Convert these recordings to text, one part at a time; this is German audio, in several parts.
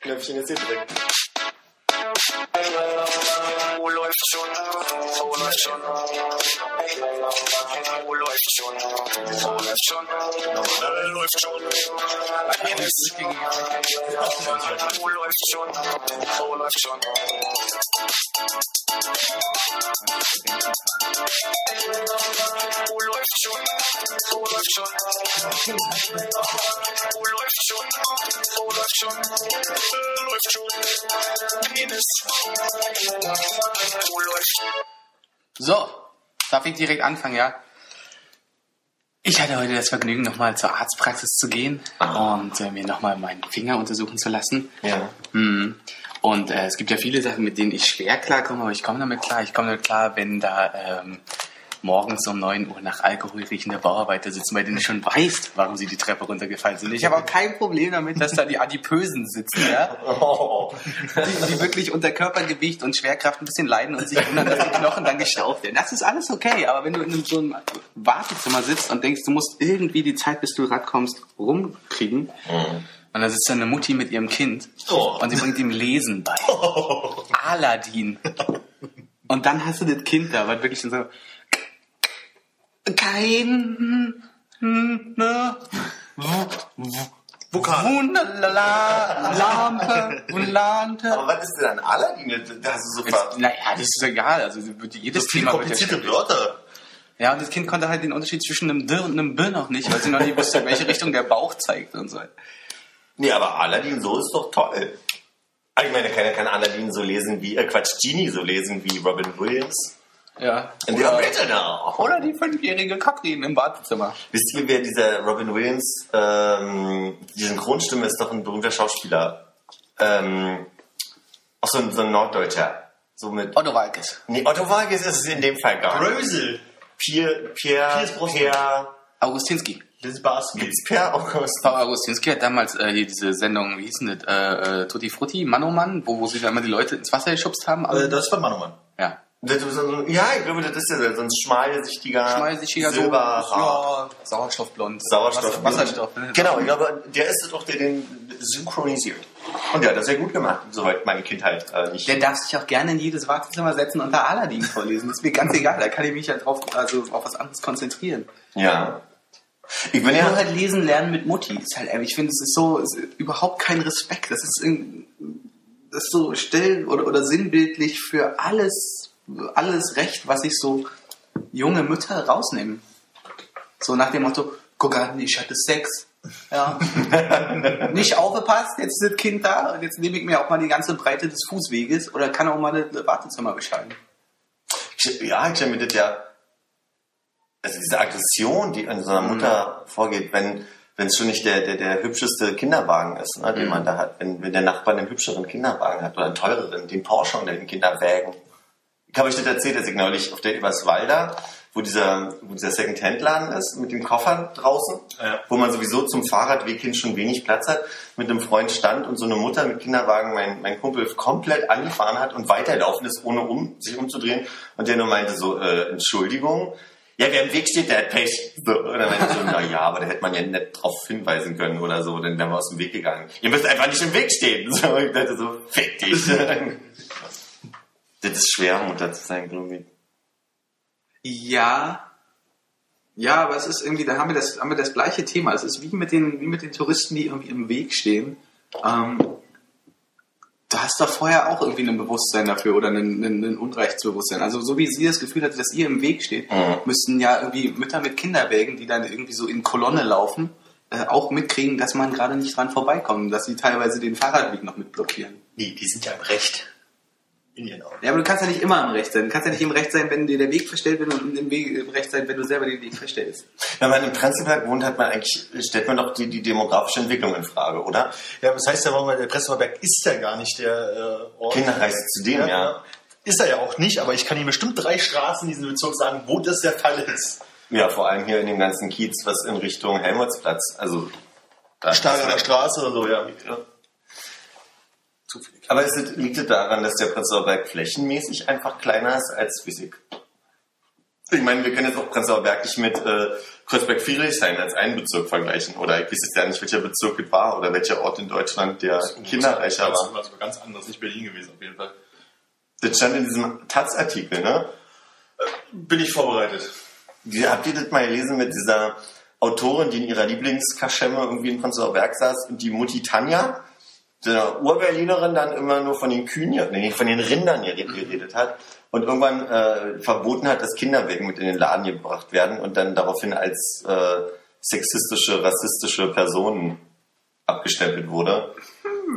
Knöpfchen ist hier direkt. Wo läuft schon? Wo läuft schon? Wo läuft schon? Wo läuft schon? Äh, läuft schon. Wo läuft schon? Wo läuft schon? Wo läuft schon? Wo läuft schon? Wo läuft schon? Wo läuft schon? Läuft schon. Penis. Wo läuft So, darf ich direkt anfangen, ja? Ich hatte heute das Vergnügen, nochmal zur Arztpraxis zu gehen und äh, mir nochmal meinen Finger untersuchen zu lassen. Ja. Mhm. Und äh, es gibt ja viele Sachen, mit denen ich schwer klarkomme, aber ich komme damit klar. Ich komme damit klar, wenn da ähm, morgens um 9 Uhr nach Alkohol riechende Bauarbeiter sitzen, bei denen du schon weißt, warum sie die Treppe runtergefallen sind. Ich habe auch kein Problem damit, dass da die Adipösen sitzen, ja? Die, die wirklich unter Körpergewicht und Schwerkraft ein bisschen leiden und sich wundern, dass die Knochen dann geschraubt werden. Das ist alles okay, aber wenn du in so einem Wartezimmer sitzt und denkst, du musst irgendwie die Zeit, bis du Rad kommst, rumkriegen, und da sitzt dann eine Mutti mit ihrem Kind Oh. und sie bringt ihm Lesen bei. Aladdin. Und dann hast du das Kind da, was wirklich so kein ne, Vokal. Wunderla, Lampe, Wunderlante. Aber was ist denn an Aladdin? Da hast du so ver... Naja, das ist egal. Also jedes Viele Thema komplizierte. Wörter. Ja, und das Kind konnte halt den Unterschied zwischen einem D und einem B noch nicht, weil sie noch nicht wusste, in welche Richtung der Bauch zeigt und so. Nee, aber Aladdin so ist doch toll. Ich meine, keiner kann Aladdin so lesen wie, äh, Quatsch, Genie so lesen wie Robin Williams. Ja. In der Bitte da. Oder die fünfjährige Katrin im Badezimmer. Wisst ihr, wer dieser Robin Williams, ähm, die Synchronstimme ist doch ein berühmter Schauspieler. Ähm, auch so ein, so ein Norddeutscher. So mit, Otto Walkes. nee, Otto Walkes ist es in dem Fall gar nicht. Brösel. Pierre, Pierre, Brosnan. Pierre, Augustinski. Gibt's Pierre August? Frau Augustinski hat damals äh, hier diese Sendung, wie hieß denn das, äh, äh, Tutti Frutti, Mann Mann, wo, wo sie da immer die Leute ins Wasser geschubst haben. Äh, das war Mann, Mann. ja. Das so Ja, ich glaube, das ist ja so ein schmalsichtiger, Schmalsichiger so, Silberhaar. ja, Sauerstoffblond. Sauerstoff. Wasser, Wasserstoff. ne? Genau, ich glaube, der ist es doch, der den synchronisiert. Und der hat das sehr gut gemacht, soweit meine Kindheit äh, nicht. Der darf sich auch gerne in jedes Wartezimmer setzen und da Aladdin vorlesen. Das ist mir ganz egal. Da kann ich mich ja drauf, also auf was anderes konzentrieren. ja. Ich bin Nur ja. halt lesen lernen mit Mutti. Ist halt, ich finde, es ist so, ist überhaupt kein Respekt. Das ist, irgend- das ist so still oder, oder sinnbildlich für alles, alles Recht, was sich so junge Mütter rausnehmen. So nach dem Motto, guck an, ich hatte Sex. Ja. Nicht aufgepasst, jetzt ist das Kind da und jetzt nehme ich mir auch mal die ganze Breite des Fußweges oder kann auch mal das Wartezimmer beschreiben. Ja, ich stelle mir das ja. Also diese Aggression, die an so einer Mutter vorgeht, wenn wenn es schon nicht der, der, der hübscheste Kinderwagen ist, ne, den man da hat, wenn, wenn der Nachbar einen hübscheren Kinderwagen hat oder einen teureren, den Porsche unter den Kinderwägen. Ich habe euch das erzählt, dass ich neulich auf der Überswalder, wo dieser, wo dieser Second-Hand-Laden ist, mit dem Koffer draußen, Ja. wo man sowieso zum Fahrradweg hin schon wenig Platz hat, mit einem Freund stand und so eine Mutter mit Kinderwagen mein, mein Kumpel komplett angefahren hat und weiterlaufen ist, ohne um, sich umzudrehen. Und der nur meinte so, äh, Entschuldigung, ja, wer im Weg steht, der hat Pech. So, und dann so, na ja, aber da hätte man ja nicht drauf hinweisen können oder so, dann wären wir aus dem Weg gegangen. Ihr müsst einfach nicht im Weg stehen. So, ich dachte so, fick dich. das ist schwer, Mutter zu sein, glaube ich. Ja. Ja, aber es ist irgendwie, da haben wir das, haben wir das gleiche Thema. Es ist wie mit den, wie mit den Touristen, die irgendwie im Weg stehen. Ähm, du hast doch vorher auch irgendwie ein Bewusstsein dafür oder ein, ein, ein Unrechtsbewusstsein. Also so wie sie das Gefühl hatte, dass ihr im Weg steht, Mhm. müssten ja irgendwie Mütter mit Kinderwägen, die dann irgendwie so in Kolonne laufen, äh, auch mitkriegen, dass man gerade nicht dran vorbeikommt, dass sie teilweise den Fahrradweg noch mit blockieren. Nee, die sind ja im Recht. Augen. Ja, aber du kannst ja nicht immer im Recht sein. Du kannst ja nicht im Recht sein, wenn dir der Weg verstellt wird und im, Weg, im Recht sein, wenn du selber den Weg verstellst. Wenn man im Prenzlberg wohnt, hat man eigentlich, stellt man doch die, die demografische Entwicklung in Frage, oder? Ja, das heißt ja, warum der Prenzlauer ist ja gar nicht der äh, Ort. Kinder zu dem, ja. Ist er ja auch nicht, aber ich kann Ihnen bestimmt drei Straßen in diesem Bezirk sagen, wo das der Fall ist. Ja, vor allem hier in dem ganzen Kiez, was in Richtung Helmholtzplatz, also da Starker Straße oder so, ja. ja. Zufällig. Aber es liegt- es daran, dass der Prenzlauer Berg flächenmäßig einfach kleiner ist als Wissig? Ich meine, wir können jetzt auch Prenzlauer Berg nicht mit äh, Kreuzberg-Friedrichshain als einen Bezirk vergleichen. Oder ich weiß jetzt ja nicht, welcher Bezirk es war oder welcher Ort in Deutschland, der kinderreicher Das war. war sogar ganz anders, nicht Berlin gewesen auf jeden Fall. Das stand in diesem Taz-Artikel, ne? Bin ich vorbereitet. Die, habt ihr das mal gelesen mit dieser Autorin, die in ihrer Lieblingskaschemme irgendwie in Prenzlauer Berg saß und die Mutti Tanja, der Urberlinerin, dann immer nur von den Kühen, nee, von den Rindern geredet, hat und irgendwann äh, verboten hat, dass Kinderwegen mit in den Laden gebracht werden und dann daraufhin als äh, sexistische, rassistische Personen abgestempelt wurde,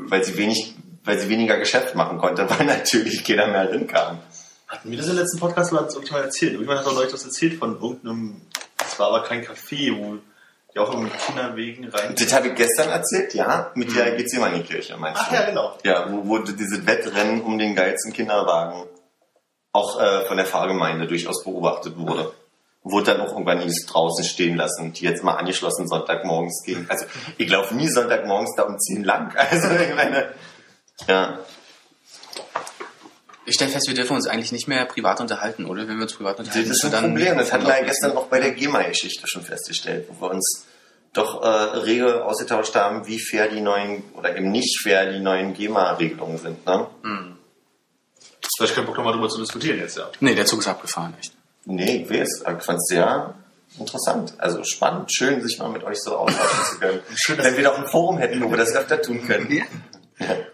weil sie wenig, weil sie weniger Geschäft machen konnte, weil natürlich keiner mehr rinkam. Hatten wir das im letzten Podcast mal, mal erzählt? Irgendwann hat auch Leute das erzählt von irgendeinem, das war aber kein Café, wo die auch im Kinderwegen rein... Das habe ich gestern erzählt, ja. Mit der geht's immer in die Kirche, meinst du? Ach ja, genau. Ja, wo, wo diese Wettrennen um den geilsten Kinderwagen auch äh, von der Fahrgemeinde durchaus beobachtet wurde. Wurde dann auch irgendwann hieß, draußen stehen lassen, die jetzt mal angeschlossen Sonntagmorgens gehen. Also ich laufe nie Sonntagmorgens da um 10 lang. Also ich meine, ja. Ich stelle fest, wir dürfen uns eigentlich nicht mehr privat unterhalten, oder? Wenn wir uns privat unterhalten, Das ist ein dann Problem. Das hatten wir ja gestern auch bei der GEMA-Geschichte schon festgestellt, wo wir uns doch äh, rege ausgetauscht haben, wie fair die neuen oder eben nicht fair die neuen GEMA-Regelungen sind. Ne? Vielleicht keinen Bock nochmal drüber zu diskutieren jetzt, ja. Nee, der Zug ist abgefahren, echt. Nee, ich weiß, ich fand es sehr interessant. Also spannend, schön, sich mal mit euch so austauschen zu können. Schön, dass- Wenn wir doch ein Forum hätten, wo wir das öfter tun können.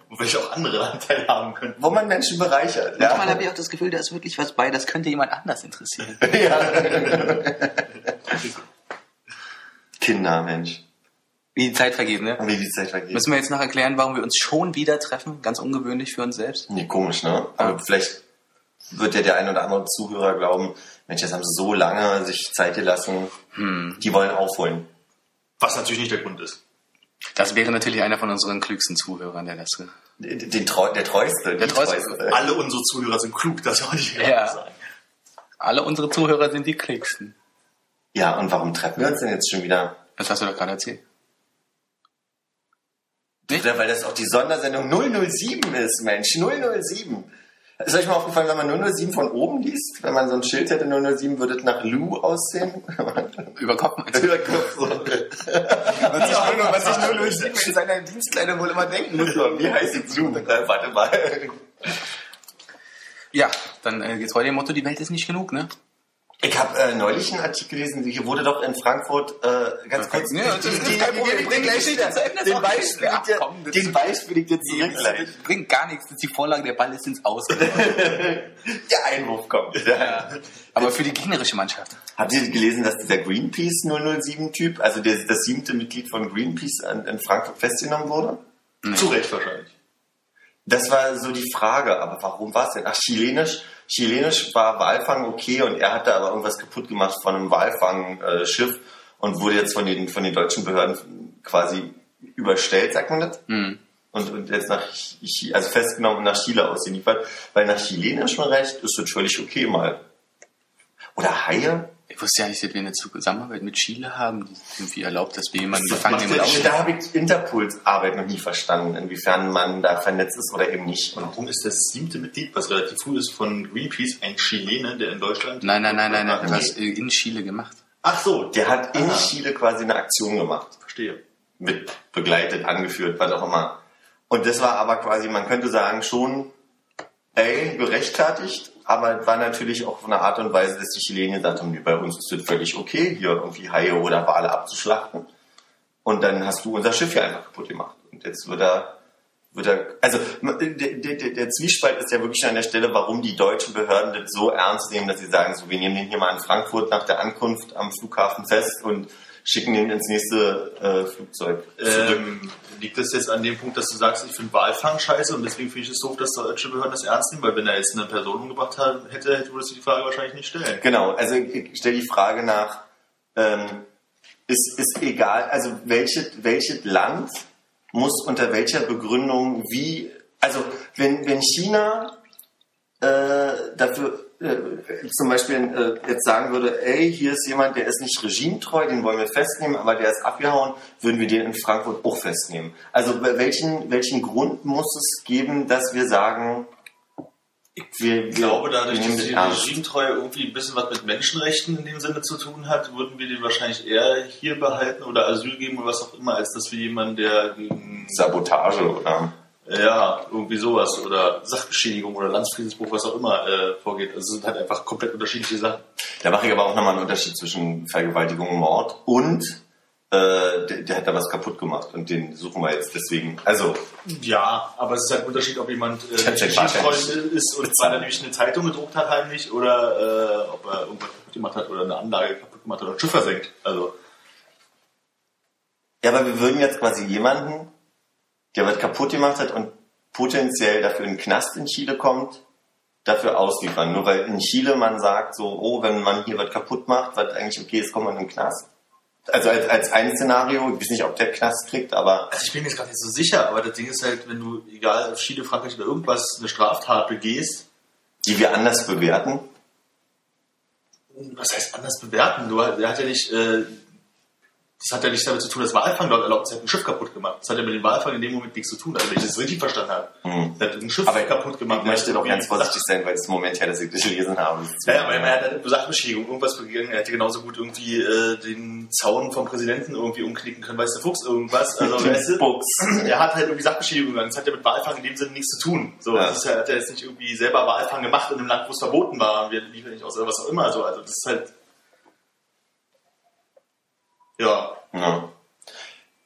Und welche auch andere Anteile haben können. Wo man Menschen bereichert. Manchmal Ja? habe ich auch das Gefühl, da ist wirklich was bei, das könnte jemand anders interessieren. Kinder, Mensch. Wie die Zeit vergeht, ne? Wie die Zeit vergeht. Müssen wir jetzt noch erklären, warum wir uns schon wieder treffen? Ganz ungewöhnlich für uns selbst. Nee, komisch, ne? Aber vielleicht wird ja der ein oder andere Zuhörer glauben, Mensch, jetzt haben sie so lange sich Zeit gelassen, die wollen aufholen. Was natürlich nicht der Grund ist. Das wäre natürlich einer von unseren klügsten Zuhörern, der das... Den, Treu, der treueste. Der die treueste. Alle unsere Zuhörer sind klug, das wollte ich Ja. gerade sagen. Alle unsere Zuhörer sind die klügsten. Ja, und warum treffen wir uns denn jetzt schon wieder? Das hast du doch gerade erzählt. Nicht? Oder weil das auch die Sondersendung 007 ist, Mensch, 007. Ist euch mal aufgefallen, wenn man 007 von oben liest? Wenn man so ein Schild hätte, 007, würde es nach Lou aussehen? Über Kopf? Über Kopf so. Was ich 007 in seiner Dienstkleidung wohl immer denken muss. Wie heißt die Lou? Warte mal. Ja, dann äh, geht's heute dem Motto, die Welt ist nicht genug, ne? Ich habe äh, neulich einen Artikel gelesen, hier wurde doch in Frankfurt, äh, ganz kurz, Ja, das ist kein Problem, wir bringen gleich Geschichte zu Ende, den okay. spiele Ja, komm, den spiele ich dir zurück. Das bringt gar nichts, das ist die Vorlage, der Ball ist ins Aus. Der Einwurf kommt. Ja. Aber für die gegnerische Mannschaft. Habt ihr gelesen, dass dieser Greenpeace 007-Typ, also der, das siebte Mitglied von Greenpeace in, in Frankfurt festgenommen wurde? Zu Recht wahrscheinlich. Das war so die Frage, aber warum war es denn? Ach, chilenisch, chilenisch war Walfang okay und er hatte aber irgendwas kaputt gemacht von einem Walfangschiff und wurde jetzt von den, von den deutschen Behörden quasi überstellt, sagt man das? Mhm. Und, und jetzt nach, also festgenommen und nach Chile ausgeliefert, weil nach chilenischem Recht ist das völlig okay mal. Oder Haie? Ich wusste ja nicht, dass wir eine Zusammenarbeit mit Chile haben, die irgendwie erlaubt, dass wir jemanden gefangen nehmen. Da habe ich Interpols Arbeit noch nie verstanden, inwiefern man da vernetzt ist oder eben nicht. Und warum ist das siebte Mitglied, was relativ früh ist, von Greenpeace ein Chilene, der in Deutschland... Nein, nein, nein, nein, nein, Nee. was äh, in Chile gemacht. Ach so, Der hat in Ah. Chile quasi eine Aktion gemacht. verstehe. Mit begleitet, angeführt, was auch immer. Und das war aber quasi, man könnte sagen, schon, ey, gerechtfertigt, aber es war natürlich auch von einer Art und Weise, dass die Chilenen gesagt haben, nee, bei uns ist es völlig okay, hier irgendwie Haie oder Wale abzuschlachten. Und dann hast du unser Schiff ja einfach kaputt gemacht. Und jetzt wird er, wird er, also der, der, der der Zwiespalt ist ja wirklich an der Stelle, warum die deutschen Behörden das so ernst nehmen, dass sie sagen, so, wir nehmen den hier mal in Frankfurt nach der Ankunft am Flughafen fest und schicken den ins nächste äh, Flugzeug zurück. Ähm, liegt das jetzt an dem Punkt, dass du sagst, ich finde Walfang scheiße und deswegen finde ich es doof, dass deutsche Behörden das ernst nehmen? Weil wenn er jetzt eine Person umgebracht hat, hätte, hätte würdest du die Frage wahrscheinlich nicht stellen. Genau, also ich stelle die Frage nach, ähm, ist, ist egal, also welches, welches Land muss unter welcher Begründung wie, also wenn, wenn China äh, dafür äh, zum Beispiel äh, jetzt sagen würde, ey, hier ist jemand, der ist nicht regimetreu, den wollen wir festnehmen, aber der ist abgehauen, würden wir den in Frankfurt auch festnehmen. Also welchen, welchen Grund muss es geben, dass wir sagen, wir, Ich glaube, dadurch, dass die. Regimetreue irgendwie ein bisschen was mit Menschenrechten in dem Sinne zu tun hat, würden wir den wahrscheinlich eher hier behalten oder Asyl geben oder was auch immer, als dass wir jemanden, der gegen Sabotage oder ja, irgendwie sowas oder Sachbeschädigung oder Landsfriedensbruch, was auch immer äh, vorgeht. Also es sind halt einfach komplett unterschiedliche Sachen. Da mache ich aber auch nochmal einen Unterschied zwischen Vergewaltigung und Mord und äh, der, der hat da was kaputt gemacht und den suchen wir jetzt deswegen. Also, Ja, aber es ist halt ein Unterschied, ob jemand äh, Vater ist und weil er nämlich eine Zeitung gedruckt hat heimlich oder äh, ob er irgendwas kaputt gemacht hat oder eine Anlage kaputt gemacht hat oder ein Schiff versenkt. Also ja, aber wir würden jetzt quasi jemanden, der was kaputt gemacht hat und potenziell dafür in den Knast in Chile kommt, dafür ausliefern. Nur weil in Chile man sagt so, oh, wenn man hier was kaputt macht, was eigentlich okay ist, kommt man in den Knast. Also als, als ein Szenario, ich weiß nicht, ob der Knast kriegt, aber Also ich bin jetzt gerade nicht so sicher, aber das Ding ist halt, wenn du, egal, Chile, Frankreich oder irgendwas, eine Straftat begehst, die wir anders bewerten. was heißt anders bewerten? Du, der hat ja nicht, äh, das hat ja nichts damit zu tun, dass Walfang dort erlaubt ist, er hat ein Schiff kaputt gemacht. Das hat ja mit dem Walfang in dem Moment nichts zu tun, also wenn ich das richtig verstanden habe. Hm. Er hat ein Schiff Aber kaputt gemacht. Ich möchte doch ganz vorsichtig sein, weil es im Moment her, dass ich das gelesen habe. Ja, ja, aber er hat eine Sachbeschädigung, irgendwas begangen. Er hätte genauso gut irgendwie äh, den Zaun vom Präsidenten irgendwie umknicken können, weiß der Fuchs irgendwas. Also, weißt du, Fuchs. er hat halt irgendwie Sachbeschädigung gegangen. Das hat ja mit Walfang in dem Sinne nichts zu tun. So, Ja. das ja, hat er jetzt nicht irgendwie selber Walfang gemacht in einem Land, wo es verboten war. Wir liefern nicht aus oder was auch immer. So, also das ist halt. Ja. Ja.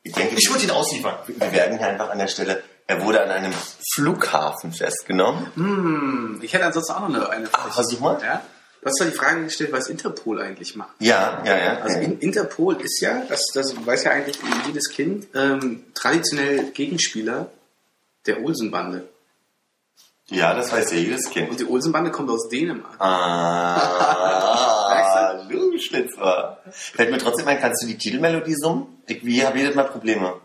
Ich denke, Ich würde ihn ausliefern. wir werden hier einfach an der Stelle, er wurde an einem Flughafen festgenommen. Hm, ich hätte ansonsten auch noch eine, eine Frage. Ah, versuch mal. Ja? Du hast ja die Frage gestellt, was Interpol eigentlich macht. Ja, ja, ja. Also in, Interpol ist ja, das, das weiß ja eigentlich jedes Kind, ähm, traditionell Gegenspieler der Olsenbande. ja, das weiß ja jedes Kind. Und die Olsenbande kommt aus Dänemark. Ah, du Schlitzer. Fällt mir trotzdem ein, kannst du die Titelmelodie summen? Ich, wie habe jedes Mal Probleme?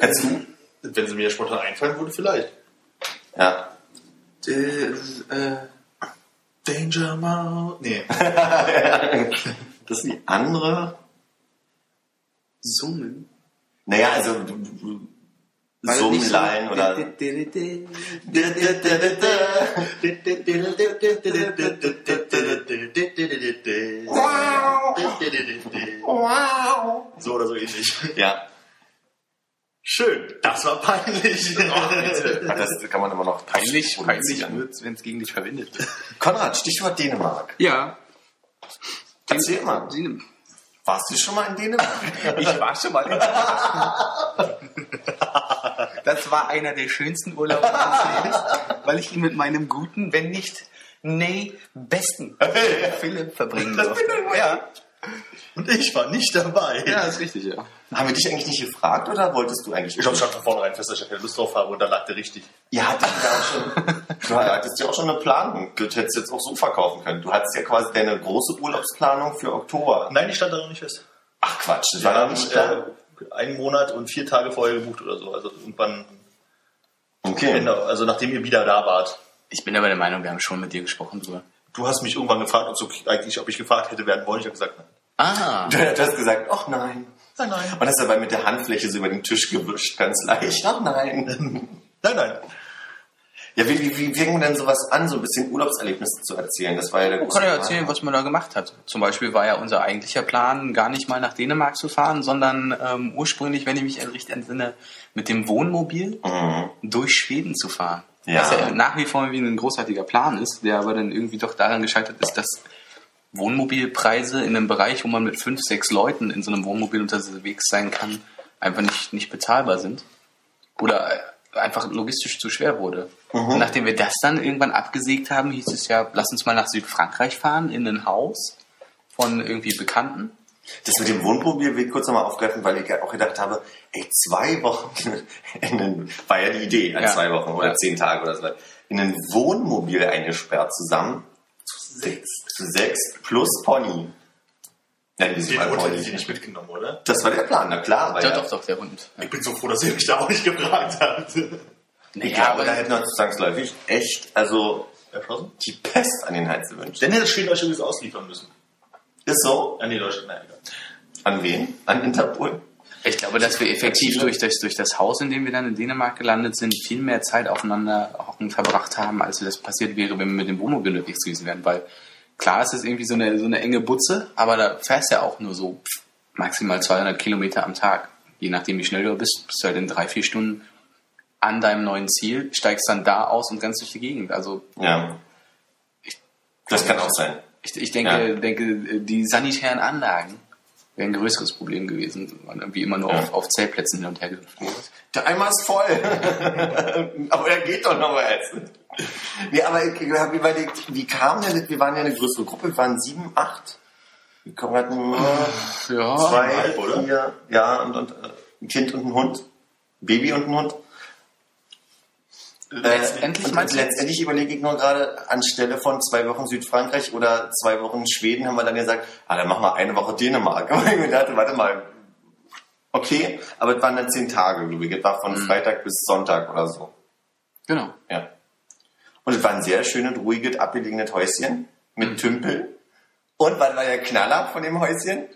Kannst du? Wenn sie mir spontan einfallen würde, vielleicht. Ja. Äh, äh, Danger Mouse. Nee. Das ist die andere. Summen. Naja, also du- du- Summenlein oder. So oder so ähnlich. Ja. Schön, das war peinlich. Das kann man immer noch Peinlich, peinlich wenn es gegen dich verwendet wird. Konrad, Stichwort Dänemark. Ja. Erzähl mal. Dänemark. Warst du schon mal in Dänemark? Ich war schon mal in Das war einer der schönsten Urlaube meines Lebens, weil ich ihn mit meinem guten, wenn nicht, nee, besten Philipp verbringen durfte. Ja, Und ich war nicht dabei. ja, ist richtig, ja. Haben wir dich eigentlich nicht gefragt oder wolltest du eigentlich? Ich habe schon von vornherein fest, dass ich keine Lust drauf habe und da lag der richtig. Ihr hattet ja auch schon, du hattest ja auch schon eine Planung. Du hättest jetzt auch so verkaufen können. Du hattest ja quasi deine große Urlaubsplanung für Oktober. Nein, die stand da noch nicht fest. Ach Quatsch, das war noch nicht klar. äh, einen Monat und vier Tage vorher gebucht oder so. Also irgendwann, Okay. Ende, also nachdem ihr wieder da wart. Ich bin aber der Meinung, wir haben schon mit dir gesprochen drüber. Du hast mich irgendwann gefragt, ob, so, eigentlich, ob ich gefragt hätte werden wollen. Ich habe gesagt, nein. Ah, Du hast gesagt, ach nein. Nein, nein. Und hast dabei mit der Handfläche so über den Tisch gewischt, ganz leicht. Ach nein. Nein, nein. Ja, wie, wie, wie fängt man denn sowas an, so ein bisschen Urlaubserlebnisse zu erzählen? Das war ja der man große kann ja Plan. erzählen, was man da gemacht hat. Zum Beispiel war ja unser eigentlicher Plan, gar nicht mal nach Dänemark zu fahren, sondern ähm, ursprünglich, wenn ich mich recht entsinne, mit dem Wohnmobil Mhm. durch Schweden zu fahren. Ja. Was ja nach wie vor wie ein großartiger Plan ist, der aber dann irgendwie doch daran gescheitert ist, dass Wohnmobilpreise in einem Bereich, wo man mit fünf, sechs Leuten in so einem Wohnmobil unterwegs sein kann, einfach nicht, nicht bezahlbar sind. Oder äh, einfach logistisch zu schwer wurde. Und nachdem wir das dann irgendwann abgesägt haben, hieß es ja, lass uns mal nach Südfrankreich fahren, in ein Haus von irgendwie Bekannten. Das mit dem Wohnmobil will ich kurz nochmal aufgreifen, weil ich ja auch gedacht habe, ey, zwei Wochen, in ein, war ja die Idee, an Ja. zwei Wochen oder Ja. zehn Tage oder so, in ein Wohnmobil eingesperrt zusammen, zu sechs, zu sechs plus Pony. Wie Den mal Hund hätte ich nicht mitgenommen, oder? Das war der Plan, na klar. Weil Ja, ja, doch, doch, der Hund. Ich bin so froh, dass ihr mich da auch nicht gefragt habt. Ich glaube, da hätten wir uns zwangsläufig echt, also Erschossen? die Pest an den Hals gewünscht. Dann hätte Schweden euch übrigens ausliefern müssen. Ist so? Ah, nee, Deutschland, nein, egal. An wen? An Interpol? Ich glaube, dass wir effektiv durch das, durch das Haus, in dem wir dann in Dänemark gelandet sind, viel mehr Zeit aufeinander, auch Wochen verbracht haben, als das passiert wäre, wenn wir mit dem Wohnmobil unterwegs gewesen wären. Weil klar ist es irgendwie so eine, so eine enge Butze, aber da fährst du ja auch nur so maximal 200 Kilometer am Tag. Je nachdem, wie schnell du bist, bist du halt in drei, vier Stunden an deinem neuen Ziel, steigst dann da aus und rennst durch die Gegend. Also Ja. Das kann auch sein. ich, ich denke, Ja. denke, die sanitären Anlagen wären ein größeres Problem gewesen, weil irgendwie immer nur Ja. auf, auf Zeltplätzen hin und her gehüpft wurde. Der Eimer ist voll. aber er geht doch noch mal essen. Nee, aber ich habe überlegt, wie kam denn, wir waren ja eine größere Gruppe, wir waren sieben, acht. Wir kommen halt nur Ja. zwei, Zweieinhalb, oder? vier, ja, und, und äh, ein Kind und ein Hund. Baby und ein Hund. Letztendlich und meinst du jetzt? letztendlich überlege ich nur gerade, anstelle von zwei Wochen Südfrankreich oder zwei Wochen Schweden, haben wir dann gesagt, ah, dann machen wir eine Woche Dänemark. Und ich dachte, warte mal, okay, aber es waren dann zehn Tage, glaube ich. Es war von Mhm. Freitag bis Sonntag oder so. Genau. Ja. Und es war ein sehr schönes, ruhiges, abgelegenes Häuschen mit Mhm. Tümpel. Und was war der Knaller von dem Häuschen?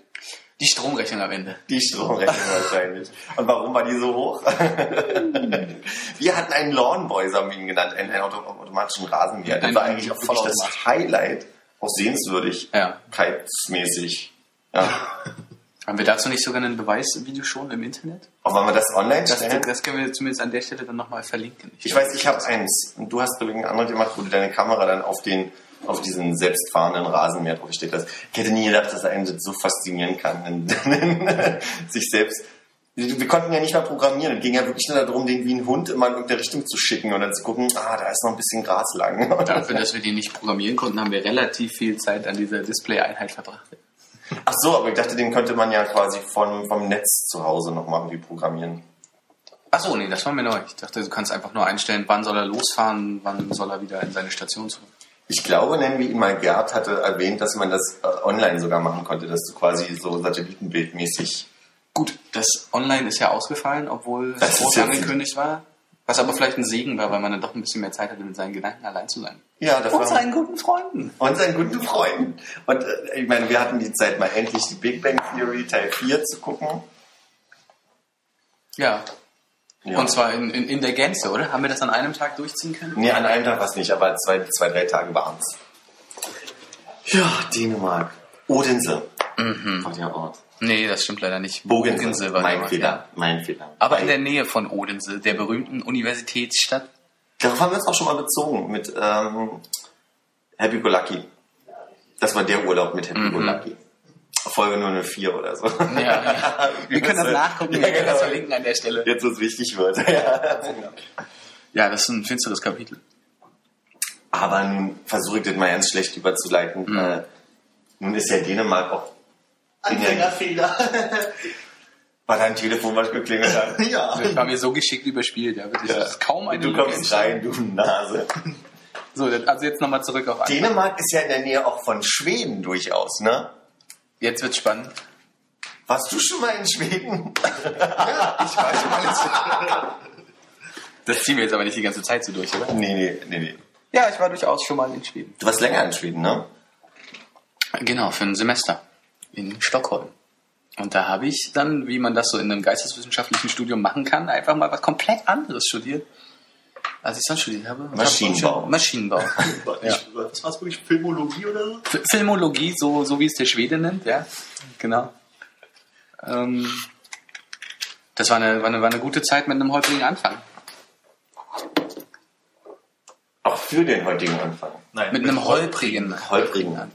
Die Stromrechnung am Ende. Die Stromrechnung wahrscheinlich. Und warum war die so hoch? Wir hatten einen Lawnboy, haben wir ihn genannt, einen, einen auto- automatischen Rasenmäher. Das war eigentlich auch wirklich das. Highlight, auch sehenswürdig, Ja. Ja. Haben wir dazu nicht sogar ein Beweisvideo schon im Internet? Auch wollen wir das online Das, stellen? das können wir zumindest an der Stelle dann nochmal verlinken. Ich weiß, ich habe eins. Und du hast, ich, ein anderes gemacht, wo du deine Kamera dann auf den auf diesen selbstfahrenden Rasenmäher draufgestellt hast. Ich hätte nie gedacht, dass er einen das so faszinieren kann, sich selbst. Wir konnten ja nicht mal programmieren. Es ging ja wirklich nur darum, den wie ein Hund immer in irgendeine Richtung zu schicken und dann zu gucken, ah, da ist noch ein bisschen Gras lang. Dafür, dass wir die nicht programmieren konnten, haben wir relativ viel Zeit an dieser Display-Einheit verbracht. Ach so, aber ich dachte, den könnte man ja quasi von, vom Netz zu Hause nochmal irgendwie programmieren. Achso, nee, das war mir neu. Ich dachte, du kannst einfach nur einstellen, wann soll er losfahren, wann soll er wieder in seine Station zurück. Ich glaube, nennen wir ihn mal Gerd, hatte erwähnt, dass man das äh, online sogar machen konnte, dass du quasi so satellitenbildmäßig Gut, das Online ist ja ausgefallen, obwohl Das es groß angekündigt war. Was aber vielleicht ein Segen war, weil man dann doch ein bisschen mehr Zeit hatte, mit seinen Gedanken allein zu sein. Ja, das Und war seinen guten Freunden. und seinen guten Freunden. Und äh, ich meine, wir hatten die Zeit, mal endlich die Big Bang Theory Teil 4 zu gucken. Ja. Ja. Und zwar in, in, in der Gänze, oder? Haben wir das an einem Tag durchziehen können? Nee, an einem Tag war es nicht, aber zwei, zwei drei Tage waren es. Ja, Dänemark. Odense Mhm. war der Ort. Nee, das stimmt leider nicht. Bogense, war mein Fehler, ja. mein Fehler. Aber in der Nähe von Odense, der berühmten Universitätsstadt. Darauf haben wir uns auch schon mal bezogen mit ähm, Happy Go Lucky. Das war der Urlaub mit Happy Go Mhm. Lucky. Folge 004 oder so. Ja, ja. Wir können das nachgucken, wir Ja, können das genau. verlinken an der Stelle. Jetzt, wo es wichtig wird. Ja. Ja, das ist ein finsteres Kapitel. Aber nun versuche ich das mal ganz schlecht überzuleiten. Mhm. Äh, nun ist ja Dänemark auch. Anfängerfehler. War dein Telefon, was geklingelt hat? ja. Das war mir so geschickt überspielt, ja, wirklich. Das ist kaum eine Du kommst entstanden. rein, du Nase. So, also jetzt nochmal zurück auf Anfang. Dänemark ist ja in der Nähe auch von Schweden durchaus, ne? Jetzt wird's spannend. Warst du schon mal in Schweden? Ich weiß schon mal Das ziehen wir jetzt aber nicht die ganze Zeit so durch, oder? nee, nee, nee, nee. Ja, ich war durchaus schon mal in Schweden. Du warst länger in Schweden, ne? Genau, für ein Semester in Stockholm. Und da habe ich dann, wie man das so in einem geisteswissenschaftlichen Studium machen kann, einfach mal was komplett anderes studiert, als ich sonst studiert habe. Maschinenbau. hab- Maschinenbau. Ja. Was war es wirklich? Filmologie oder so? F- Filmologie, so, so wie es der Schwede nennt, ja. Genau. Ähm, das war eine, war, eine, war eine gute Zeit mit einem holprigen Anfang. Auch für den heutigen Anfang. Nein. Mit einem holprigen, Holprigen.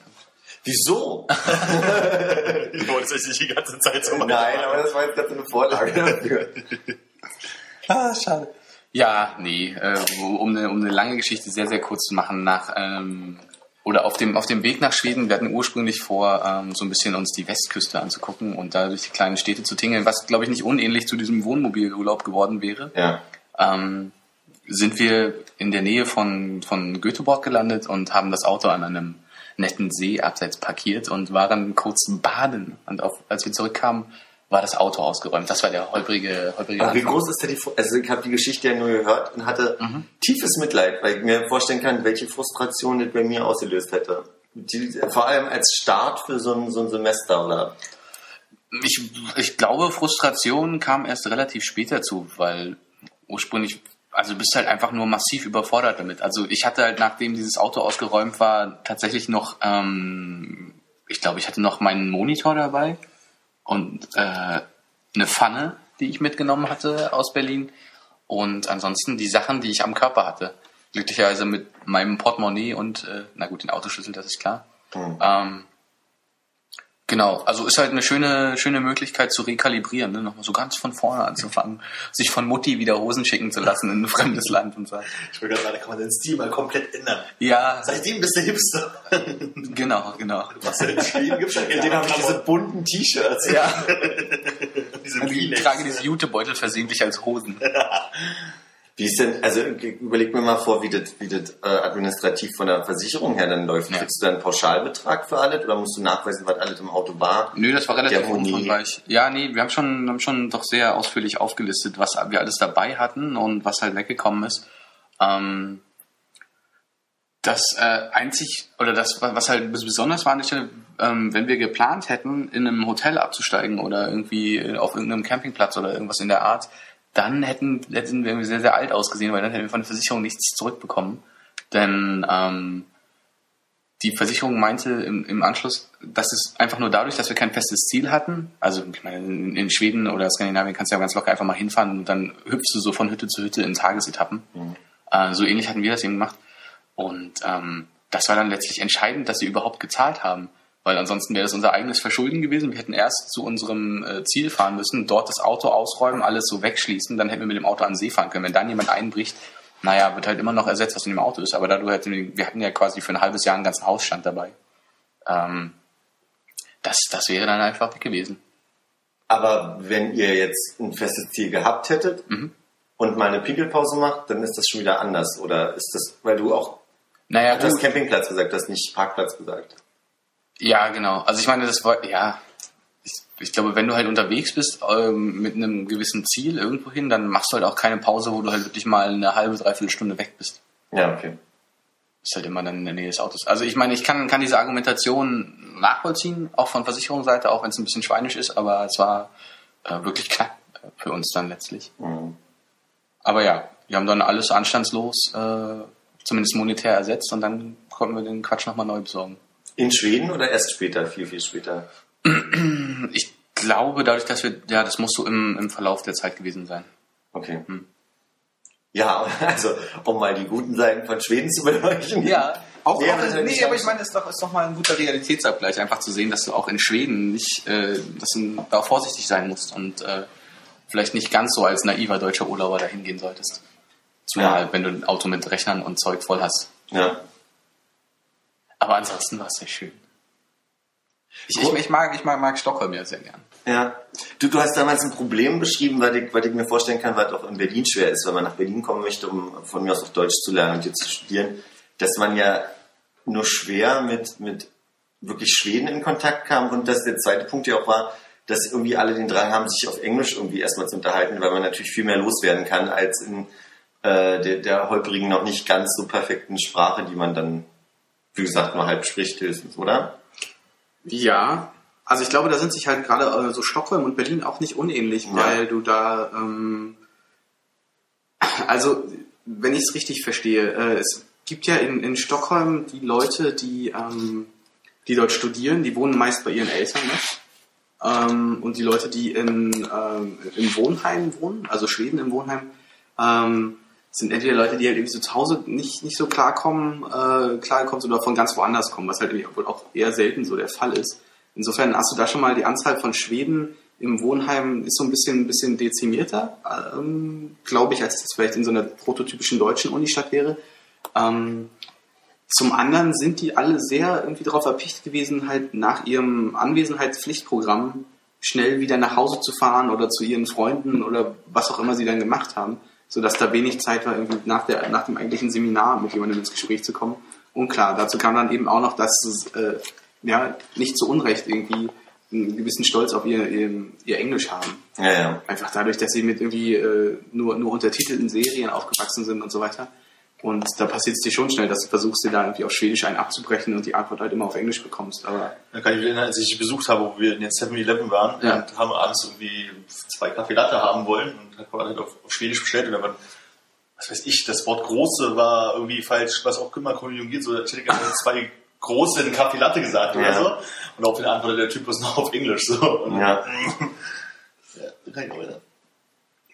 Wieso? Du wolltest es nicht die ganze Zeit so machen. Nein, aber das war jetzt gerade so eine Vorlage dafür. Ah, schade. Ja, nee, äh, um, eine, um eine lange Geschichte sehr, sehr kurz zu machen, nach ähm, oder auf dem, auf dem Weg nach Schweden, wir hatten ursprünglich vor, ähm, so ein bisschen uns die Westküste anzugucken und da durch die kleinen Städte zu tingeln, was, glaube ich, nicht unähnlich zu diesem Wohnmobilurlaub geworden wäre. Ja. Ähm, sind wir in der Nähe von, von Göteborg gelandet und haben das Auto an einem netten See abseits parkiert und waren kurz baden. Und auf, als wir zurückkamen, war das Auto ausgeräumt. Das war der holprige, holprige Aber wie groß ist denn die Also ich habe die Geschichte ja nur gehört und hatte tiefes Mitleid, weil ich mir vorstellen kann, welche Frustration das bei mir ausgelöst hätte. Die, vor allem als Start für so ein, so ein Semester oder Ich, ich glaube, Frustration kam erst relativ spät dazu, weil ursprünglich also du bist halt einfach nur massiv überfordert damit. Also ich hatte halt, nachdem dieses Auto ausgeräumt war, tatsächlich noch, ähm, ich glaube, ich hatte noch meinen Monitor dabei und äh, eine Pfanne, die ich mitgenommen hatte aus Berlin und ansonsten die Sachen, die ich am Körper hatte. Glücklicherweise mit meinem Portemonnaie und, äh, na gut, den Autoschlüssel, das ist klar. Mhm. Ähm, genau, also ist halt eine schöne, schöne Möglichkeit zu rekalibrieren, ne? nochmal so ganz von vorne anzufangen, sich von Mutti wieder Hosen schicken zu lassen in ein fremdes Land und so. Ich will gerade sagen, da kann man den Stil mal komplett ändern. Ja, Seitdem bist du Hipster. genau, genau. Was denn in Schweden gibt's ja Seitdem habe ich diese bunten T-Shirts. Ja, diese also ich trage diese Jutebeutel versehentlich als Hosen. Wie ist denn, also überleg mir mal vor, wie das, wie das äh, administrativ von der Versicherung her dann läuft. Ja. Kriegst du dann einen Pauschalbetrag für alles oder musst du nachweisen, was alles im Auto war? Nö, das war relativ umfangreich. Ja, nee, wir haben schon, haben schon doch sehr ausführlich aufgelistet, was wir alles dabei hatten und was halt weggekommen ist. Ähm, das äh, einzig, oder das, was halt besonders war an der Stelle, ähm, wenn wir geplant hätten, in einem Hotel abzusteigen oder irgendwie auf irgendeinem Campingplatz oder irgendwas in der Art, dann hätten, hätten wir sehr, sehr alt ausgesehen, weil dann hätten wir von der Versicherung nichts zurückbekommen. Denn ähm, die Versicherung meinte im, im Anschluss, dass es einfach nur dadurch, dass wir kein festes Ziel hatten, also ich meine, in, in Schweden oder Skandinavien kannst du ja ganz locker einfach mal hinfahren und dann hüpfst du so von Hütte zu Hütte in Tagesetappen. Äh, so ähnlich hatten wir das eben gemacht. Und ähm, das war dann letztlich entscheidend, dass sie überhaupt gezahlt haben. Weil ansonsten wäre das unser eigenes Verschulden gewesen. Wir hätten erst zu unserem äh, Ziel fahren müssen, dort das Auto ausräumen, alles so wegschließen, dann hätten wir mit dem Auto an den See fahren können. Wenn dann jemand einbricht, naja, wird halt immer noch ersetzt, was in dem Auto ist. Aber da du halt, wir hatten ja quasi für ein halbes Jahr einen ganzen Hausstand dabei. Ähm, das, das wäre dann einfach weg gewesen. Aber wenn ihr jetzt ein festes Ziel gehabt hättet Mhm. und mal eine Pinkelpause macht, dann ist das schon wieder anders. Oder ist das, weil du auch, Naja, du hast. Campingplatz gesagt, du hast nicht Parkplatz gesagt. Ja, genau. Also ich meine, das war, ja, ich, ich glaube, wenn du halt unterwegs bist ähm, mit einem gewissen Ziel irgendwo hin, dann machst du halt auch keine Pause, wo du halt wirklich mal eine halbe, dreiviertel Stunde weg bist. Ja, okay. Ist halt immer dann in der Nähe des Autos. Also ich meine, ich kann, kann diese Argumentation nachvollziehen, auch von Versicherungsseite, auch wenn es ein bisschen schweinisch ist, aber es war äh, wirklich knapp für uns dann letztlich. Mhm. Aber ja, wir haben dann alles anstandslos, äh, zumindest monetär ersetzt und dann konnten wir den Quatsch nochmal neu besorgen. In Schweden oder erst später, viel, viel später? Ich glaube, dadurch, dass wir, ja, das muss so im, im Verlauf der Zeit gewesen sein. Okay. Ja, also, um mal die guten Seiten von Schweden zu beleuchten. auch, Ja, auch also nee, aber ich meine, es ist doch, ist doch mal ein guter Realitätsabgleich, einfach zu sehen, dass du auch in Schweden nicht, äh, dass du da vorsichtig sein musst und äh, vielleicht nicht ganz so als naiver deutscher Urlauber dahin gehen solltest. Zumal, Ja. wenn du ein Auto mit Rechnern und Zeug voll hast. Ja. Aber ansonsten war es sehr schön. Ich, ich, ich, mag, ich mag, mag Stockholm ja sehr gern. Ja. Du, du hast damals ein Problem beschrieben, was ich, was ich mir vorstellen kann, was auch in Berlin schwer ist, wenn man nach Berlin kommen möchte, um von mir aus auf Deutsch zu lernen und hier zu studieren, dass man ja nur schwer mit, mit wirklich Schweden in Kontakt kam und dass der zweite Punkt ja auch war, dass irgendwie alle den Drang haben, sich auf Englisch irgendwie erstmal zu unterhalten, weil man natürlich viel mehr loswerden kann als in äh, der, der holprigen, noch nicht ganz so perfekten Sprache, die man dann, wie gesagt, nur halb spricht höchstens, oder? Ja, also ich glaube, da sind sich halt gerade äh, so Stockholm und Berlin auch nicht unähnlich, Ja. weil du da, ähm, also wenn ich es richtig verstehe, äh, es gibt ja in, in Stockholm die Leute, die, ähm, die dort studieren, die wohnen meist bei ihren Eltern noch. Ähm, und die Leute, die in, ähm, im Wohnheim wohnen, also Schweden im Wohnheim, ähm, sind entweder Leute, die halt irgendwie so zu Hause nicht, nicht so klarkommen, äh, klarkommen oder von ganz woanders kommen, was halt irgendwie auch eher selten so der Fall ist. Insofern hast du da schon mal die Anzahl von Schweden im Wohnheim ist so ein bisschen, ein bisschen dezimierter, ähm, glaube ich, als das vielleicht in so einer prototypischen deutschen Unistadt wäre. Ähm, zum anderen sind die alle sehr irgendwie darauf erpicht gewesen, halt nach ihrem Anwesenheitspflichtprogramm schnell wieder nach Hause zu fahren oder zu ihren Freunden oder was auch immer sie dann gemacht haben, sodass da wenig Zeit war, irgendwie nach, der, nach dem eigentlichen Seminar mit jemandem ins Gespräch zu kommen. Und klar, dazu kam dann eben auch noch, dass es äh, ja, nicht zu Unrecht irgendwie einen gewissen Stolz auf ihr, ihr, ihr Englisch haben. Ja, ja. Einfach dadurch, dass sie mit irgendwie äh, nur, nur untertitelten Serien aufgewachsen sind und so weiter. Und da passiert es dir schon schnell, dass du versuchst, dir da irgendwie auf Schwedisch einen abzubrechen und die Antwort halt immer auf Englisch bekommst. Aber Dann kann ich mich erinnern, als ich besucht habe, wo wir in den 7-Eleven waren Ja. und haben abends irgendwie zwei Kaffee Latte haben wollen und hat man halt auf, auf Schwedisch bestellt und dann waren was weiß ich, das Wort große war irgendwie falsch, was auch immer konjugiert, so, ich hätte gerne zwei große in Kaffee Latte gesagt oder Ja. so. Und auf den antwortet der Typus noch auf Englisch, so. Und, Ja. ja, kann ich auch wieder.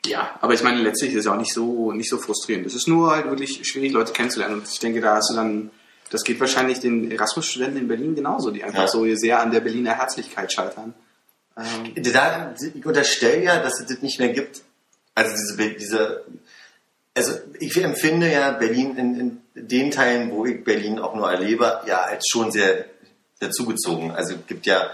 Ja, aber ich meine, letztlich ist es auch nicht so, nicht so frustrierend. Es ist nur halt wirklich schwierig, Leute kennenzulernen. Und ich denke, da hast du dann, das geht wahrscheinlich den Erasmus-Studenten in Berlin genauso, die einfach Ja. so sehr an der Berliner Herzlichkeit scheitern. Ähm, Da, ich unterstelle ja, dass es das nicht mehr gibt. Also diese, diese also ich empfinde ja Berlin in, in den Teilen, wo ich Berlin auch nur erlebe, ja als schon sehr, sehr zugezogen. Also es gibt ja,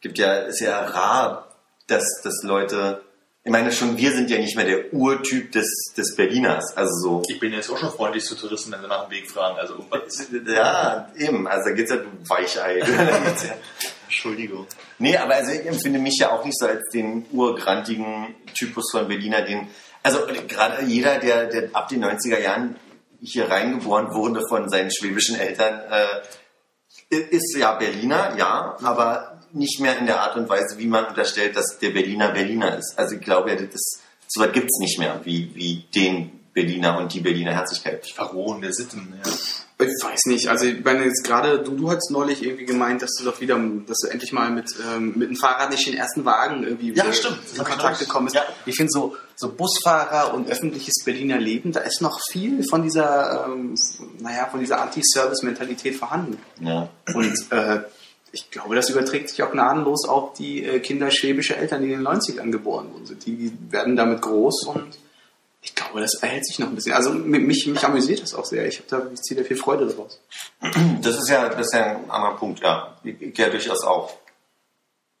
gibt ja, ist ja rar, dass, dass Leute, ich meine schon, wir sind ja nicht mehr der Urtyp des, des Berliners. Also so, Ich bin jetzt auch schon freundlich zu Touristen, wenn sie nach dem Weg fragen. Also irgendwas. ja, eben, also da geht's ja, du Weichei. Entschuldigung. Nee, aber also ich empfinde mich ja auch nicht so als den urgrantigen Typus von Berliner, den, also gerade jeder, der, der ab den 90er Jahren hier reingeboren wurde von seinen schwäbischen Eltern, äh, ist ja Berliner, ja, aber nicht mehr in der Art und Weise, wie man unterstellt, dass der Berliner Berliner ist. Also ich glaube, ja, das, so weit gibt's nicht mehr, wie, wie den Berliner und die Berliner Herzlichkeit. Verrohen der Sitten, ja. Ich weiß nicht, also ich meine jetzt gerade, du, du hast neulich irgendwie gemeint, dass du doch wieder, dass du endlich mal mit, ähm, mit dem Fahrrad nicht den ersten Wagen irgendwie Ja, wieder stimmt. In Kontakt gekommen ist. ja. Ich finde so, so Busfahrer und öffentliches Berliner Leben, da ist noch viel von dieser, ähm, naja, von dieser Anti-Service-Mentalität vorhanden. Ja. Und äh, ich glaube, das überträgt sich auch gnadenlos auf die äh, Kinder schwäbischer Eltern, die in den 90ern geboren worden sind. Die werden damit groß und ich glaube, das erhält sich noch ein bisschen. Also mi- mich, mich amüsiert das auch sehr. Ich, da, ich ziehe da viel Freude draus. Das ist ja, das ist ja ein anderer Punkt, ja. Ich, ich ja durchaus auch.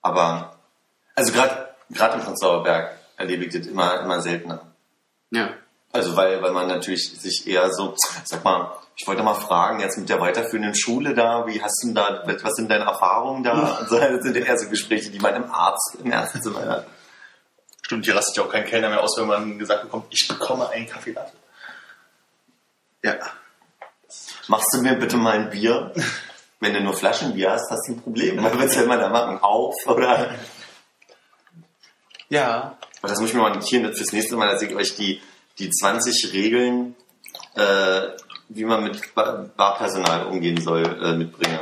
Aber, also gerade gerade im Prenzlauer Berg erlebe ich das immer, immer seltener. Ja. Also weil, weil man natürlich sich eher so, sag mal, ich wollte mal fragen, jetzt mit der weiterführenden Schule da, wie hast du denn da, was sind deine Erfahrungen da? Und so, das sind ja eher so Gespräche, die man im Arzt, im Ärztezimmer hat. Stimmt, hier rastet ja auch kein Kellner mehr aus, wenn man gesagt bekommt, ich bekomme einen Kaffee Latte. Ja. Machst du mir bitte mal ein Bier? Wenn du nur Flaschenbier hast, hast du ein Problem. Was willst du immer da machen? Auf? Oder? Ja. Aber das muss ich mir mal notieren fürs nächste Mal, dass ich euch die, die 20 Regeln, äh, wie man mit Ba- Barpersonal umgehen soll, äh, mitbringe.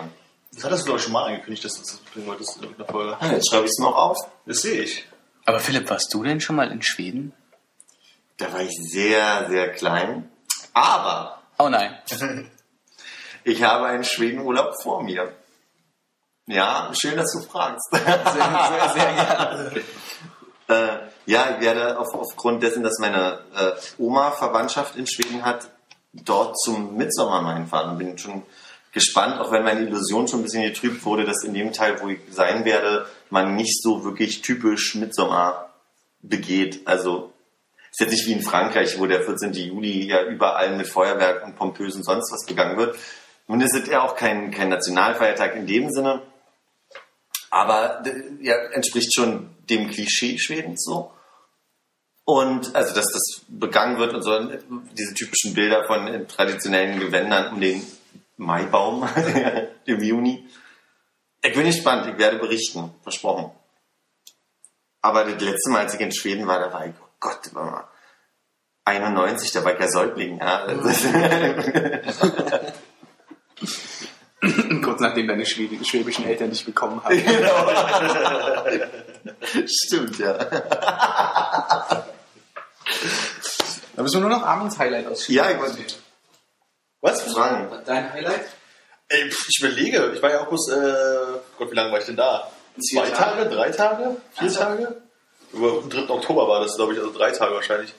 Das hattest du, glaube ich, schon mal angekündigt, dass du das bringen wolltest in irgendeiner Folge. Ah, jetzt schreibe ich es noch auf. Das sehe ich. Aber Philipp, warst du denn schon mal in Schweden? Da war ich sehr, sehr klein. Aber Oh nein. ich habe einen Schwedenurlaub vor mir. Ja, schön, dass du fragst. Sehr, sehr, sehr gerne. Äh, ja, ich werde auf, aufgrund dessen, dass meine äh, Oma Verwandtschaft in Schweden hat, dort zum Mitsommer mal hinfahren. Und bin schon gespannt, auch wenn meine Illusion schon ein bisschen getrübt wurde, dass in dem Teil, wo ich sein werde, man nicht so wirklich typisch Mitsommer begeht. Also ist jetzt nicht wie in Frankreich, wo der 14. Juli ja überall mit Feuerwerk und pompösen sonst was begangen wird. Nun ist es ja auch kein, kein Nationalfeiertag in dem Sinne, aber ja, entspricht schon dem Klischee Schwedens so. Und also, dass das begangen wird und so, diese typischen Bilder von äh, traditionellen Gewändern um den Maibaum im Juni. Ich bin gespannt, ich werde berichten, versprochen. Aber das letzte Mal, als ich in Schweden war, da war ich, oh Gott, war mal 91, da war ich ja Säugling. Ja. Kurz nachdem deine schwäbischen Eltern dich bekommen haben. Stimmt, ja. Da müssen wir nur noch Armin's Highlight ausschieben. Ja, ich wollte Was? fragen. Dein Highlight? Ey, ich überlege, ich war ja auch bloß, äh, Gott, wie lange war ich denn da? Zwei Tage. Tage, drei Tage, vier Tage? Über den 3. Oktober war das, glaube ich, also drei Tage wahrscheinlich.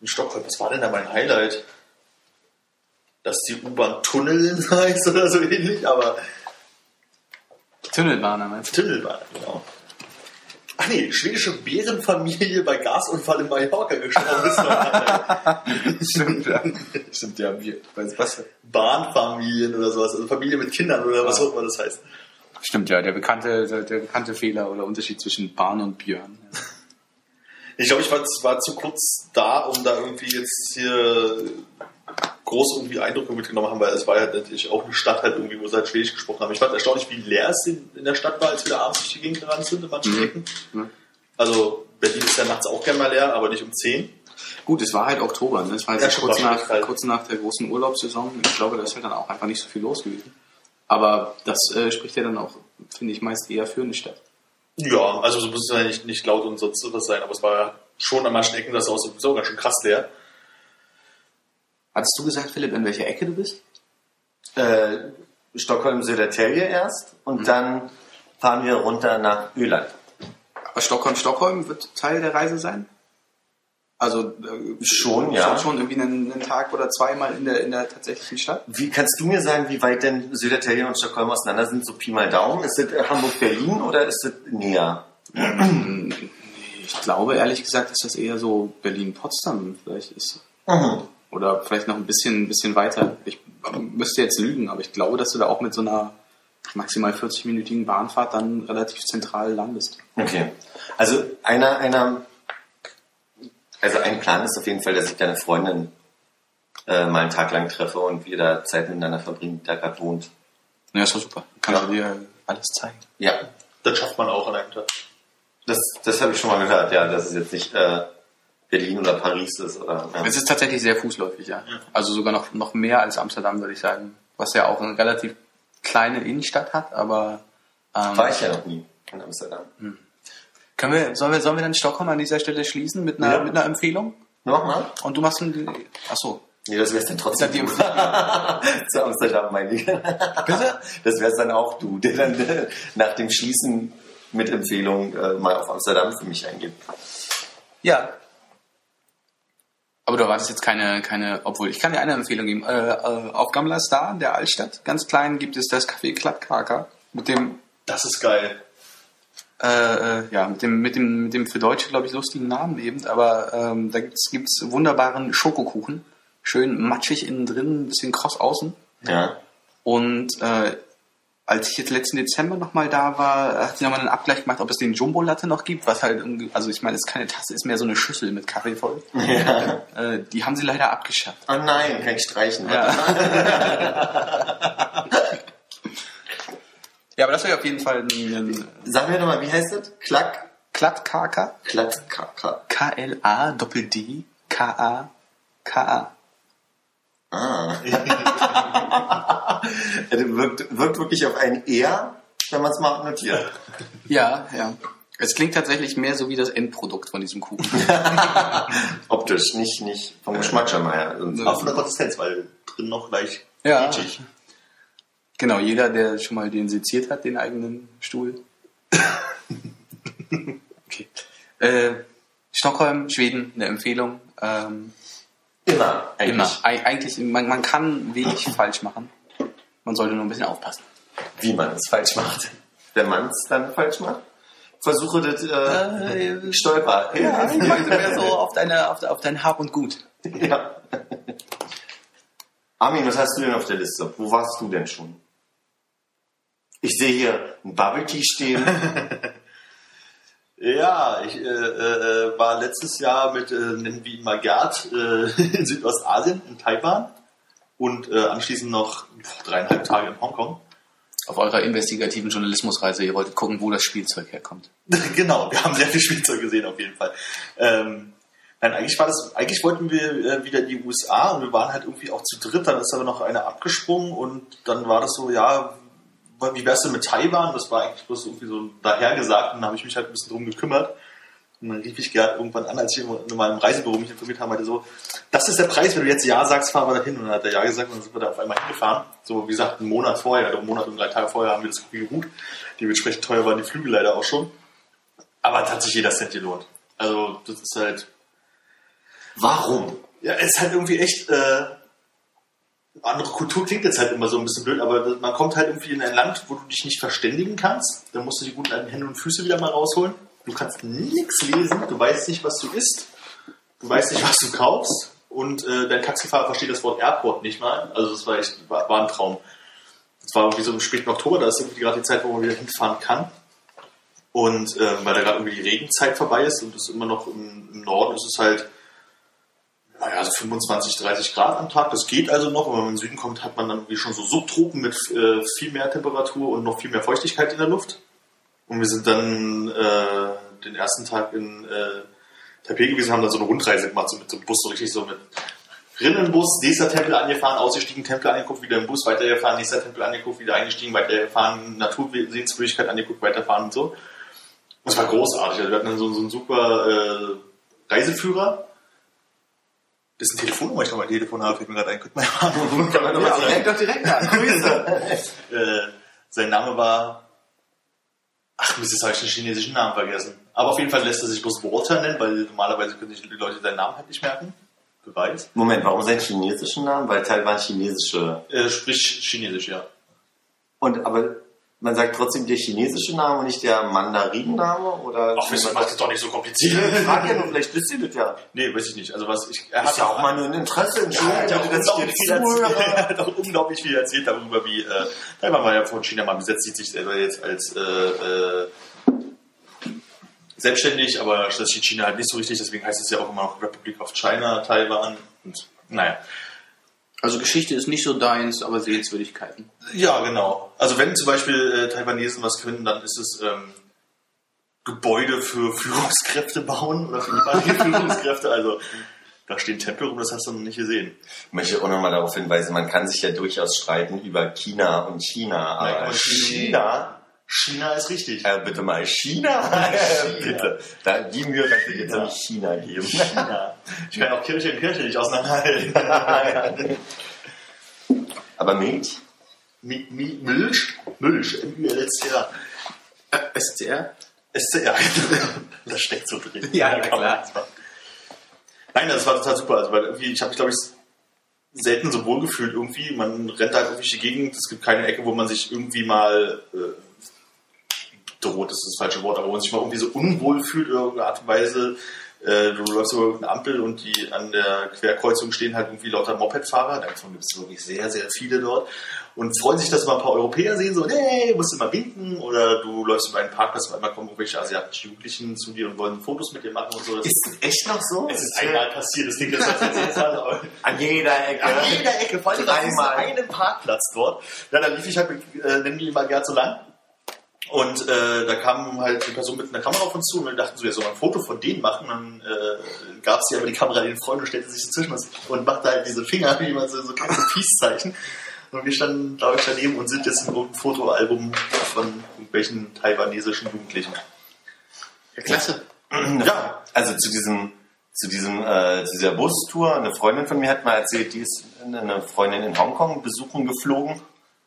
In Stockholm, was war denn da mein Highlight? Dass die U-Bahn Tunneln heißt oder so ähnlich, aber Tunnelbahner meinst du? Tunnelbahn, genau. Ach nee, schwedische Bärenfamilie bei Gasunfall in Mallorca gestorben ist. Stimmt, ja. Stimmt, ja. Wir, was? Bahnfamilien oder sowas, also Familie mit Kindern oder was auch immer das heißt. Stimmt, ja. Der bekannte, der, der bekannte Fehler oder Unterschied zwischen Bahn und Björn. Ich glaube, ich war, war zu kurz da, um da irgendwie jetzt hier groß irgendwie Eindrücke mitgenommen haben, weil es war ja natürlich auch eine Stadt halt irgendwie, wo sie halt Schwedisch gesprochen haben. Ich fand erstaunlich, wie leer es in, in der Stadt war, als wir da abends durch die Gegend gerannt sind in manchen Mhm. Ecken. Mhm. Also Berlin ist ja nachts auch gerne mal leer, aber nicht um 10. Gut, es war halt Oktober, ne? Es war Ja, jetzt schon kurz, war nach, kalt. kurz nach der großen Urlaubssaison. Ich glaube, da ist halt dann auch einfach nicht so viel los gewesen. Aber das äh, spricht ja dann auch, finde ich, meist eher für eine Stadt. Ja, also so muss es ja nicht, nicht laut und sonst was sein, aber es war schon an manchen Ecken das so, so ganz schön krass leer. Hattest du gesagt, Philipp, in welcher Ecke du bist? Äh, Stockholm Södertälje erst und dann fahren wir runter nach Öland. Aber Stockholm, Stockholm wird Teil der Reise sein? Also äh, Schon, ja. Schon, schon irgendwie einen, einen Tag oder zweimal in der, in der tatsächlichen Stadt? Wie kannst du mir sagen, wie weit denn Södertälje und Stockholm auseinander sind? So Pi mal Daumen. Ist das äh, Hamburg-Berlin oder ist das näher? Ich glaube ehrlich gesagt, dass das eher so Berlin-Potsdam vielleicht ist. Mhm. Oder vielleicht noch ein bisschen, ein bisschen weiter. Ich müsste jetzt lügen, aber ich glaube, dass du da auch mit so einer maximal 40-minütigen Bahnfahrt dann relativ zentral landest. Okay. Also einer, einer, also ein Plan ist auf jeden Fall, dass ich deine Freundin äh, mal einen Tag lang treffe und wir da Zeit miteinander verbringen, die da gerade wohnt. Ja, ist doch super. Kann ich dir alles zeigen. Ja, Das schafft man auch an einem Tag. das, das habe ich schon mal gehört, ja, dass es jetzt nicht äh, Berlin oder Paris ist oder. Ja. Es ist tatsächlich sehr fußläufig, ja. Also sogar noch, noch mehr als Amsterdam, würde ich sagen. Was ja auch eine relativ kleine Innenstadt hat, aber ähm, War ich ja noch nie in Amsterdam. können wir, sollen wir, sollen wir dann Stockholm an dieser Stelle schließen mit einer, Ja. mit einer Empfehlung? Nochmal? Und du machst ein, ach so. Nee, das wär's dann trotzdem. Du. Zu Amsterdam, meine ich. Bitte? Das wär's dann auch du, der dann äh, nach dem Schließen mit Empfehlung äh, mal auf Amsterdam für mich eingibt. Ja. Aber du erwartest jetzt keine, keine, obwohl ich kann dir eine Empfehlung geben. Äh, äh, auf Gamla Star, der Altstadt, ganz klein, gibt es das Café Klattkaka mit dem, Das ist geil. äh, äh, ja, mit dem, mit dem, mit dem für Deutsche, glaube ich, lustigen Namen eben. Aber ähm, da gibt's gibt's wunderbaren Schokokuchen. Schön matschig innen drin, ein bisschen kross außen. Ja. Und äh, als ich jetzt letzten Dezember nochmal da war, hat sie nochmal einen Abgleich gemacht, ob es den Jumbo Latte noch gibt, was halt, also ich meine, es ist keine Tasse, ist mehr so eine Schüssel mit Kaffee voll. ja. Äh, die haben sie leider abgeschafft. Oh nein, kann ich streichen. Ja. ja, aber das wäre auf jeden Fall ein, Sag mir nochmal, wie heißt das? Klack, Klattkaka. Klack, K, Ah. Also wirkt, wirkt wirklich auf ein R, wenn man es mal notiert. Ja, ja. Es klingt tatsächlich mehr so wie das Endprodukt von diesem Kuchen. Optisch, nicht, nicht vom Geschmack schon mal her. Und- Auch von der Konsistenz, weil drin noch leicht Ja. Genau, jeder, der schon mal den seziert hat, den eigenen Stuhl. okay. Äh, Stockholm, Schweden, eine Empfehlung. Ähm, Immer, eigentlich. immer. Eig eigentlich, man, man kann wenig falsch machen. Man sollte nur ein bisschen aufpassen. Wie man es falsch macht. Wenn man es dann falsch macht. Versuche das äh, Äh, Stolper. Ja, ich meinte mehr so auf, deine, auf, auf dein Hab und Gut. ja. Armin, was hast du denn auf der Liste? Wo warst du denn schon? Ich sehe hier ein Bubble Tea stehen. Ja, ich äh, äh, war letztes Jahr mit, äh, nennen wir ihn mal Gerd, äh, in Südostasien, in Taiwan und äh, anschließend noch dreieinhalb Tage in Hongkong. Auf eurer investigativen Journalismusreise, ihr wolltet gucken, wo das Spielzeug herkommt. genau, wir haben sehr viel Spielzeug gesehen auf jeden Fall. Ähm, nein, eigentlich war das, eigentlich wollten wir äh, wieder in die USA und wir waren halt irgendwie auch zu dritt, dann ist aber noch einer abgesprungen und dann war das so, ja, wie wär's denn mit Taiwan? Das war eigentlich bloß irgendwie so dahergesagt und dann habe ich mich halt ein bisschen drum gekümmert. Und dann rief ich Gerd irgendwann an, als ich in meinem Reisebüro mich informiert habe, meinte so, das ist der Preis, wenn du jetzt Ja sagst, fahren wir dahin. Und dann hat er Ja gesagt und dann sind wir da auf einmal hingefahren. So, wie gesagt, einen Monat vorher, oder einen Monat und drei Tage vorher haben wir das gebucht. Dementsprechend teuer waren die Flüge leider auch schon. Aber es hat sich jeder Cent gelohnt. Also, das ist halt, Warum? ja, es ist halt irgendwie echt, äh, andere Kultur klingt jetzt halt immer so ein bisschen blöd, aber man kommt halt irgendwie in ein Land, wo du dich nicht verständigen kannst. Dann musst du die guten alten Hände und Füße wieder mal rausholen. Du kannst nichts lesen, du weißt nicht, was du isst, du weißt nicht, was du kaufst und äh, dein Taxifahrer versteht das Wort Airport nicht mal. Also das war echt, war, war ein Traum. Das war irgendwie so im späten Oktober, da ist irgendwie gerade die Zeit, wo man wieder hinfahren kann. Und äh, weil da gerade irgendwie die Regenzeit vorbei ist und es immer noch im, im Norden ist es halt naja, so 25, 30 Grad am Tag. Das geht also noch. Und wenn man in den Süden kommt, hat man dann irgendwie schon so Subtropen mit äh, viel mehr Temperatur und noch viel mehr Feuchtigkeit in der Luft. Und wir sind dann äh, den ersten Tag in äh, Taipei gewesen, haben dann so eine Rundreise gemacht, so mit so einem Bus, so richtig so mit Rinnenbus, nächster Tempel angefahren, ausgestiegen, Tempel angeguckt, wieder im Bus weitergefahren, nächster Tempel angeguckt, wieder eingestiegen, weitergefahren, Natursehenswürdigkeit angeguckt, weiterfahren und so. Und es war großartig. Also wir hatten dann so, so einen super äh, Reiseführer, dessen Telefonnummer ich noch mein Telefon habe, fällt mir gerade ein, könnte man ja mal anrufen. Mal sagen. Denk doch direkt an. Grüße. äh, sein Name war. Ach, Mist, jetzt habe ich den chinesischen Namen vergessen. Aber auf jeden Fall lässt er sich bloß Walter nennen, weil normalerweise können sich die Leute seinen Namen halt nicht merken. Beweis. Moment, warum seinen chinesischen Namen? Weil Taiwan chinesische. Er spricht Chinesisch, ja. Und aber man sagt trotzdem der chinesische Name und nicht der Mandarin-Name? Oder Ach, wisst ihr, macht es doch nicht so kompliziert. Ich frage ja nur, vielleicht wisst ihr das ja. nee, weiß ich nicht. Also was ich. Er Ist ja auch mal nur ein Interesse. Ja, er hat Entschuldigung, auch dass ich dir viel erzählt, er hat auch unglaublich viel erzählt darüber, wie äh, Taiwan war ja von China mal besetzt, sieht sich selber jetzt als äh, äh, selbstständig, aber das sieht China halt nicht so richtig, deswegen heißt es ja auch immer noch Republic of China, Taiwan und naja. Also Geschichte ist nicht so deins, aber Sehenswürdigkeiten. Ja, genau. Also wenn zum Beispiel äh, Taiwanesen was können, dann ist es ähm, Gebäude für Führungskräfte bauen oder für die Führungskräfte. Also da stehen Tempel rum, das hast du noch nicht gesehen. Ich möchte auch nochmal darauf hinweisen, man kann sich ja durchaus streiten über China und China, aber China, China ist richtig. äh, bitte mal China, bitte. Da, die Mühe kannst du jetzt nicht China geben. China. Ich kann auch Kirche und Kirche nicht auseinanderhalten. aber Milch? Mi- Mi- Milch? Milch. Äh, SCR? SCR. Das steckt so drin. Ja, kann klar. Nein, das war total super. Also, weil irgendwie, ich habe mich, glaube ich, selten so wohl gefühlt irgendwie. Man rennt halt irgendwie durch die Gegend. Es gibt keine Ecke, wo man sich irgendwie mal äh, droht, das ist das falsche Wort, aber wo man sich mal irgendwie so unwohl fühlt, in irgendeiner Art und Weise. Äh, du läufst über eine Ampel und die an der Querkreuzung stehen halt irgendwie lauter Mopedfahrer. Davon gibt es wirklich sehr, sehr viele dort. Und freuen sich, dass mal ein paar Europäer sehen, so, nee, musst du mal winken. Oder du läufst über einen Parkplatz und einmal kommen irgendwelche asiatischen Jugendlichen zu dir und wollen Fotos mit dir machen und so. Das Ist das echt noch so? es ist einmal passiert, das klingt jetzt als An jeder Ecke. an jeder Ecke, vor allem Dreimal. einen Parkplatz dort. Ja, da lief ich halt, mit, äh, die mal gern so lang. Und äh, da kam halt eine Person mit einer Kamera auf uns zu und wir dachten so, wir sollen ein Foto von denen machen. Dann äh, gab sie aber die Kamera den Freund und stellte sich so zwischen uns und machte halt diese Finger, wie man so, so kleine Peace-Zeichen. Und wir standen, glaube ich, daneben und sind jetzt in irgendeinem Fotoalbum von irgendwelchen taiwanesischen Jugendlichen. Ja, klasse. Ja, Also zu diesem, zu diesem, äh, zu dieser Bustour, eine Freundin von mir hat mal erzählt, die ist eine Freundin in Hongkong besuchen geflogen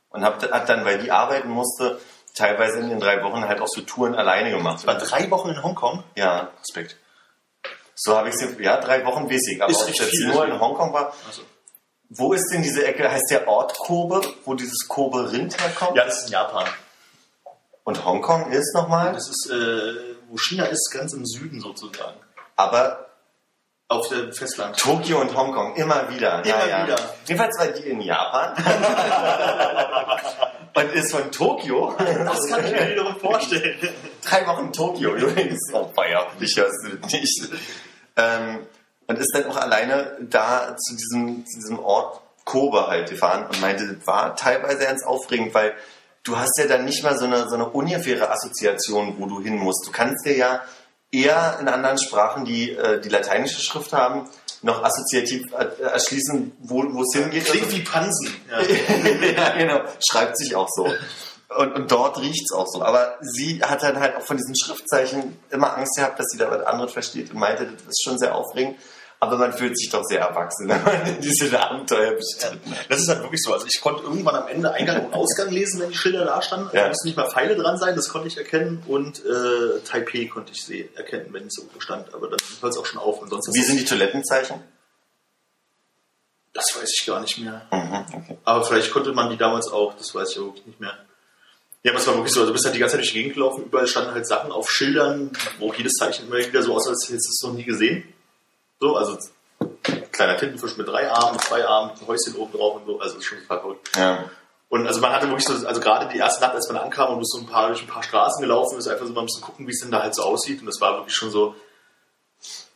und hat, hat dann, weil die arbeiten musste, teilweise in den drei Wochen halt auch so Touren alleine gemacht. ich war drei Wochen in Hongkong. Ja, Respekt. so habe ich sie, ja, drei Wochen ich, aber Ist ich jetzt nur deswegen. in Hongkong war. Also, Wo ist denn diese Ecke, heißt der Ort Kobe, wo dieses Kobe-Rind herkommt? ja, das ist in Japan. Und Hongkong ist nochmal, Das ist, äh, wo China ist, ganz im Süden sozusagen. aber Auf dem Festland. Tokio und Hongkong, immer wieder. Immer ja, wieder. Jedenfalls war die in Japan. und ist von Tokio. Das kann ich mir wiederum vorstellen. Drei Wochen in Tokio übrigens. Oh, feierlich, hörst du das nicht. Ähm, und ist dann auch alleine da zu diesem, zu diesem Ort Kobe halt gefahren und meinte, das war teilweise ganz aufregend, weil du hast ja dann nicht mal so eine, so eine ungefähre Assoziation, wo du hin musst. Du kannst dir ja eher in anderen Sprachen, die äh, die lateinische Schrift haben, noch assoziativ äh, erschließen, wo es hingeht. Klingt wie Pansen. Ja. ja, genau. Schreibt sich auch so. Und, und dort riecht's auch so. Aber sie hat dann halt auch von diesen Schriftzeichen immer Angst gehabt, dass sie da was anderes versteht und meinte, das ist schon sehr aufregend. Aber man fühlt sich doch sehr erwachsen, wenn man diese Abenteuer bestritten hat. Das ist halt wirklich so. Also ich konnte irgendwann am Ende Eingang und Ausgang lesen, wenn die Schilder da standen. Ja. Da mussten nicht mal Pfeile dran sein, das konnte ich erkennen. Und äh, Taipei konnte ich sehen, erkennen, wenn es irgendwo stand. Aber dann hört es auch schon auf. Und sonst ist Wie sind die Toilettenzeichen? Das weiß ich gar nicht mehr. Mhm, okay. Aber vielleicht konnte man die damals auch, das weiß ich auch wirklich nicht mehr. Ja, aber es war wirklich so, also du bist halt die ganze Zeit durch die Gegend gelaufen, überall standen halt Sachen auf Schildern, wo jedes Zeichen immer wieder so aussah, als hättest du es noch nie gesehen. So, also kleiner Tintenfisch mit drei Armen, zwei Armen, einem Häuschen oben drauf und so, also das ist schon total verrückt. Ja. Und also man hatte wirklich so, also gerade die erste Nacht, als man ankam und so ein paar, durch ein paar Straßen gelaufen ist, einfach so mal ein bisschen gucken, wie es denn da halt so aussieht. Und das war wirklich schon so,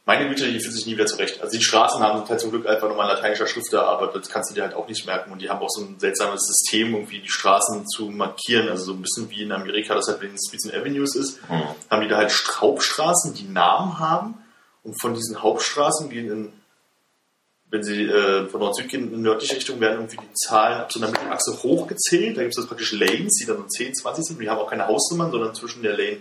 meine Güte, hier findet sich nie wieder zurecht. Also die Straßen haben halt zum Glück einfach nochmal lateinischer Schrift da, aber das kannst du dir halt auch nicht merken. Und die haben auch so ein seltsames System, irgendwie die Straßen zu markieren. Also so ein bisschen wie in Amerika, das halt, wenn es Streets and Avenues ist, Mhm. haben die da halt Straubstraßen, die Namen haben. Und von diesen Hauptstraßen, wie in, wenn sie äh, von Nord-Süd gehen, in nördliche Richtung, werden irgendwie die Zahlen ab so einer Mittelachse hochgezählt. Da gibt es praktisch Lanes, die dann so 10, 20 sind. Die haben auch keine Hausnummern, sondern zwischen der Lane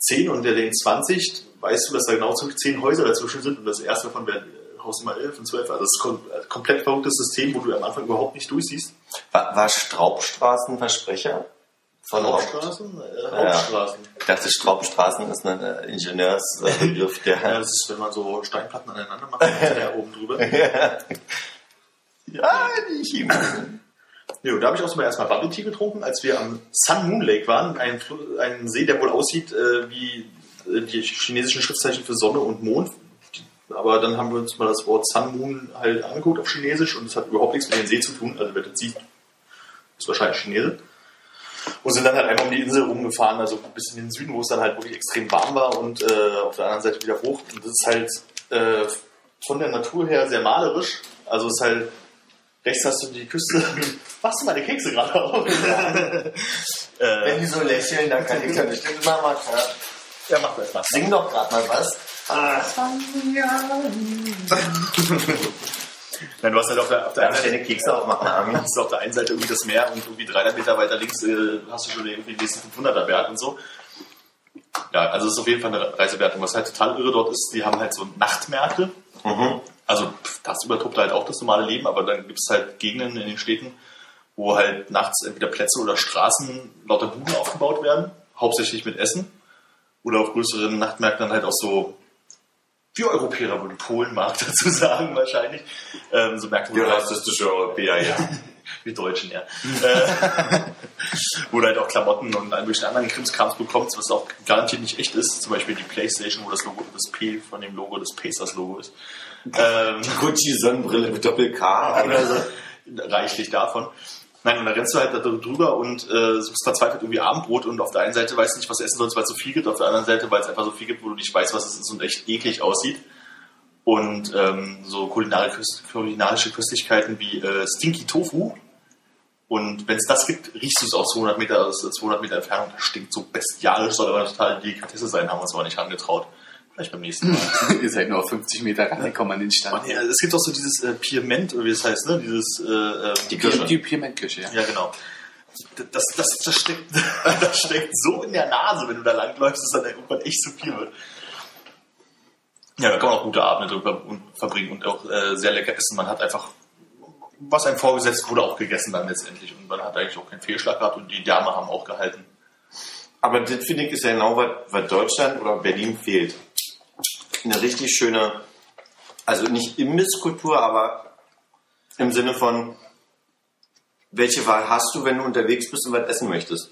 10 und der Lane 20 weißt du, dass da genau 10 Häuser dazwischen sind und das erste davon wäre äh, Hausnummer 11 und 12. Also das ist ein äh, komplett verrücktes System, wo du am Anfang überhaupt nicht durchsiehst. War, war Straubstraßen Versprecher? Von Hauptstraßen? Äh, Ja. Hauptstraßen. Ich dachte, Straubstraßen ist ein äh, Ingenieursbegriff, Ja. der. das ist, wenn man so Steinplatten aneinander macht, dann ist der oben drüber. ja, die Chemie. Ja, und da habe ich auch Mal Bubble Tea getrunken, als wir am Sun Moon Lake waren, ein, ein See, der wohl aussieht äh, wie äh, die chinesischen Schriftzeichen für Sonne und Mond. Aber dann haben wir uns mal das Wort Sun Moon halt angeguckt auf Chinesisch und es hat überhaupt nichts mit dem See zu tun. Also wer das sieht, ist wahrscheinlich Chinese. Und sind dann halt einfach um die Insel rumgefahren, also bis in den Süden, wo es dann halt wirklich extrem warm war und äh, auf der anderen Seite wieder hoch. Und das ist halt äh, von der Natur her sehr malerisch. Also es ist halt, rechts hast du die Küste. Machst du meine Kekse gerade auf? äh, Wenn die so lächeln, dann kann ich ja bestimmt mal was. Ja. ja, mach das mal. Sing doch gerade mal was. Nein, du hast halt auf der, auf der einen Seite Kekse aufmachen, Armin? hast du auf der einen Seite irgendwie das Meer und irgendwie 300 Meter weiter links äh, hast du schon irgendwie den nächsten 500er Berg und so. Ja, also es ist auf jeden Fall eine Reise wert. Und was halt total irre dort ist, die haben halt so Nachtmärkte. Mhm. Also das übertoppt halt auch das normale Leben, aber dann gibt es halt Gegenden in den Städten, wo halt nachts entweder Plätze oder Straßen lauter Buden aufgebaut werden, hauptsächlich mit Essen. Oder auf größeren Nachtmärkten dann halt auch so, wir Europäer würden Polenmarkt dazu sagen wahrscheinlich. Ähm, so wo Die du halt- rassistische Europäer, ja. wir Deutschen, ja. äh, wo du halt auch Klamotten und allen möglichen anderen Krimskrams bekommst, was auch garantiert nicht echt ist. Zum Beispiel die Playstation, wo das Logo, das P von dem Logo des Pacers-Logo ist. Ähm, Gucci-Sonnenbrille mit Doppel-K oder so. reichlich davon. Nein, und dann rennst du halt da drüber und äh, suchst verzweifelt irgendwie Abendbrot und auf der einen Seite weißt du nicht, was du essen sollst, weil es so viel gibt, auf der anderen Seite, weil es einfach so viel gibt, wo du nicht weißt, was es ist und echt eklig aussieht. Und ähm, so kulinarische, Köstlichkeiten wie äh, Stinky Tofu. Und wenn es das gibt, riechst du es aus 200 Meter, aus 200 Meter Entfernung. Das stinkt so bestialisch, soll aber total Delikatesse sein, haben wir uns aber nicht angetraut. Vielleicht beim nächsten Mal. Ihr seid nur auf 50 Meter rangekommen an den Stand. Und ja, es gibt auch so dieses äh, Piment, oder wie es heißt, ne? Dieses äh, ähm, Die Kirsche. die Pimentküche, ja. Ja, genau. Das, das, das, steckt, das steckt so in der Nase, wenn du da langläufst, dass dann irgendwann echt zu viel wird. Ja, da kann man auch gute Abende drüber verbringen und auch äh, sehr lecker essen. Man hat einfach, was einem vorgesetzt wurde, auch gegessen dann letztendlich. Und man hat eigentlich auch keinen Fehlschlag gehabt und die Därme haben auch gehalten. Aber das finde ich ist ja genau, was, was Deutschland oder Berlin fehlt. Eine richtig schöne, also nicht Imbisskultur, aber im Sinne von, welche Wahl hast du, wenn du unterwegs bist und was essen möchtest?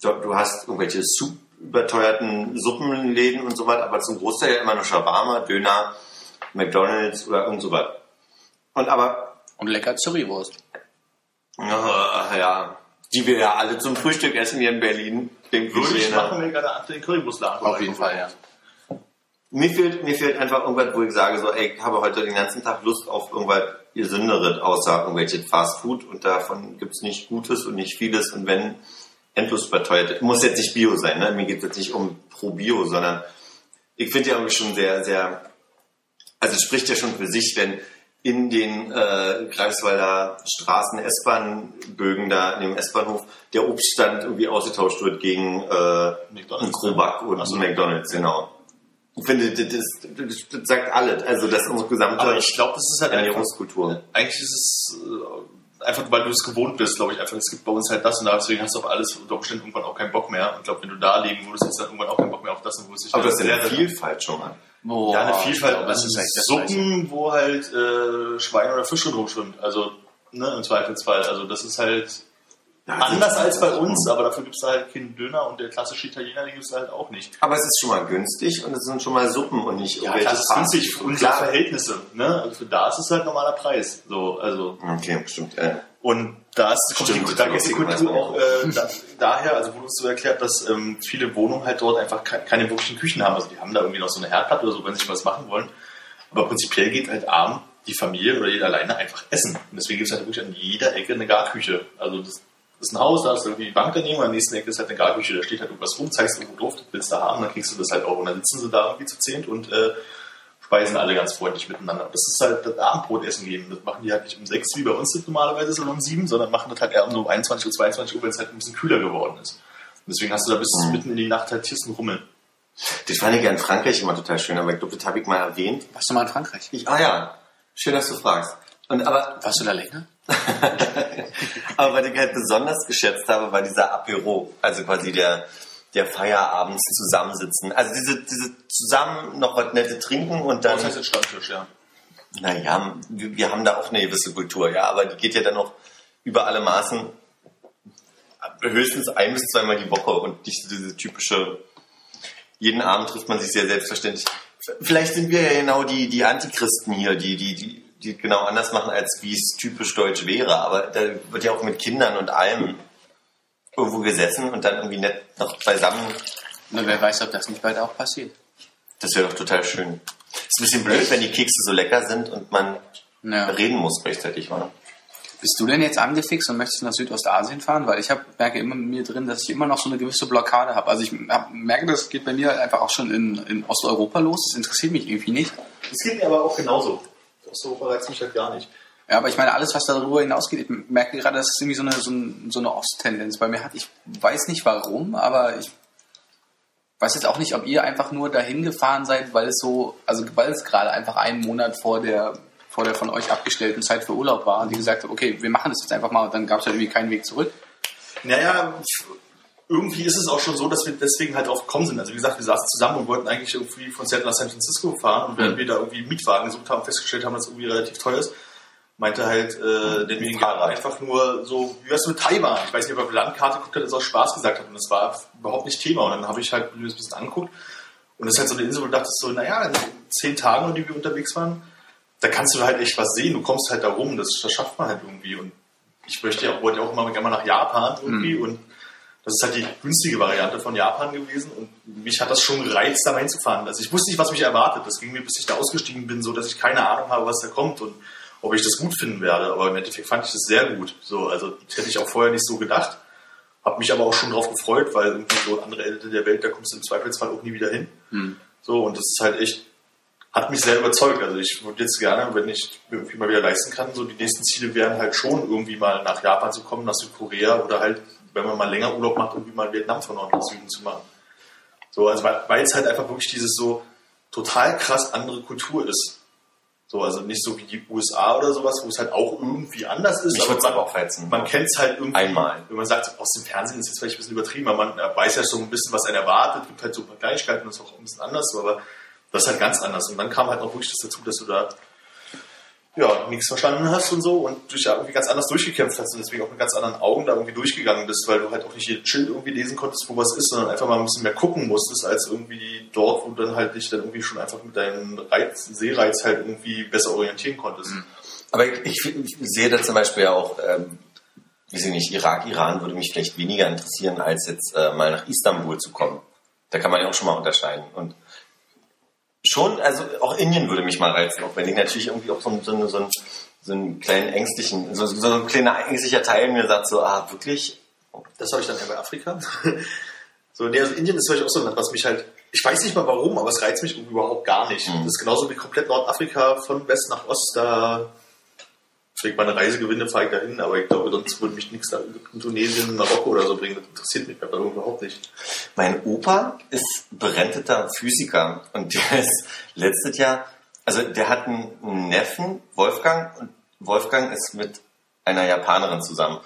Du, du hast irgendwelche sub überteuerten Suppenläden und so weiter, aber zum Großteil ja immer nur Shawarma, Döner, McDonalds oder irgend so was. Und aber Und lecker Currywurst. Ja, ja. Die wir ja alle zum Frühstück essen hier in Berlin. Dem Würde ich machen, wenn ich gerade den Currywurstladen Auf jeden Fall, ja. Mir fehlt, mir fehlt einfach irgendwas, wo ich sage, so, ey, ich habe heute den ganzen Tag Lust auf irgendwas gesünderes, außer irgendwelche Fast Food und davon gibt's nicht Gutes und nicht vieles und wenn, endlos überteuert. Muss jetzt nicht Bio sein, ne? Mir geht es jetzt nicht um pro Bio, sondern ich finde ja irgendwie schon sehr, sehr, also es spricht ja schon für sich, wenn in den äh, Greifswalder Straßen S-Bahn-Bögen da in dem S-Bahnhof der Obststand irgendwie ausgetauscht wird gegen äh, McDonald's. einen Krobak und Ach so. McDonalds, genau. Ich finde, das, das, das, sagt alles. Also das ist unsere gesamte Aber ich glaube, das ist halt einfach, Ernährungskultur. eigentlich ist es äh, einfach, weil du es gewohnt bist, glaube ich, einfach, es gibt bei uns halt das und deswegen hast du auf alles unter Umständen irgendwann auch keinen Bock mehr. Und ich glaube, wenn du da leben würdest, hast du dann irgendwann auch keinen Bock mehr auf das und würdest dich Aber dann das ist eine Vielfalt schon mal. Boah, Ja, eine Vielfalt. glaube, Das ist. Suppen, wo halt äh, Schwein oder Fisch drin schwimmt. Also, ne, im Zweifelsfall. Also, das ist halt anders als bei uns, aber dafür gibt es halt keinen Döner und der klassische Italiener, den gibt es halt auch nicht. Aber es ist schon mal günstig und es sind schon mal Suppen und nicht Ja, irgendwelche das ist günstig für unsere Verhältnisse. Ne? Also, für da ist es halt normaler Preis. So, also, Okay, stimmt. Ja. Und da, ist, Stimmt, die, da die Kultur auch äh, da, daher, also wurde uns so erklärt, dass ähm, viele Wohnungen halt dort einfach ke keine wirklichen Küchen haben. Also die haben da irgendwie noch so eine Herdplatte oder so, wenn sie was machen wollen. Aber prinzipiell geht halt abend die Familie oder jeder alleine einfach essen. Und deswegen gibt es halt wirklich an jeder Ecke eine Garküche. Also das ist ein Haus, da ist irgendwie die Bank daneben, der nächsten Ecke ist halt eine Garküche. Da steht halt irgendwas rum, zeigst irgendwo drauf, das willst du haben, dann kriegst du das halt auch. Und dann sitzen sie da irgendwie zu zehnt und äh, speisen alle ganz freundlich miteinander. Das ist halt das Abendbrotessen gehen. Das machen die halt nicht um sechs, wie bei uns das normalerweise ist, oder um sieben, sondern machen das halt eher um so 21 Uhr, 22 Uhr, wenn es halt ein bisschen kühler geworden ist. Und deswegen hast du da bis Mhm. mitten in die Nacht halt Tissen rummeln. Das fand ich ja in Frankreich immer total schön, aber ich glaube, das habe ich mal erwähnt. Warst du mal in Frankreich? Ich, ah ja, schön, dass du fragst. Und aber, Warst du da länger? aber was ich halt besonders geschätzt habe, war dieser Apero, also quasi der, der Feierabends zusammensitzen. Also diese, diese zusammen noch was Nette trinken und dann, Das heißt jetzt Stammtisch, ja. naja, wir, wir haben da auch eine gewisse Kultur, ja, aber die geht ja dann noch über alle Maßen höchstens ein bis zweimal die Woche und nicht diese typische, jeden Abend trifft man sich sehr selbstverständlich. Vielleicht sind wir ja genau die, die Antichristen hier, die, die, die, die genau anders machen, als wie es typisch deutsch wäre. Aber da wird ja auch mit Kindern und allem irgendwo gesessen und dann irgendwie nett noch beisammen. Na, wer weiß, ob das nicht bald auch passiert. Das wäre doch total schön. Ist ein bisschen blöd, wenn die Kekse so lecker sind und man Ja. reden muss rechtzeitig, oder? Bist du denn jetzt angefixt und möchtest nach Südostasien fahren? Weil ich hab, merke immer in mir drin, dass ich immer noch so eine gewisse Blockade habe. Also ich hab, merke, das geht bei mir einfach auch schon in, in Osteuropa los. Das interessiert mich irgendwie nicht. Das geht mir aber auch genauso. Osteuropa reizt mich halt gar nicht. Ja, aber ich meine, alles, was darüber hinausgeht, ich merke gerade, dass es irgendwie so eine, so, ein, so eine Osttendenz bei mir hat. Ich weiß nicht warum, aber ich weiß jetzt auch nicht, ob ihr einfach nur dahin gefahren seid, weil es so, also weil es gerade einfach einen Monat vor der vor der von euch abgestellten Zeit für Urlaub war und die gesagt hat, okay, wir machen das jetzt einfach mal und dann gab es halt irgendwie keinen Weg zurück. Naja, irgendwie ist es auch schon so, dass wir deswegen halt drauf gekommen sind. Also wie gesagt, wir saßen zusammen und wollten eigentlich irgendwie von Seattle nach San Francisco fahren und während wir da irgendwie einen Mietwagen gesucht haben, festgestellt haben, dass es irgendwie relativ teuer ist, meinte halt äh, der Minigan Fahrrad. einfach nur so, wie wär's mit Taiwan? Ich weiß nicht, ob er auf die Landkarte geguckt hat, das aus Spaß gesagt hat und das war überhaupt nicht Thema. Und dann habe ich halt mir das ein bisschen angeguckt und das ist halt so eine Insel, wo du dachtest so, naja, in zehn Tagen, die wir unterwegs waren, da kannst du halt echt was sehen. Du kommst halt da rum, das, das schafft man halt irgendwie. Und ich möchte ja, wollte ja auch immer gerne mal nach Japan irgendwie und das ist halt die günstige Variante von Japan gewesen und mich hat das schon gereizt, da reinzufahren. Also ich wusste nicht, was mich erwartet. Das ging mir, bis ich da ausgestiegen bin, so dass ich keine Ahnung habe, was da kommt und ob ich das gut finden werde. Aber im Endeffekt fand ich das sehr gut. So, also das hätte ich auch vorher nicht so gedacht. Habe mich aber auch schon drauf gefreut, weil irgendwie so andere Ende der Welt, da kommst du im Zweifelsfall auch nie wieder hin. So, und das ist halt echt, hat mich sehr überzeugt. Also ich würde jetzt gerne, wenn ich mir irgendwie mal wieder leisten kann, so die nächsten Ziele wären halt schon irgendwie mal nach Japan zu kommen, nach Südkorea oder halt, wenn man mal länger Urlaub macht, irgendwie mal Vietnam von Nord nach Süden zu machen. So, also weil, es halt einfach wirklich dieses so total krass andere Kultur ist. So, also nicht so wie die USA oder sowas, wo es halt auch irgendwie anders ist. Mich würde es aber auch reizen. Man kennt es halt irgendwie. Einmal. Wenn man sagt, aus dem Fernsehen ist jetzt vielleicht ein bisschen übertrieben, aber man äh, weiß ja so ein bisschen, was einen erwartet. gibt halt so ein paar Kleinigkeiten, das ist auch ein bisschen anders, aber das ist halt ganz anders. Und dann kam halt auch wirklich das dazu, dass du da ja, nichts verstanden hast und so und dich ja irgendwie ganz anders durchgekämpft hast und deswegen auch mit ganz anderen Augen da irgendwie durchgegangen bist, weil du halt auch nicht jedes Schild irgendwie lesen konntest, wo was ist, sondern einfach mal ein bisschen mehr gucken musstest, als irgendwie dort, wo du dann halt dich dann irgendwie schon einfach mit deinem Reiz, Sehreiz halt irgendwie besser orientieren konntest. Aber ich, ich, ich sehe da zum Beispiel ja auch, ähm, weiß ich nicht, Irak, Iran würde mich vielleicht weniger interessieren, als jetzt äh, mal nach Istanbul zu kommen. Da kann man ja auch schon mal unterscheiden. Und schon, also auch Indien würde mich mal reizen, auch wenn ich natürlich irgendwie auch so, ein- so, so, ein- so einen kleinen ängstlichen, so, so ein kleiner ängstlicher Teil mir sagt so, ah, wirklich? Das habe ich dann eher bei Afrika. so, nee, also Indien ist vielleicht auch so ein Land, was mich halt, ich weiß nicht mal warum, aber es reizt mich überhaupt gar nicht. Mhm. Das ist genauso wie komplett Nordafrika von West nach Ost, da ich meine Reise gewinne, fahre ich dahin, aber ich glaube, sonst würde mich nichts da in Tunesien, Marokko oder so bringen. Das interessiert mich aber überhaupt nicht. Mein Opa ist berenteter Physiker und der ist letztes Jahr, also der hat einen Neffen, Wolfgang, und Wolfgang ist mit einer Japanerin zusammen.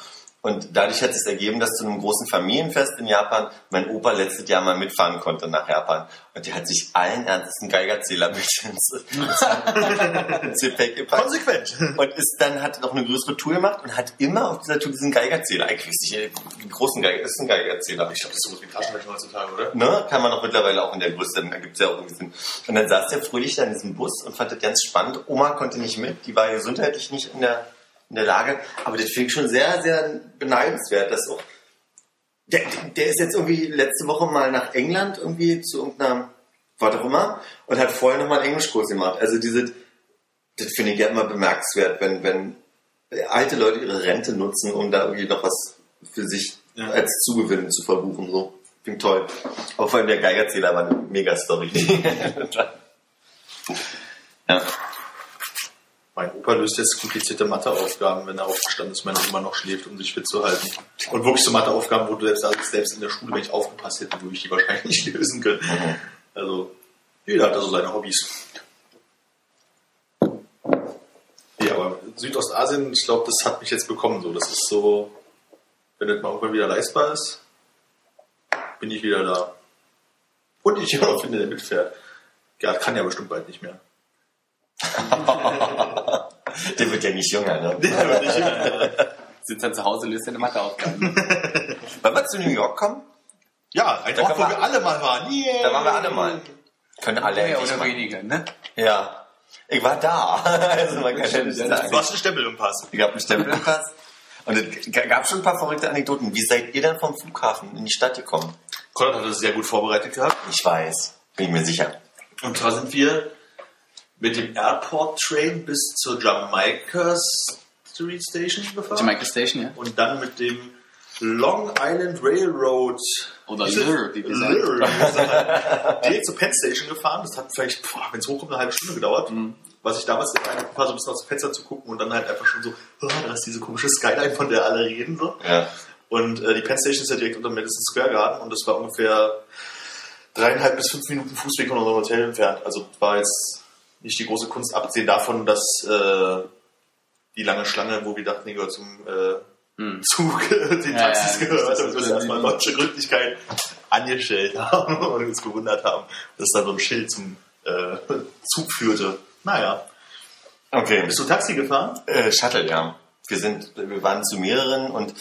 Und dadurch hat es ergeben, dass zu einem großen Familienfest in Japan mein Opa letztes Jahr mal mitfahren konnte nach Japan. Und der hat sich allen Ernstes einen Geigerzähler mit ins, Gepäck gepackt. Konsequent. Und ist dann, hat noch eine größere Tour gemacht und hat immer auf dieser Tour diesen Geigerzähler. Eigentlich ist nicht, großen Geiger, ist ein Geigerzähler. Ich glaube, das ist so wie Taschenrechner heutzutage, oder? Ne, kann man auch mittlerweile auch in der Größe, da gibt's ja auch irgendwie Sinn. Und dann saß der fröhlich da in diesem Bus und fand das ganz spannend. Oma konnte nicht mit, die war gesundheitlich nicht in der, in der Lage. Aber das finde ich schon sehr, sehr beneidenswert, dass auch, der, der ist jetzt irgendwie letzte Woche mal nach England irgendwie zu irgendeiner, was auch immer, und hat vorher nochmal einen Englischkurs gemacht. Also diese, das finde ich ja immer bemerkenswert, wenn, wenn alte Leute ihre Rente nutzen, um da irgendwie noch was für sich Ja. als Zugewinn zu verbuchen. So. Klingt toll. Aber vor allem der Geigerzähler war eine Mega-Story. Ja. Mein Opa löst jetzt komplizierte Matheaufgaben, wenn er aufgestanden ist, meine Oma noch schläft, um sich fit zu halten. Und wirklich so Matheaufgaben, wo du selbst, also selbst in der Schule, wenn ich aufgepasst hätte, würde ich die wahrscheinlich nicht lösen können. Mhm. Also, jeder hat da so seine Hobbys. Ja, aber Südostasien, ich glaube, das hat mich jetzt bekommen. So, das ist so, wenn das mal irgendwann wieder leistbar ist, bin ich wieder da. Und ich immer noch finde, der mitfährt. Ja, kann ja bestimmt bald nicht mehr. Der wird ja nicht jünger, ne? Der wird nicht mehr. Sitzt dann zu Hause, löst seine Matheaufgaben. Wollen wir zu New York kommen? Ja, ein Da Ort, wo wir alle mal waren. Yeah. Da waren wir alle mal. Können alle Mehr oder mal. weniger, ne? Ja. Ich war da. Also man kann ja nicht sagen. Du hast einen Stempel im Pass. Ich habe einen Stempel im Pass. Und es gab schon ein paar verrückte Anekdoten. Wie seid ihr denn vom Flughafen in die Stadt gekommen? Konrad hat das sehr gut vorbereitet gehabt. Ich weiß. Bin ich mir sicher. Und zwar sind wir mit dem Airport Train bis zur Jamaica Street Station gefahren. Jamaica Station, ja? Und dann mit dem Long Island Railroad. Oder Lure, wie gesagt. Lure, wie gesagt. direkt zur Penn Station gefahren. Das hat vielleicht, wenn es hochkommt, eine halbe Stunde gedauert. Mhm. Was ich damals in einer war, so ein bisschen aus dem Fenster zu gucken und dann halt einfach schon so, oh, da ist diese komische Skyline, von der alle reden. So. Ja. Und äh, die Penn Station ist ja direkt unter Madison Square Garden und das war ungefähr dreieinhalb bis fünf Minuten Fußweg von unserem Hotel entfernt. Also war jetzt nicht die große Kunst, abgesehen davon, dass äh, die lange Schlange, wo wir dachten, die gehört zum äh, Hm. Zug, den Ja, Taxis ja, gehört, das und wir erstmal die- deutsche Gründlichkeit angestellt haben und uns gewundert haben, dass da so ein Schild zum äh, Zug führte. Naja. Okay. Bist du Taxi gefahren? Äh, Shuttle, ja. Wir sind, wir waren zu mehreren und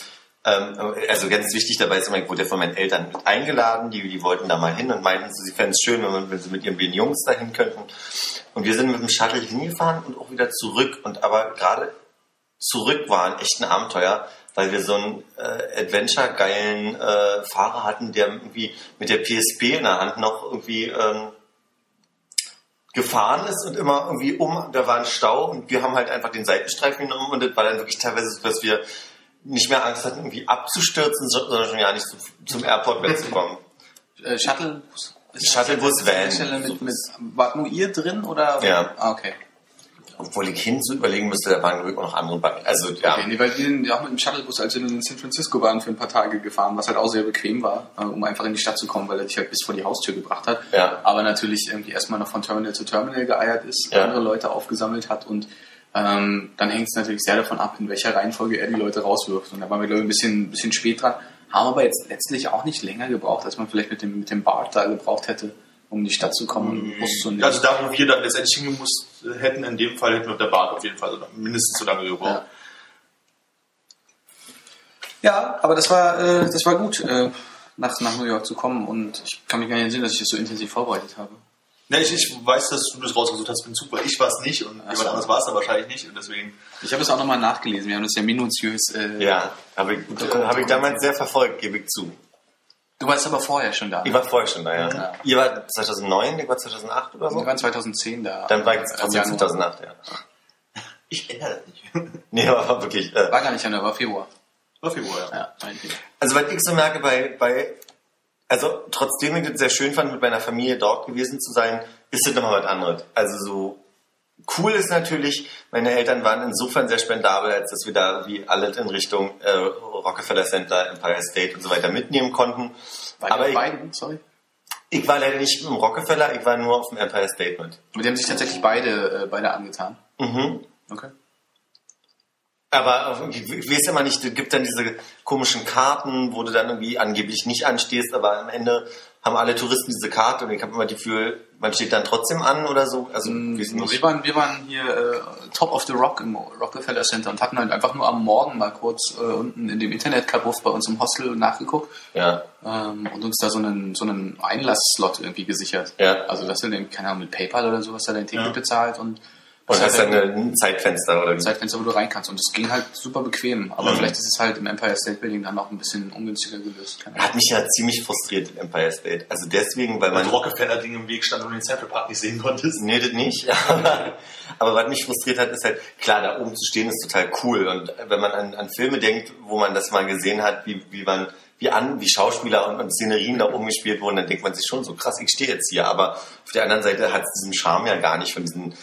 also ganz wichtig dabei ist immer, ich wurde ja von meinen Eltern mit eingeladen, die, die wollten da mal hin und meinten, sie fänden es schön, wenn, man, wenn sie mit ihren beiden Jungs dahin könnten. Und wir sind mit dem Shuttle hingefahren und auch wieder zurück. Und aber gerade zurück war ein echt ein Abenteuer, weil wir so einen äh, Adventure-geilen äh, Fahrer hatten, der irgendwie mit der PSP in der Hand noch irgendwie ähm, gefahren ist und immer irgendwie um, da war ein Stau und wir haben halt einfach den Seitenstreifen genommen und das war dann wirklich teilweise so, dass wir nicht mehr Angst hatten, irgendwie abzustürzen, so- sondern schon ja nicht zu, zum Airport wegzukommen. Äh, Shuttlebus das Van. Mit, mit, war nur ihr drin oder? Ja. Ah, okay. Obwohl ich hin zu überlegen müsste, da waren ruhig auch noch andere bei. Also ja, Okay, nee, weil wir sind ja auch mit dem Shuttlebus, als wir in San Francisco waren, für ein paar Tage gefahren, was halt auch sehr bequem war, äh, um einfach in die Stadt zu kommen, weil er dich halt bis vor die Haustür gebracht hat. Ja. Aber natürlich irgendwie erstmal noch von Terminal zu Terminal geeiert ist, Ja. andere Leute aufgesammelt hat und ähm, dann hängt es natürlich sehr davon ab, in welcher Reihenfolge er die Leute rauswirft. Und da waren wir, glaube ich, ein bisschen, ein bisschen spät dran, haben aber jetzt letztlich auch nicht länger gebraucht, als man vielleicht mit dem, mit dem Bart da gebraucht hätte, um in die Stadt zu kommen und den Bus zu nehmen. Also da, wo wir dann letztendlich hingemusst hätten, in dem Fall hätten wir mit der Bahn auf jeden Fall mindestens so lange gebraucht. Ja. Ja, aber das war, äh, das war gut, äh, nach, nach New York zu kommen und ich kann mich gar nicht entsinnen, dass ich das so intensiv vorbereitet habe. Ja, ich, ich weiß, dass du das rausgesucht hast mit Zug, weil ich war es nicht und Ach jemand so. anderes war es dann wahrscheinlich nicht und deswegen. Ich habe es auch nochmal nachgelesen, wir haben das ja minutiös. Äh, ja, habe ich, habe ich damals sehr verfolgt, gebe ich zu. Du warst aber vorher schon da. Ich war vorher schon da, ja. Ja. Ihr war 2009, ich war 2008 oder Wir so? waren 2010 da. Dann war ich Im trotzdem Januar. 2008, ja. Ich ändere das nicht. Nee, aber war wirklich... Äh, War gar nicht Januar, war Februar. War Februar, ja. Ja. Also was ich so merke bei, bei also trotzdem ich das sehr schön fand, mit meiner Familie dort gewesen zu sein, ist das nochmal was anderes. Also so cool ist natürlich, meine Eltern waren insofern sehr spendabel, als dass wir da wie alles in Richtung äh, Rockefeller Center, Empire State und so weiter mitnehmen konnten. War Aber ich, beiden, sorry. ich war leider nicht im Rockefeller, ich war nur auf dem Empire State mit. Aber die haben sich tatsächlich beide, äh, beide angetan. Mhm. Okay. Aber ich weiß immer nicht, es gibt dann diese komischen Karten, wo du dann irgendwie angeblich nicht anstehst, aber am Ende haben alle Touristen diese Karte und ich habe immer das Gefühl, man steht dann trotzdem an oder so. Also weiß Wir waren, wir waren hier äh, Top of the Rock im Rockefeller Center und hatten halt einfach nur am Morgen mal kurz äh, unten in dem Internetkabuff bei uns im Hostel nachgeguckt Ja, ähm, und uns da so einen, so einen Einlassslot irgendwie gesichert. Ja. Also das sind, keine Ahnung, mit PayPal oder sowas da dein Ticket Ja. bezahlt und und das hast dann ein Zeitfenster oder wie? Zeitfenster, wo du rein kannst. Und das ging halt super bequem. Aber vielleicht ist es halt im Empire State Building dann noch ein bisschen ungünstiger gelöst. Hat mich ja ziemlich frustriert im Empire State. Also deswegen, weil Weil man... Rockefeller-Ding im Weg stand und den Central Park nicht sehen konntest. Nee, das nicht. Aber was mich frustriert hat, ist halt, klar, da oben zu stehen ist total cool. Und wenn man an, an Filme denkt, wo man das mal gesehen hat, wie, wie man, wie an, wie Schauspieler und, und Szenerien da oben gespielt wurden, dann denkt man sich schon so krass, ich stehe jetzt hier. Aber auf der anderen Seite hat es diesen Charme ja gar nicht von diesen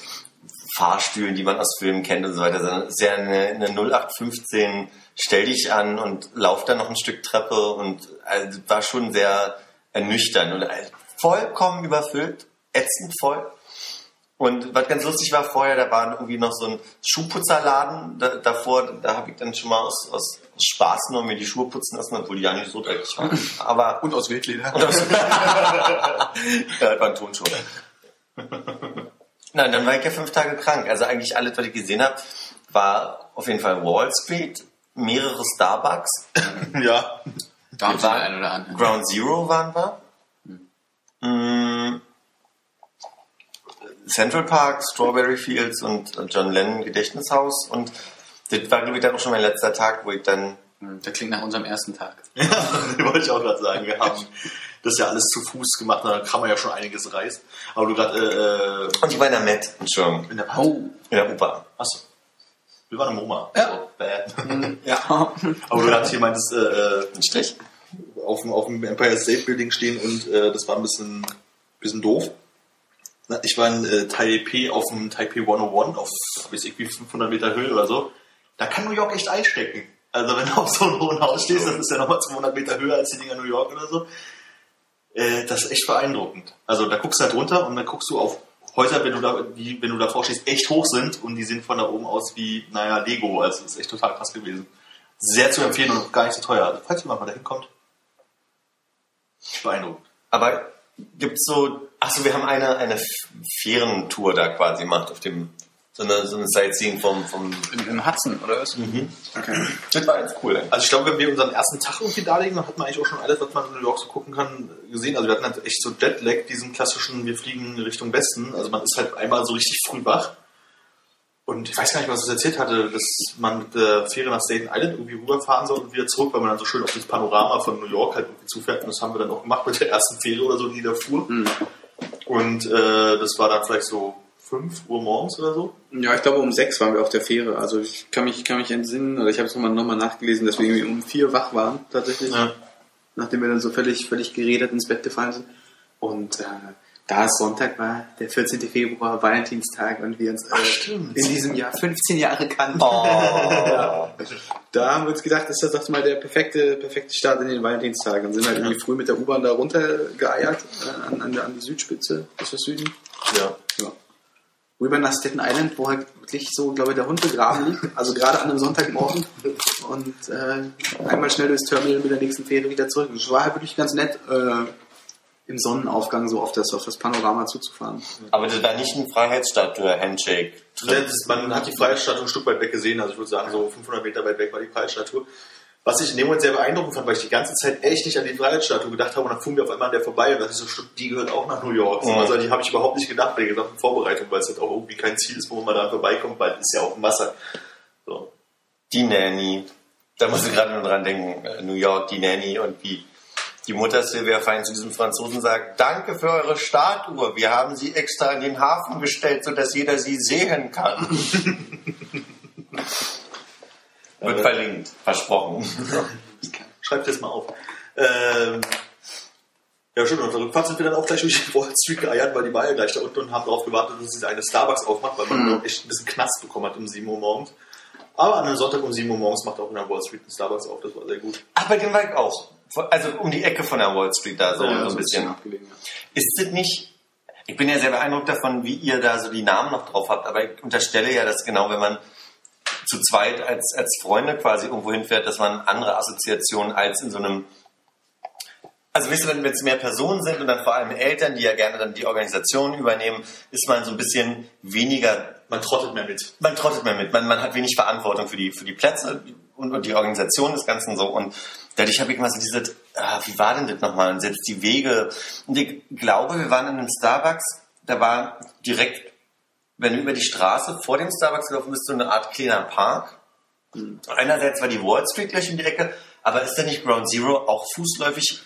Fahrstühlen, die man aus Filmen kennt und so weiter, sondern es ist ja eine, eine 0815 stell dich an und lauf dann noch ein Stück Treppe und also, war schon sehr ernüchternd und äh, vollkommen überfüllt, ätzend voll. Und was ganz lustig war vorher, da war irgendwie noch so ein Schuhputzerladen da, davor, da habe ich dann schon mal aus, aus Spaß nur mir die Schuhe putzen lassen, obwohl die ja nicht so dreckig waren. Aber Und aus Wildleder. und aus ja, das waren Tonschuhe. Nein, dann war ich ja fünf Tage krank. Also eigentlich alles, was ich gesehen habe, war auf jeden Fall Wall Street, mehrere Starbucks, Ja. Da haben sie ein oder andere. Ground Zero waren wir. Mm, Central Park, Strawberry Fields und John Lennon Gedächtnishaus. Und das war, glaube ich, dann auch schon mein letzter Tag, wo ich dann. Das klingt nach unserem ersten Tag. wollte ich auch gerade sagen. Wir haben das ja alles zu Fuß gemacht, da kann man ja schon einiges reisen. Aber du gerade äh, Und ich war in der Met, Entschuldigung, in der Oh. in der U-Bahn. Achso. Wir waren im MoMA. Ja. So, bad. Ja. Aber du gerade hier meintest, äh, äh, Ein Strich. auf, dem, auf dem Empire State Building stehen und äh, das war ein bisschen, bisschen doof. Ich war in äh, Taipei auf dem Taipei 101 auf, weiß ich wie, 500 Meter Höhe oder so. Da kann New York echt einstecken. Also wenn du auf so einem hohen Haus stehst, das ist ja nochmal 200 Meter höher als die Dinger New York oder so. Äh, das ist echt beeindruckend. Also da guckst du halt runter und dann guckst du auf Häuser, wenn du da, die, wenn du davor stehst, echt hoch sind und die sehen von da oben aus wie, naja, Lego. Also das ist echt total krass gewesen. Sehr zu empfehlen und gar nicht so teuer. Also, falls jemand mal dahin kommt, beeindruckend. Aber gibt's so, achso, wir haben eine, eine Fährentour da quasi gemacht auf dem, so eine, so eine Sightseeing vom, vom, Im, Im Hudson, oder was? Okay. das war ganz cool. Also ich glaube, wenn wir unseren ersten Tag irgendwie da legen, dann hat man eigentlich auch schon alles, was man in New York so gucken kann, gesehen. Also wir hatten halt echt so Jetlag, diesen klassischen, wir fliegen Richtung Westen. Also man ist halt einmal so richtig früh wach. Und ich weiß gar nicht, was es erzählt hatte, dass man mit der Fähre nach Staten Island irgendwie rüberfahren soll und wieder zurück, weil man dann so schön auf das Panorama von New York halt irgendwie zufährt. Und das haben wir dann auch gemacht mit der ersten Fähre oder so, die da fuhr. Und äh, das war dann vielleicht so 5 Uhr morgens oder so. Ja, ich glaube um sechs waren wir auf der Fähre. Also ich kann mich, kann mich entsinnen, oder ich habe es nochmal noch mal nachgelesen, dass wir irgendwie um vier wach waren, tatsächlich. Ja. Nachdem wir dann so völlig, völlig geredet ins Bett gefallen sind. Und äh, da es Sonntag war, der 14. Februar, Valentinstag, und wir uns äh, in diesem Jahr 15 Jahre kannten. Oh. Da haben wir uns gedacht, das ist doch mal der perfekte, perfekte Start in den Valentinstag. Und sind halt irgendwie früh mit der U-Bahn da runtergeeiert, äh, an, an, der- an die Südspitze, ist das Süden? Ja. Rüber nach Staten Island, wo halt wirklich so, glaube ich, der Hund begraben liegt. Also gerade an einem Sonntagmorgen. Und äh, einmal schnell durchs Terminal mit der nächsten Fähre wieder zurück. Es war halt wirklich ganz nett, äh, im Sonnenaufgang so auf das, auf das Panorama zuzufahren. Aber das war nicht ein Freiheitsstatue, Handshake. Ja, das, man hat die Freiheitsstatue ein Stück weit weg gesehen, also ich würde sagen, so 500 Meter weit weg war die Freiheitsstatue. Was ich in dem Moment sehr beeindruckend fand, weil ich die ganze Zeit echt nicht an die Freiheitsstatue gedacht habe und dann fuhr mir auf einmal an der vorbei und dachte ich so, stimmt, die gehört auch nach New York. Mhm. Also die habe ich überhaupt nicht gedacht bei der gesamten Vorbereitung, weil es halt auch irgendwie kein Ziel ist, wo man da vorbeikommt, weil es ist ja auch im Wasser. So. Die Nanny. Da muss ich gerade nur dran denken. äh, New York, die Nanny und wie die Mutter Sylvia Fein zu diesem Franzosen sagt, danke für eure Statue. Wir haben sie extra in den Hafen gestellt, sodass jeder sie sehen kann. Wird verlinkt. Versprochen. Schreibt das mal auf. Ähm, ja, stimmt. Und auf der Rückfahrt sind wir dann auch gleich durch die Wall Street geeiert, weil die war ja gleich da unten und haben darauf gewartet, dass sie eine Starbucks aufmacht, weil man auch echt ein bisschen Knast bekommen hat um 7 Uhr morgens. Aber an einem Sonntag um 7 Uhr morgens macht auch in der Wall Street ein Starbucks auf. Das war sehr gut. Ach, bei dem war ich auch. Also um die Ecke von der Wall Street da, so, Ja, so ein bisschen. abgelegen. ja. Ist das nicht, ich bin ja sehr beeindruckt davon, wie ihr da so die Namen noch drauf habt, aber ich unterstelle ja, dass genau, wenn man zu zweit als, als Freunde quasi irgendwo hinfährt, dass man andere Assoziationen als in so einem, also wisst ihr, wenn es mehr Personen sind und dann vor allem Eltern, die ja gerne dann die Organisation übernehmen, ist man so ein bisschen weniger Man trottet mehr mit. man trottet mehr mit, man, man hat wenig Verantwortung für die, für die Plätze und, und die Organisation des Ganzen so. Und dadurch habe ich mal so diese, ah, wie war denn das nochmal? Und selbst die Wege. Und ich glaube, wir waren in einem Starbucks, da war direkt, wenn du über die Straße vor dem Starbucks gelaufen bist, so eine Art kleiner Park. Einerseits war die Wall Street gleich um die Ecke, aber ist da nicht Ground Zero auch fußläufig?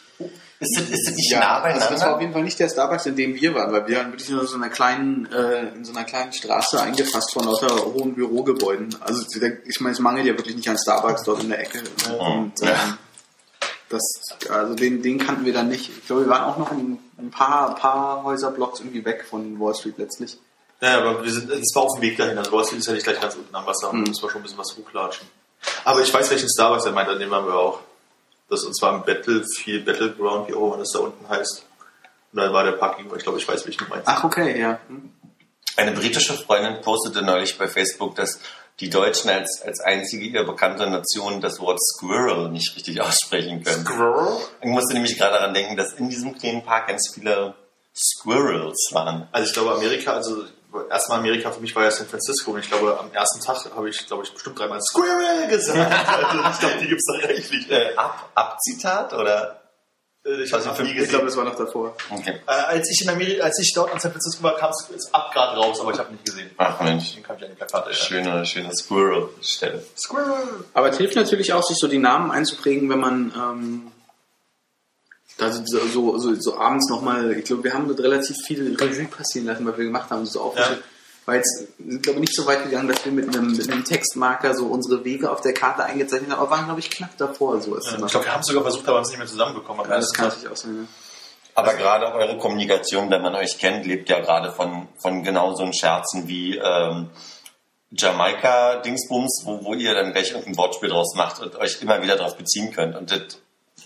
Ist das, ist das nicht nah also das war auf beieinander? jeden Fall nicht der Starbucks, in dem wir waren, weil wir waren wirklich nur so einer kleinen, äh, in so einer kleinen Straße eingefasst von lauter hohen Bürogebäuden. Also ich meine, es mangelt ja wirklich nicht an Starbucks dort in der Ecke. Ne? Und Ja. ähm, das, also den, den kannten wir dann nicht. Ich glaube, wir waren auch noch ein, ein paar, paar Häuserblocks irgendwie weg von Wall Street letztlich. Ja, aber wir sind, es war auf dem Weg dahin. Also Street ist ja nicht gleich ganz unten am Wasser. Da Mhm. müssen wir schon ein bisschen was hochlatschen. Aber ich weiß, welchen Starbucks er meint, an dem waren wir auch. Das und zwar im Battlefield, Battleground, wie auch immer das da unten heißt. Und da war der Parking, ich glaube, ich weiß, welchen du meinst. Ach, okay, ja. Hm. Eine britische Freundin postete neulich bei Facebook, dass die Deutschen als, als einzige ihr bekannte Nation das Wort Squirrel nicht richtig aussprechen können. Ich musste nämlich gerade daran denken, dass in diesem kleinen Park ganz viele Squirrels waren. Also ich glaube Amerika, also erstmal Amerika für mich war ja San Francisco und ich glaube am ersten Tag habe ich, glaube ich, bestimmt dreimal Squirrel gesagt. Also ich glaube, die gibt's da reichlich. Äh, Ab, Abzitat oder? Äh, Ich habe noch nie Ich gesehen. glaube, das war noch davor. Okay. Äh, als ich in Amerika, als ich dort in San Francisco war, kam es ab gerade raus, aber ich habe nicht gesehen. Ach Mensch, Den kam ich an die Plakate. Schöne, schöne Squirrel-Stelle. Squirrel. Aber es hilft natürlich auch, sich so die Namen einzuprägen, wenn man ähm, da so, so, so, abends nochmal, ich glaube, wir haben dort relativ viel Revue passieren lassen, was wir gemacht haben. So auch Ja. war jetzt, sind, glaube ich, nicht so weit gegangen, dass wir mit einem, mit einem Textmarker so unsere Wege auf der Karte eingezeichnet haben, aber waren, glaube ich, knapp davor. So ist Ja, ich glaube, wir haben es sogar versucht, aber haben es nicht mehr zusammenbekommen. ja, das kann natürlich auch sein. Aber gerade eure Kommunikation, wenn man euch kennt, lebt ja gerade von, von genau so Scherzen wie ähm, Jamaika-Dingsbums, wo, wo ihr dann gleich irgendein Wortspiel draus macht und euch immer wieder darauf beziehen könnt. Und das,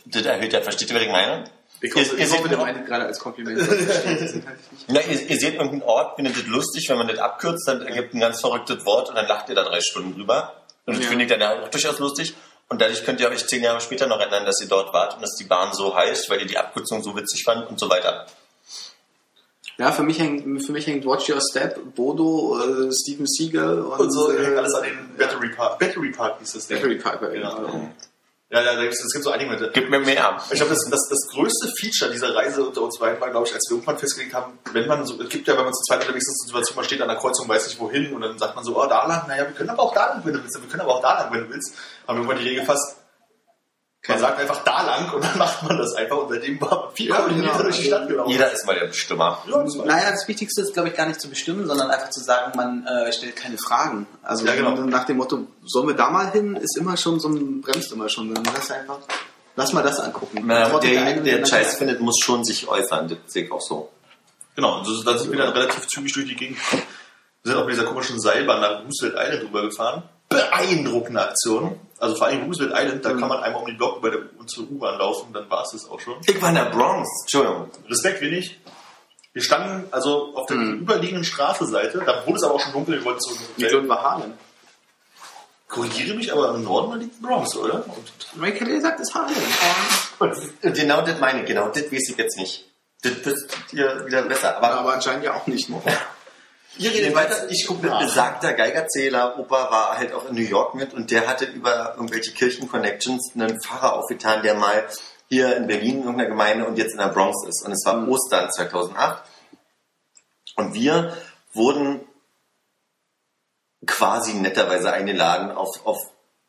das erhöht ja, versteht ihr, was ich meine? Ich Ihr- hoffe, ihr ich seht hoffe gerade als Kompliment. Ich halt. Na, ihr, ihr seht irgendeinen Ort, findet das lustig, wenn man das abkürzt, dann ergibt ein ganz verrücktes Wort und dann lacht ihr da drei Stunden drüber. Und das Ja. findet ihr dann auch durchaus lustig. Und dadurch könnt ihr euch zehn Jahre später noch erinnern, dass ihr dort wart und dass die Bahn so heißt, weil ihr die Abkürzung so witzig fand und so weiter. Ja, für mich hängt, für mich hängt Watch Your Step, Bodo, äh, Steven Seagal und, Und so äh, hängt alles an den Battery Park. Battery Park hieß das Ding. Battery Piper. Genau. Genau. Ja, ja, es gibt so einige mit. Gib mir mehr. Ich glaube, das, das, das größte Feature dieser Reise unter uns beiden war, glaube ich, als wir irgendwann festgelegt haben, wenn man so, es gibt ja, wenn man zu zweit unterwegs ist, Situation, man steht an der Kreuzung, weiß nicht wohin, und dann sagt man so, oh, da lang, naja, wir können aber auch da lang, wenn du willst, wir können aber auch da lang, wenn du willst. Haben wir irgendwann die Regel fast, man sagt einfach da lang, und dann macht man das einfach, und seitdem war man viel Ja, genau. durch die Stadt gelaufen. Jeder ist mal der Bestimmer. Ja, das Naja, das Wichtigste ist, glaube ich, gar nicht zu bestimmen, sondern einfach zu sagen, man äh, stellt keine Fragen. Also Ja, genau. nach dem Motto, sollen wir da mal hin, ist immer schon so ein, bremst immer schon. Dann lass einfach, lass mal das angucken. Na, der, eine der dann- Scheiß findet, muss schon sich äußern. Das sehe ich auch so. Genau, und so, da sind wir dann relativ zügig durch die Gegend gekommen. Wir sind auch mit dieser komischen Seilbahn nach Roosevelt Island rübergefahren. Beeindruckende Aktion. Also vor allem Roosevelt Island, da kann man einmal um den Block über der zur U-Bahn laufen, dann war es das auch schon. Ich war in der Bronx. Entschuldigung. Respekt wenig. Wir standen also auf der überliegenden Straßenseite, da wurde es aber auch schon dunkel, wir wollten zurück Hotel. würden wir Harlem. Korrigiere mich, aber im Norden liegt die Bronx, oder? Und hat ja gesagt, es ist Harlem. Und genau das meine ich. Genau das weiß ich jetzt nicht. Das wisst ihr wieder besser. Aber Aber anscheinend ja auch nicht. ihr redet weiter, ich gucke nach. besagter Geigerzähler Opa war halt auch in New York mit und der hatte über irgendwelche Kirchenconnections einen Pfarrer aufgetan, der mal hier in Berlin in irgendeiner Gemeinde und jetzt in der Bronx ist. Und es war Ostern 2008. Und wir wurden quasi netterweise eingeladen auf, auf,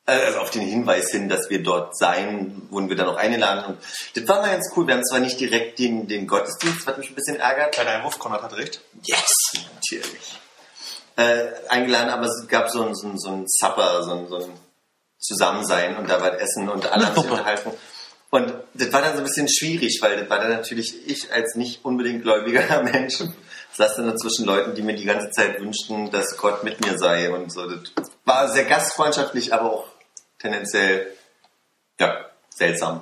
also auf den Hinweis hin, dass wir dort seien, wurden wir dann auch eingeladen. Und das war mal ganz cool. Wir haben zwar nicht direkt den, den Gottesdienst, was mich ein bisschen ärgert, Kleiner Einwurf, Konrad hat recht. Yes, natürlich. Äh, eingeladen, aber es gab so ein, so ein, so ein Supper, so ein, so ein Zusammensein und da war Essen und alle haben sich unterhalten. Und das war dann so ein bisschen schwierig, weil das war dann natürlich ich als nicht unbedingt gläubiger Mensch. saß dann zwischen Leuten, die mir die ganze Zeit wünschten, dass Gott mit mir sei und so. Das war sehr gastfreundschaftlich, aber auch tendenziell, ja, seltsam.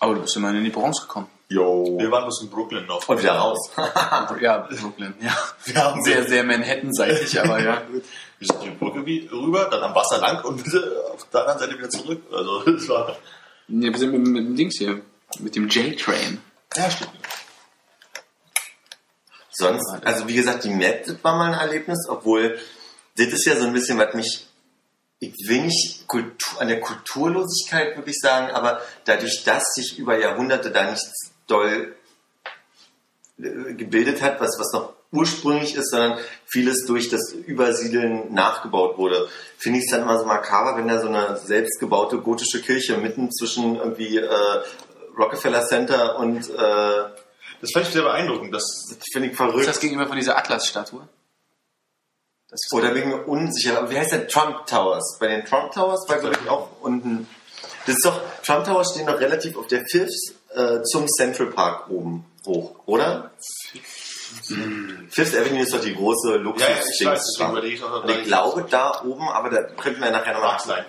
Aber du bist immerhin in die Bronx gekommen. Jo. Wir waren bis in Brooklyn noch. Und wieder raus. Ja, Brooklyn, ja. Wir haben Sehr, sehr Manhattan-seitig, aber ja. Wir sind die Brücke wie rüber, dann am Wasser lang und auf der anderen Seite wieder zurück. Also das war. ja wir sind mit, mit dem Dings hier, mit dem J-Train. Ja, stimmt. Sonst, also wie gesagt, die Map, war mal ein Erlebnis, obwohl das ist ja so ein bisschen, was mich, ich will nicht Kultur, an der Kulturlosigkeit wirklich sagen, aber dadurch, dass sich über Jahrhunderte da nichts doll äh, gebildet hat, was, was noch ursprünglich ist, sondern vieles durch das Übersiedeln nachgebaut wurde, finde ich es dann immer so makaber, wenn da so eine selbstgebaute gotische Kirche mitten zwischen irgendwie äh, Rockefeller Center und äh, Das fand ich sehr beeindruckend. Das, das finde ich Ist verrückt. das gegenüber von dieser Atlas-Statue? Das ist Oder mir unsicher. Aber wie heißt der Trump Towers? Bei den Trump Towers war, glaube ich, auch unten. Das ist doch, Trump Towers stehen doch relativ auf der Fifth äh, zum Central Park oben hoch, oder? Fifth Avenue ist doch die große luxus Ja, ja, ich weiß, deswegen überlege ich auch, Und ich glaube, da oben, aber da könnten wir nachher nochmal sein.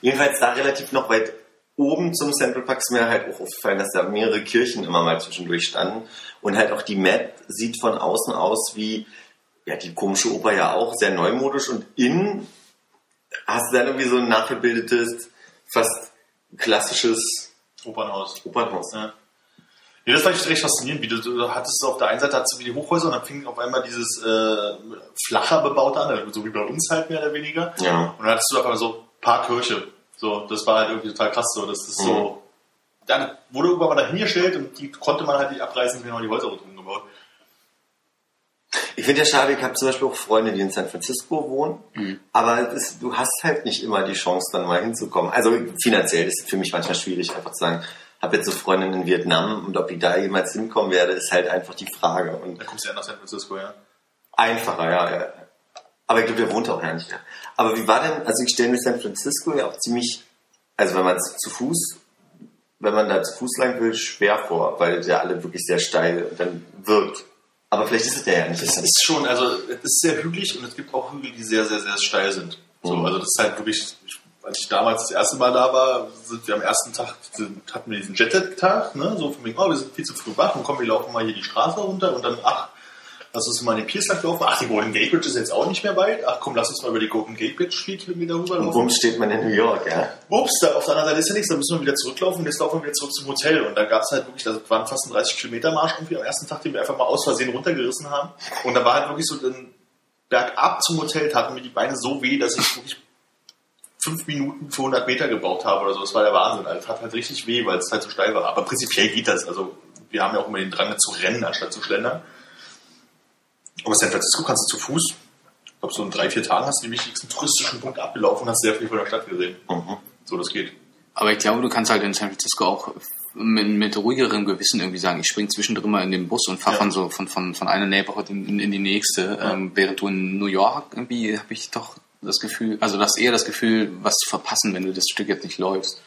Jedenfalls da relativ noch weit oben zum Central Park ist mir halt auch aufgefallen, dass da mehrere Kirchen immer mal zwischendurch standen. Und halt auch die Map sieht von außen aus wie, ja, die komische Oper ja auch, sehr neumodisch. Und innen hast du dann irgendwie so ein nachgebildetes, fast klassisches Opernhaus. Opernhaus. Ja. Ja, das fand ich recht faszinierend, wie du, du hattest auf der einen Seite hattest du wie die Hochhäuser und dann fing auf einmal dieses äh, flacher bebaute an, also so wie bei uns halt mehr oder weniger. Ja. Und dann hattest du auf einmal so ein paar Kirche. So, das war halt irgendwie total krass so. Das ist Mhm. so. Dann wurde irgendwann mal dahin gestellt und die konnte man halt nicht abreißen, wenn man die Häuser rundherum. Ich finde ja schade, ich habe zum Beispiel auch Freunde, die in San Francisco wohnen, aber es, du hast halt nicht immer die Chance, dann mal hinzukommen. Also finanziell ist es für mich manchmal schwierig, einfach zu sagen, habe jetzt so Freundinnen in Vietnam und ob ich da jemals hinkommen werde, ist halt einfach die Frage. Und Da kommst du ja nach San Francisco, ja. einfacher, ja. ja. Aber ich glaube, der wohnt auch ja nicht. Ja. Aber wie war denn, also ich stelle mir San Francisco ja auch ziemlich, also wenn man zu Fuß, wenn man da zu Fuß lang will, schwer vor, weil es ja alle wirklich sehr steil dann wirkt. Aber vielleicht ist es der ja nicht. Es ist schon, also es ist sehr hügelig und es gibt auch Hügel, die sehr, sehr, sehr steil sind. So, Mhm. also das ist halt wirklich, ich, als ich damals das erste Mal da war, sind wir am ersten Tag, hatten wir diesen Jetlag-Tag, ne? so von wegen, oh, wir sind viel zu früh wach und kommen, wir laufen mal hier die Straße runter und dann, ach, lass uns mal in den lang laufen, ach, die Golden Gate Bridge ist jetzt auch nicht mehr weit, ach komm, lass uns mal über die Golden Gate Bridge vier Kilometer Und rüberlaufen. warum steht man in New York, ja? Ups, da auf der anderen Seite ist ja nichts, dann müssen wir wieder zurücklaufen und jetzt laufen wir wieder zurück zum Hotel. Und da gab es halt wirklich, das waren fast ein 30 Kilometer Marsch irgendwie am ersten Tag, den wir einfach mal aus Versehen runtergerissen haben. Und da war halt wirklich so den bergab zum Hotel, taten mir die Beine so weh, dass ich wirklich fünf Minuten für 100 Meter gebraucht habe oder so. Das war der Wahnsinn. Also, es hat halt richtig weh, weil es halt so steil war. Aber prinzipiell geht das. Also wir haben ja auch immer den Drang zu rennen, anstatt zu schlendern. Aber San Francisco kannst du zu Fuß, ich glaube so in drei, vier Tagen hast du die wichtigsten touristischen Punkte abgelaufen und hast sehr viel von der Stadt gesehen. Mhm. So, das geht. Aber ich glaube, du kannst halt in San Francisco auch mit, mit ruhigerem Gewissen irgendwie sagen, ich spring zwischendrin mal in den Bus und fahre Ja. von so von, von, von einer Neighborhood in, in, in die nächste. Ähm, während du in New York irgendwie habe ich doch das Gefühl, also du hast eher das Gefühl, was zu verpassen, wenn du das Stück jetzt nicht läufst.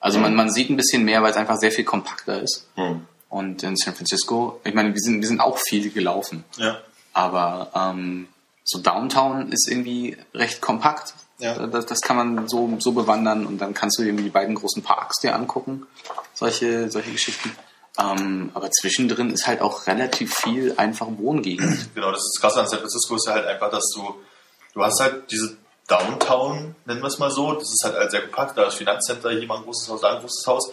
Also man, man sieht ein bisschen mehr, weil es einfach sehr viel kompakter ist. Hm. Und in San Francisco, ich meine, wir sind, wir sind auch viel gelaufen. Ja. Aber ähm, so Downtown ist irgendwie recht kompakt. Ja. Das, das kann man so, so bewandern und dann kannst du irgendwie die beiden großen Parks dir angucken. Solche, solche Geschichten. Ähm, aber zwischendrin ist halt auch relativ viel einfach Wohngegend. Genau, das ist das Krasse an San Francisco ist ja halt einfach, dass du, du hast halt diese Downtown, nennen wir es mal so, das ist halt sehr kompakt, da ist Finanzcenter, hier mal ein großes Haus, da ein großes Haus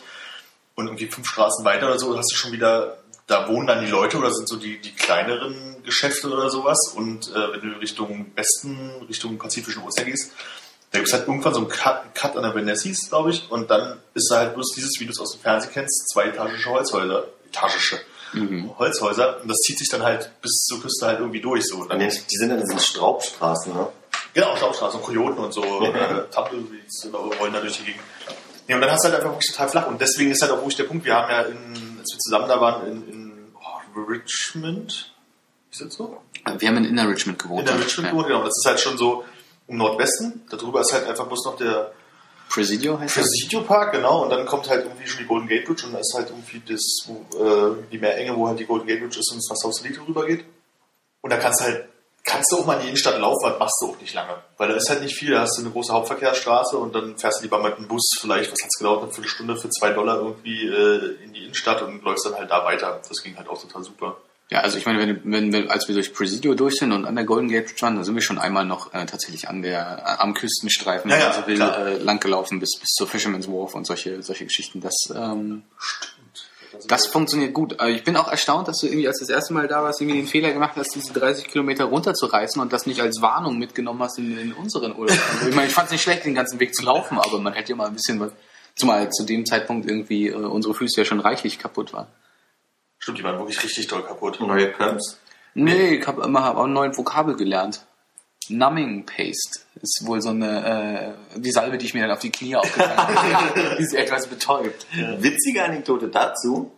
und irgendwie fünf Straßen weiter oder so hast du schon wieder, da wohnen dann die Leute oder sind so die, die kleineren Geschäfte oder sowas und äh, wenn du Richtung Westen, Richtung Pazifischen Ozean gehst, da gibt es halt irgendwann so einen Cut, Cut an der Benessis, glaube ich, und dann ist da halt bloß dieses, wie du es aus dem Fernsehen kennst, zweietagische Holzhäuser, etagische Holzhäuser und das zieht sich dann halt bis zur Küste halt irgendwie durch so. Und dann Und die die sind an diesen Straubstraßen, ne? Genau, Staubstraßen, Kojoten und so, äh, Tumbleweeds rollen da durch die Gegend. Ja, und dann hast du halt einfach wirklich total flach. Und deswegen ist halt auch wirklich der Punkt, wir haben ja, in, als wir zusammen da waren, in, in oh, Richmond, ist das so? Wir haben in Inner Richmond gewohnt. In der ja. Richmond Ja. gewohnt, genau. Das ist halt schon so im Nordwesten. Darüber ist halt einfach bloß noch der Presidio heißt das? Presidio Park, genau. Und dann kommt halt irgendwie schon die Golden Gate Bridge und da ist halt irgendwie das, wo, äh, die Meerenge, wo halt die Golden Gate Bridge ist und es nach Sausalito rübergeht. Und da kannst du halt, kannst du auch mal in die Innenstadt laufen, das machst du auch nicht lange. Weil da ist halt nicht viel, da hast du eine große Hauptverkehrsstraße und dann fährst du lieber mit einem Bus, vielleicht, was hat's gedauert, eine Viertelstunde für zwei Dollar irgendwie äh, in die Innenstadt und läufst dann halt da weiter. Das ging halt auch total super. Ja, also ich meine, wenn, wenn, wenn als wir durch Presidio durch sind und an der Golden Gate waren, da sind wir schon einmal noch äh, tatsächlich an der äh, am Küstenstreifen, Ja, ja, man so will, klar. äh, langgelaufen bis bis zur Fisherman's Wharf und solche solche Geschichten. Das ähm, das funktioniert gut. Aber ich bin auch erstaunt, dass du irgendwie als das erste Mal da warst, irgendwie den Fehler gemacht hast, diese 30 Kilometer runterzureißen und das nicht als Warnung mitgenommen hast in, in unseren Urlaub. Also ich meine, ich fand es nicht schlecht, den ganzen Weg zu laufen, aber man hätte ja mal ein bisschen was, zumal zu dem Zeitpunkt irgendwie äh, unsere Füße ja schon reichlich kaputt waren. Stimmt, die waren wirklich richtig doll kaputt. Neue Pumps. Nee, ich habe immer hab auch einen neuen Vokabel gelernt. Numbing Paste ist wohl so eine äh, die Salbe, die ich mir dann auf die Knie aufgetragen habe. die ist etwas betäubt. Witzige Anekdote dazu,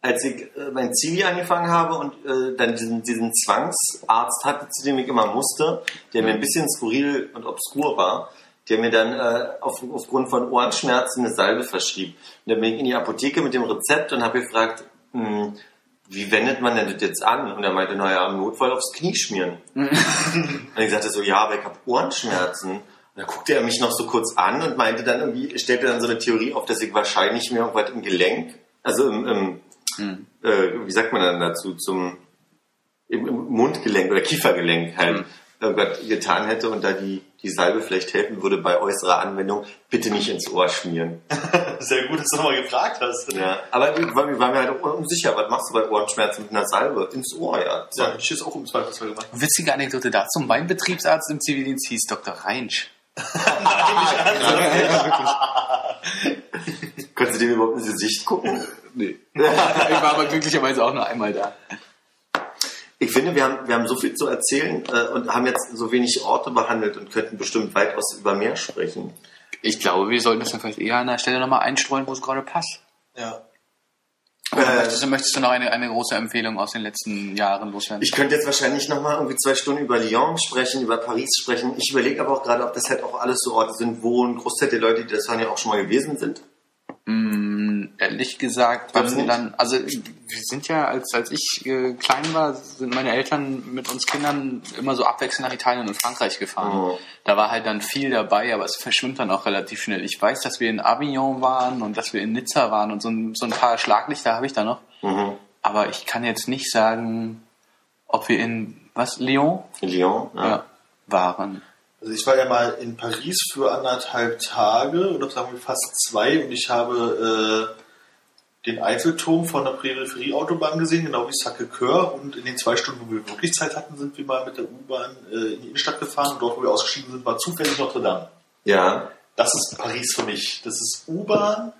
als ich äh, mein Zivi angefangen habe und äh, dann diesen, diesen Zwangsarzt hatte, zu dem ich immer musste, der mir ein bisschen skurril und obskur war, der mir dann äh, auf, aufgrund von Ohrenschmerzen eine Salbe verschrieb. Und dann bin ich in die Apotheke mit dem Rezept und habe gefragt, hm, wie wendet man denn das jetzt an? Und er meinte, naja, im Notfall aufs Knie schmieren. und ich sagte so, ja, aber ich habe Ohrenschmerzen. Und dann guckte er mich noch so kurz an und meinte dann irgendwie, stellte dann so eine Theorie auf, dass ich wahrscheinlich mir irgendwas im Gelenk, also im, im äh, wie sagt man dann dazu, zum im, im Mundgelenk oder Kiefergelenk halt irgendwas getan hätte und da die, die Salbe vielleicht helfen würde bei äußerer Anwendung, bitte nicht ins Ohr schmieren. Sehr gut, dass du nochmal gefragt hast. Ja, aber wir, waren mir halt auch unsicher, was machst du bei Ohrenschmerzen mit einer Salbe? Ins Ohr, ja. Ja, ich jetzt auch im Zweifelsfall gemacht. Witzige Anekdote dazu. Mein Betriebsarzt im Zivildienst hieß Dr. Reinsch. Konntest du dem überhaupt ins Gesicht gucken? Nee. ich war aber glücklicherweise auch nur einmal da. Ich finde, wir haben, wir haben so viel zu erzählen äh, und haben jetzt so wenig Orte behandelt und könnten bestimmt weitaus über mehr sprechen. Ich glaube, wir sollten das dann vielleicht eher an der Stelle nochmal einstreuen, wo es gerade passt. Ja. Oder Äh, möchtest, du, möchtest du noch eine, eine große Empfehlung aus den letzten Jahren loswerden? Ich könnte jetzt wahrscheinlich noch mal irgendwie zwei Stunden über Lyon sprechen, über Paris sprechen. Ich überlege aber auch gerade, ob das halt auch alles so Orte sind, wo ein Großteil der Leute, die das waren, ja auch schon mal gewesen sind. Mm, ehrlich gesagt, du wir dann, also wir sind ja, als, als ich äh, klein war, sind meine Eltern mit uns Kindern immer so abwechselnd nach Italien und Frankreich gefahren. Oh. Da war halt dann viel dabei, aber es verschwimmt dann auch relativ schnell. Ich weiß, dass wir in Avignon waren und dass wir in Nizza waren und so ein, so ein paar Schlaglichter habe ich da noch. Mhm. Aber ich kann jetzt nicht sagen, ob wir in, was, Lyon? Lyon, ja. Ja, waren. Also ich war ja mal in Paris für anderthalb Tage oder sagen wir fast zwei und ich habe äh, den Eiffelturm von der Peripherieautobahn gesehen, genau wie Sacré-Cœur und in den zwei Stunden, wo wir wirklich Zeit hatten, sind wir mal mit der U-Bahn äh, in die Innenstadt gefahren und dort, wo wir ausgestiegen sind, war zufällig Notre Dame. Ja, Das ist Paris für mich. Das ist U-Bahn,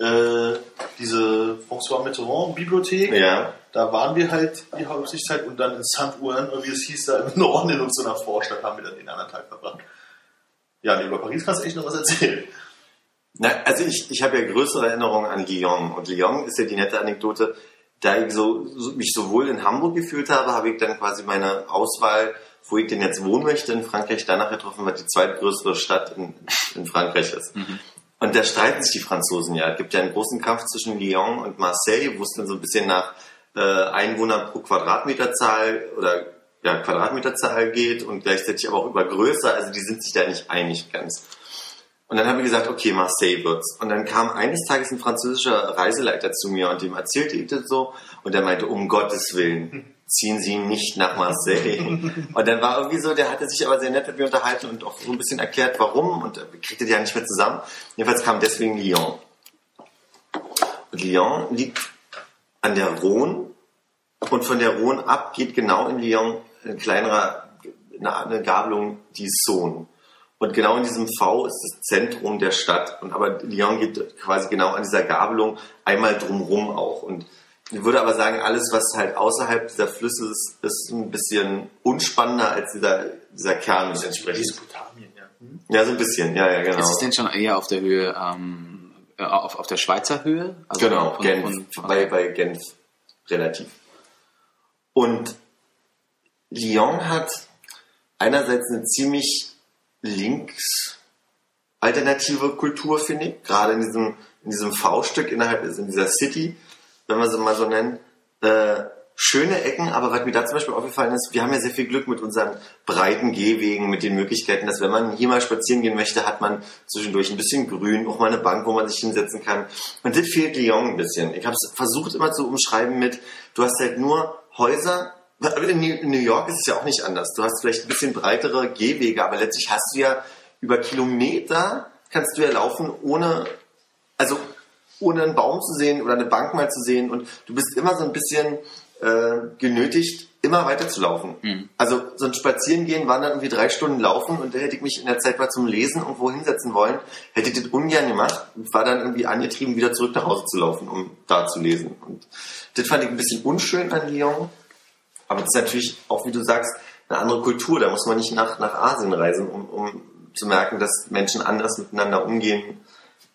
äh, diese François Mitterrand Bibliothek. ja. Da waren wir halt die Hauptsichtszeit und dann in Saint-Ouen, wie es hieß, da im Norden in unserer Vorstadt haben wir dann den anderen Tag verbracht. Ja, nee, über Paris kannst du echt noch was erzählen. Na, also ich, ich habe ja größere Erinnerungen an Lyon. Und Lyon ist ja die nette Anekdote, da ich so, so, mich sowohl in Hamburg gefühlt habe, habe ich dann quasi meine Auswahl, wo ich denn jetzt wohnen möchte, in Frankreich danach getroffen, was die zweitgrößere Stadt in, in Frankreich ist. Und da streiten sich die Franzosen ja. Es gibt ja einen großen Kampf zwischen Lyon und Marseille, wo es dann so ein bisschen nach äh, Einwohner pro Quadratmeterzahl oder ja, Quadratmeterzahl geht und gleichzeitig aber auch über Größe. Also die sind sich da nicht einig ganz. Und dann habe ich gesagt, okay, Marseille wird's. Und dann kam eines Tages ein französischer Reiseleiter zu mir und dem erzählte ich das so. Und der meinte, um Gottes Willen, ziehen Sie nicht nach Marseille. und dann war irgendwie so, der hatte sich aber sehr nett mit mir unterhalten und auch so ein bisschen erklärt, warum. Und wir kriegte die ja nicht mehr zusammen. Jedenfalls kam deswegen Lyon. Und Lyon liegt an der Rhone. Und von der Rhone ab geht genau in Lyon ein kleinerer, eine, eine Gabelung, die Saône. Und genau in diesem V ist das Zentrum der Stadt. Und aber Lyon geht quasi genau an dieser Gabelung einmal drumrum auch. Und ich würde aber sagen, alles, was halt außerhalb dieser Flüsse ist, ist ein bisschen unspannender als dieser, dieser Kern entsprechend. Mesopotamien, ja. Hm? Ja, so ein bisschen, ja, ja, genau. Ist es denn schon eher auf der Höhe, ähm, äh, auf, auf der Schweizer Höhe? Also Genau, von- Genf, von- von- bei, bei Genf relativ. Und Lyon hat einerseits eine ziemlich links alternative Kultur, finde ich, gerade in diesem, in diesem V-Stück innerhalb, also in dieser City, wenn wir sie mal so nennen, äh, schöne Ecken, aber was mir da zum Beispiel aufgefallen ist, wir haben ja sehr viel Glück mit unseren breiten Gehwegen, mit den Möglichkeiten, dass wenn man hier mal spazieren gehen möchte, hat man zwischendurch ein bisschen Grün, auch mal eine Bank, wo man sich hinsetzen kann. Und das fehlt Lyon ein bisschen. Ich habe es versucht immer zu umschreiben mit, du hast halt nur Häuser, in New York ist es ja auch nicht anders. Du hast vielleicht ein bisschen breitere Gehwege, aber letztlich hast du ja über Kilometer kannst du ja laufen, ohne, also ohne einen Baum zu sehen oder eine Bank mal zu sehen und du bist immer so ein bisschen äh, genötigt, immer weiter zu laufen. Also so ein Spazierengehen waren dann irgendwie drei Stunden laufen und da hätte ich mich in der Zeit mal zum Lesen irgendwo hinsetzen wollen, hätte ich das ungern gemacht und war dann irgendwie angetrieben, wieder zurück nach Hause zu laufen, um da zu lesen. Und das fand ich ein bisschen unschön an Lyon, aber das ist natürlich auch, wie du sagst, eine andere Kultur. Da muss man nicht nach, nach Asien reisen, um, um zu merken, dass Menschen anders miteinander umgehen,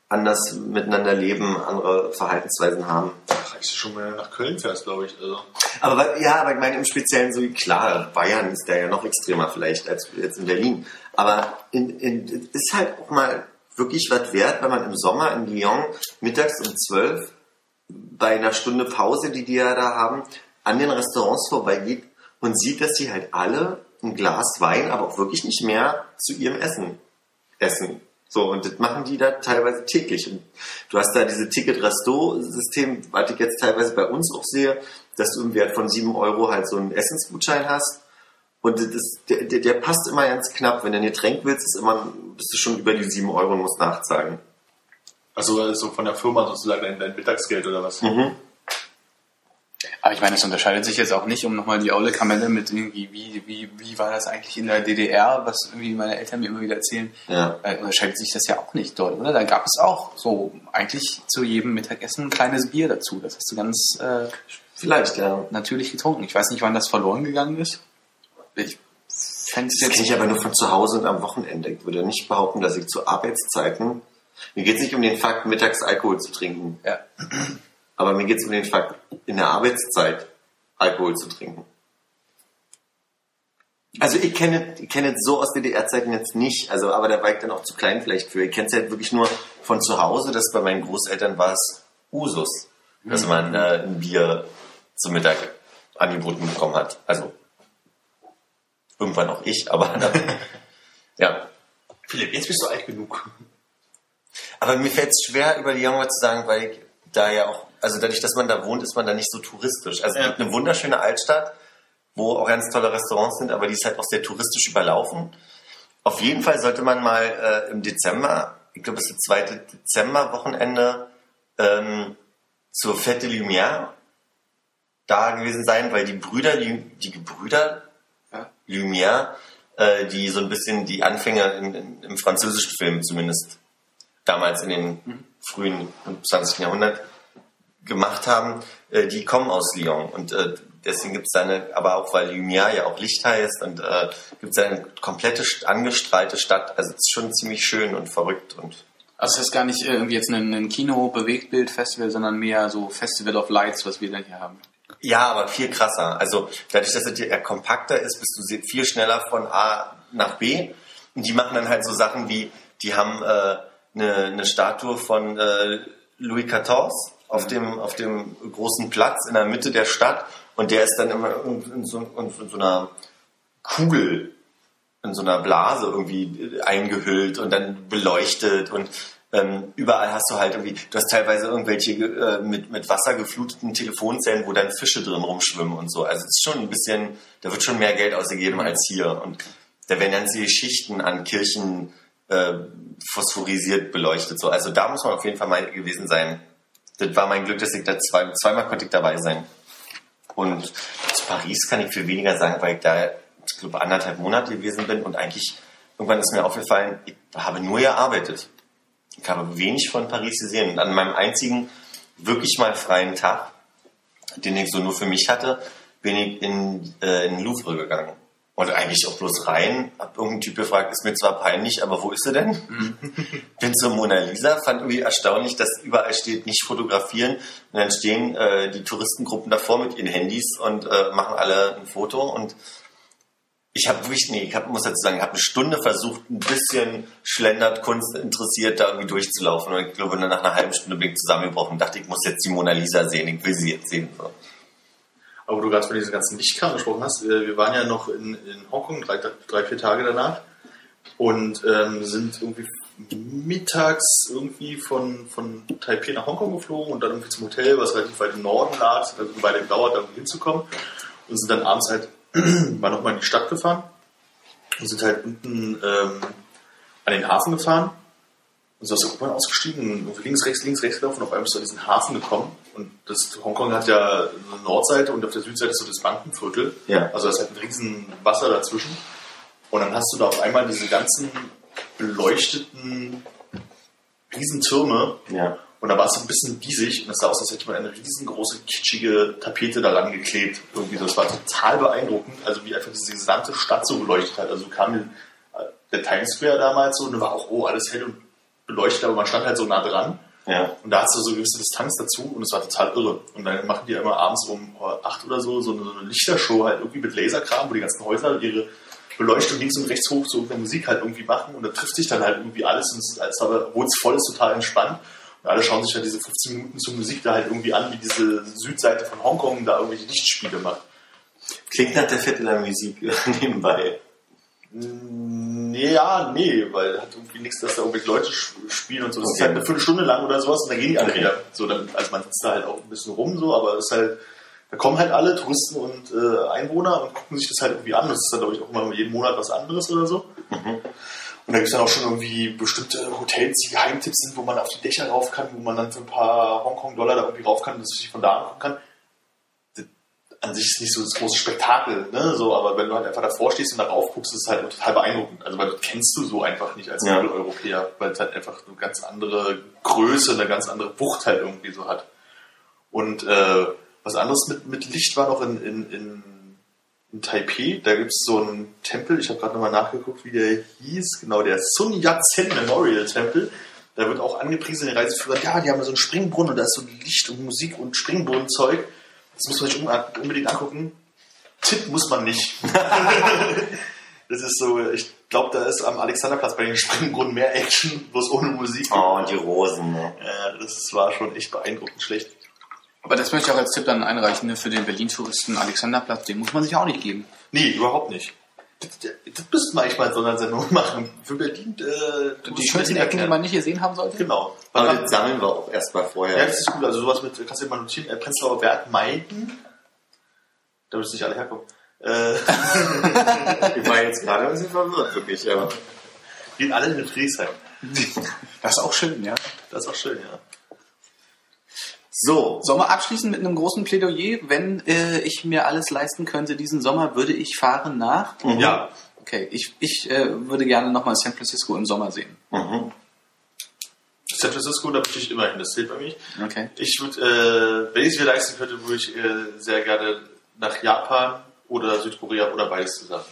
anders miteinander leben, andere Verhaltensweisen haben. Ach, reicht schon, wenn du nach Köln fährst, glaube ich. Also. Aber ja, aber ich meine im Speziellen so, klar, Bayern ist da ja noch extremer vielleicht als jetzt in Berlin. Aber in, in, ist halt auch mal wirklich was wert, wenn man im Sommer in Lyon mittags um 12 bei einer Stunde Pause, die die ja da haben, an den Restaurants vorbeigeht und sieht, dass die halt alle ein Glas Wein, aber auch wirklich nicht mehr zu ihrem Essen essen. So, und das machen die da teilweise täglich. Und du hast da diese Ticket-Resto-System, was ich jetzt teilweise bei uns auch sehe, dass du im Wert von 7 Euro halt so einen Essensgutschein hast. Und das, der, der, der passt immer ganz knapp. Wenn du ein Getränk willst, ist immer, bist du schon über die 7 Euro und musst nachzahlen. Also, also von der Firma sozusagen dein, dein Mittagsgeld oder was? Mhm. Aber ich meine, es unterscheidet sich jetzt auch nicht, um nochmal die aule Kamelle mit irgendwie, wie, wie, wie war das eigentlich in der DDR, was irgendwie meine Eltern mir immer wieder erzählen, Ja. äh, unterscheidet sich das ja auch nicht dort, oder? Da gab es auch so eigentlich zu jedem Mittagessen ein kleines Bier dazu. Das hast du ganz äh, Vielleicht, ja. natürlich getrunken. Ich weiß nicht, wann das verloren gegangen ist. Ich fände es Das jetzt kenne ich aber nur von zu Hause und am Wochenende. Ich würde nicht behaupten, dass ich zu Arbeitszeiten. Mir geht es nicht um den Fakt, mittags Alkohol zu trinken. Ja. Aber mir geht es um den Fakt, in der Arbeitszeit Alkohol zu trinken. Also ich kenne, ich kenne es so aus DDR-Zeiten jetzt nicht, also aber da war ich dann auch zu klein vielleicht für. Ich kenne es halt wirklich nur von zu Hause, dass bei meinen Großeltern war es Usus, dass man äh, ein Bier zum Mittag angeboten bekommen hat. Also irgendwann auch ich, aber ja. Philipp, jetzt bist du alt genug. Aber mir fällt es schwer, über die Youngwood zu sagen, weil ich da ja auch, also dadurch, dass man da wohnt, ist man da nicht so touristisch. Also Ja. eine wunderschöne Altstadt, wo auch ganz tolle Restaurants sind, aber die ist halt auch sehr touristisch überlaufen. Auf jeden Fall sollte man mal äh, im Dezember, ich glaube, es ist das zweite Dezemberwochenende, ähm, zur Fête de Lumière da gewesen sein, weil die Brüder, die, die Gebrüder Ja. Lumière, äh, die so ein bisschen die Anfänge in, in, im französischen Film zumindest damals in den frühen 20. Jahrhundert gemacht haben, äh, die kommen aus Lyon. Und äh, deswegen gibt es eine, aber auch weil Lumière ja auch Licht heißt und äh, gibt es eine komplette st- angestrahlte Stadt. Also es ist schon ziemlich schön und verrückt und Also es ist gar nicht irgendwie jetzt ein, ein Kino-Bewegtbild-Festival, sondern mehr so Festival of Lights, was wir dann hier haben. Ja, aber viel krasser. Also dadurch, dass es eher kompakter ist, bist du viel schneller von A nach B. Und die machen dann halt so Sachen wie, die haben äh, eine, eine Statue von äh, Louis XIV auf, dem, auf dem großen Platz in der Mitte der Stadt. Und der ist dann immer in, in, so, in so einer Kugel, in so einer Blase irgendwie eingehüllt und dann beleuchtet und ähm, überall hast du halt irgendwie, du hast teilweise irgendwelche äh, mit, mit Wasser gefluteten Telefonzellen, wo dann Fische drin rumschwimmen und so. Also es ist schon ein bisschen, da wird schon mehr Geld ausgegeben als hier. Und da werden ganze Schichten an Kirchen äh, phosphorisiert beleuchtet. So. Also da muss man auf jeden Fall mal gewesen sein. Das war mein Glück, dass ich da zwei, zweimal konnte ich dabei sein. Und zu Paris kann ich viel weniger sagen, weil ich da, ich glaube, anderthalb Monate gewesen bin und eigentlich irgendwann ist mir aufgefallen, ich habe nur gearbeitet. Ich habe wenig von Paris gesehen. Und an meinem einzigen wirklich mal freien Tag, den ich so nur für mich hatte, bin ich in, äh, in Louvre gegangen. Und eigentlich auch bloß rein, hab irgendeinen Typ gefragt, ist mir zwar peinlich, aber wo ist sie denn? bin zur Mona Lisa, fand irgendwie erstaunlich, dass überall steht, nicht fotografieren. Und dann stehen äh, die Touristengruppen davor mit ihren Handys und äh, machen alle ein Foto. Und ich habe wirklich, nee, ich hab, muss dazu sagen, ich habe eine Stunde versucht, ein bisschen schlendert, Kunst interessiert, da irgendwie durchzulaufen. Und ich glaube, nach einer halben Stunde bin ich zusammengebrochen und dachte, ich muss jetzt die Mona Lisa sehen, ich will sie jetzt sehen. So. Aber du gerade von diesen ganzen Lichtkram gesprochen hast, wir waren ja noch in, in Hongkong drei, drei, vier Tage danach und ähm, sind irgendwie mittags irgendwie von, von Taipei nach Hongkong geflogen und dann irgendwie zum Hotel, was relativ weit im Norden lag, also eine Weile gedauert, da hinzukommen und sind dann abends halt mal nochmal in die Stadt gefahren und sind halt unten ähm, an den Hafen gefahren und so aus der U-Bahn ausgestiegen, und links, rechts, links, rechts gelaufen und auf einmal bist du an diesen Hafen gekommen. Und das Hongkong hat ja eine Nordseite und auf der Südseite ist so das Bankenviertel. Ja. Also da ist halt ein riesen Wasser dazwischen. Und dann hast du da auf einmal diese ganzen beleuchteten Riesentürme. Ja. Und da war es so ein bisschen diesig und es sah aus, als hätte man eine riesengroße, kitschige Tapete daran geklebt. Irgendwie so. Das war total beeindruckend, also wie einfach diese gesamte Stadt so beleuchtet hat. Also kam äh, der Times Square damals so und da war auch, oh, alles hell und beleuchtet, aber man stand halt so nah dran. Ja. Und da hast du so eine gewisse Distanz dazu und es war total irre. Und dann machen die ja immer abends um acht oder so so eine, so eine Lichtershow halt irgendwie mit Laserkram, wo die ganzen Häuser ihre Beleuchtung links und rechts hoch zu irgendeiner Musik halt irgendwie machen und da trifft sich dann halt irgendwie alles und es ist, als aber, obwohl es voll ist, total entspannt. Und alle schauen sich halt diese 15 Minuten zur Musik da halt irgendwie an, wie diese Südseite von Hongkong da irgendwelche Lichtspiele macht. Klingt nach der Viertel der Musik nebenbei. Nee, ja, nee, weil hat irgendwie nichts, dass da irgendwelche Leute spielen und so. Das ist halt eine Viertelstunde lang oder sowas und dann gehen die alle Okay. wieder. So, dann, also man sitzt da halt auch ein bisschen rum so, aber es ist halt, da kommen halt alle Touristen und äh, Einwohner und gucken sich das halt irgendwie an. Das ist dann, glaube ich, auch immer jeden Monat was anderes oder so. Und da gibt es dann auch schon irgendwie bestimmte Hotels, die Geheimtipps sind, wo man auf die Dächer rauf kann, wo man dann für ein paar Hongkong-Dollar da irgendwie rauf kann und das sich von da angucken kann. An sich ist nicht so das große Spektakel, ne? so, aber wenn du halt einfach davor stehst und da rauf guckst, ist es halt total beeindruckend. Also, weil das kennst du so einfach nicht als Ja. Mitteleuropäer, weil es halt einfach eine ganz andere Größe, eine ganz andere Wucht halt irgendwie so hat. Und äh, was anderes mit, mit Licht war noch in, in, in, in Taipei. Da gibt es so einen Tempel, ich habe gerade nochmal nachgeguckt, wie der hieß. Genau, der Sun Yat-sen Memorial Tempel. Da wird auch angepriesen in den Reiseführern, ja, die haben so einen Springbrunnen und da ist so Licht und Musik und Springbrunnenzeug. Das muss man sich un- unbedingt angucken. Tipp muss man nicht. das ist so, ich glaube, da ist am Alexanderplatz bei den Springbrunnen mehr Action, bloß ohne Musik. Oh, und die Rosen. Ne? Ja, das war schon echt beeindruckend schlecht. Aber das möchte ich auch als Tipp dann einreichen ne, für den Berlin-Touristen Alexanderplatz. Den muss man sich auch nicht geben. Nee, überhaupt nicht. Das, müssten wir eigentlich mal in so einer Sendung machen. Für Berlin. Äh, Die schönsten Ecken, die man nicht gesehen haben sollte. Genau. Aber das sammeln wir auch erstmal vorher. ja, das ist gut. Also sowas mit, kannst du dir mal notieren, äh, Prenzlauer Berg, Meiden. Da müssen nicht alle herkommen. Äh, Ich war jetzt gerade ein bisschen verwirrt, wirklich. Aber gehen alle in den Friedrichshain. Das ist auch schön, ja. Das ist auch schön, ja. So, Sollen wir abschließen mit einem großen Plädoyer? Wenn äh, ich mir alles leisten könnte diesen Sommer, würde ich fahren nach. Ja. Okay, ich, ich äh, würde gerne nochmal San Francisco im Sommer sehen. mhm. San Francisco, da möchte ich immer hin. Das zählt bei mir. Okay. Ich würde, äh, wenn ich es mir leisten könnte, würde ich äh, sehr gerne nach Japan oder Südkorea oder beides zusammen.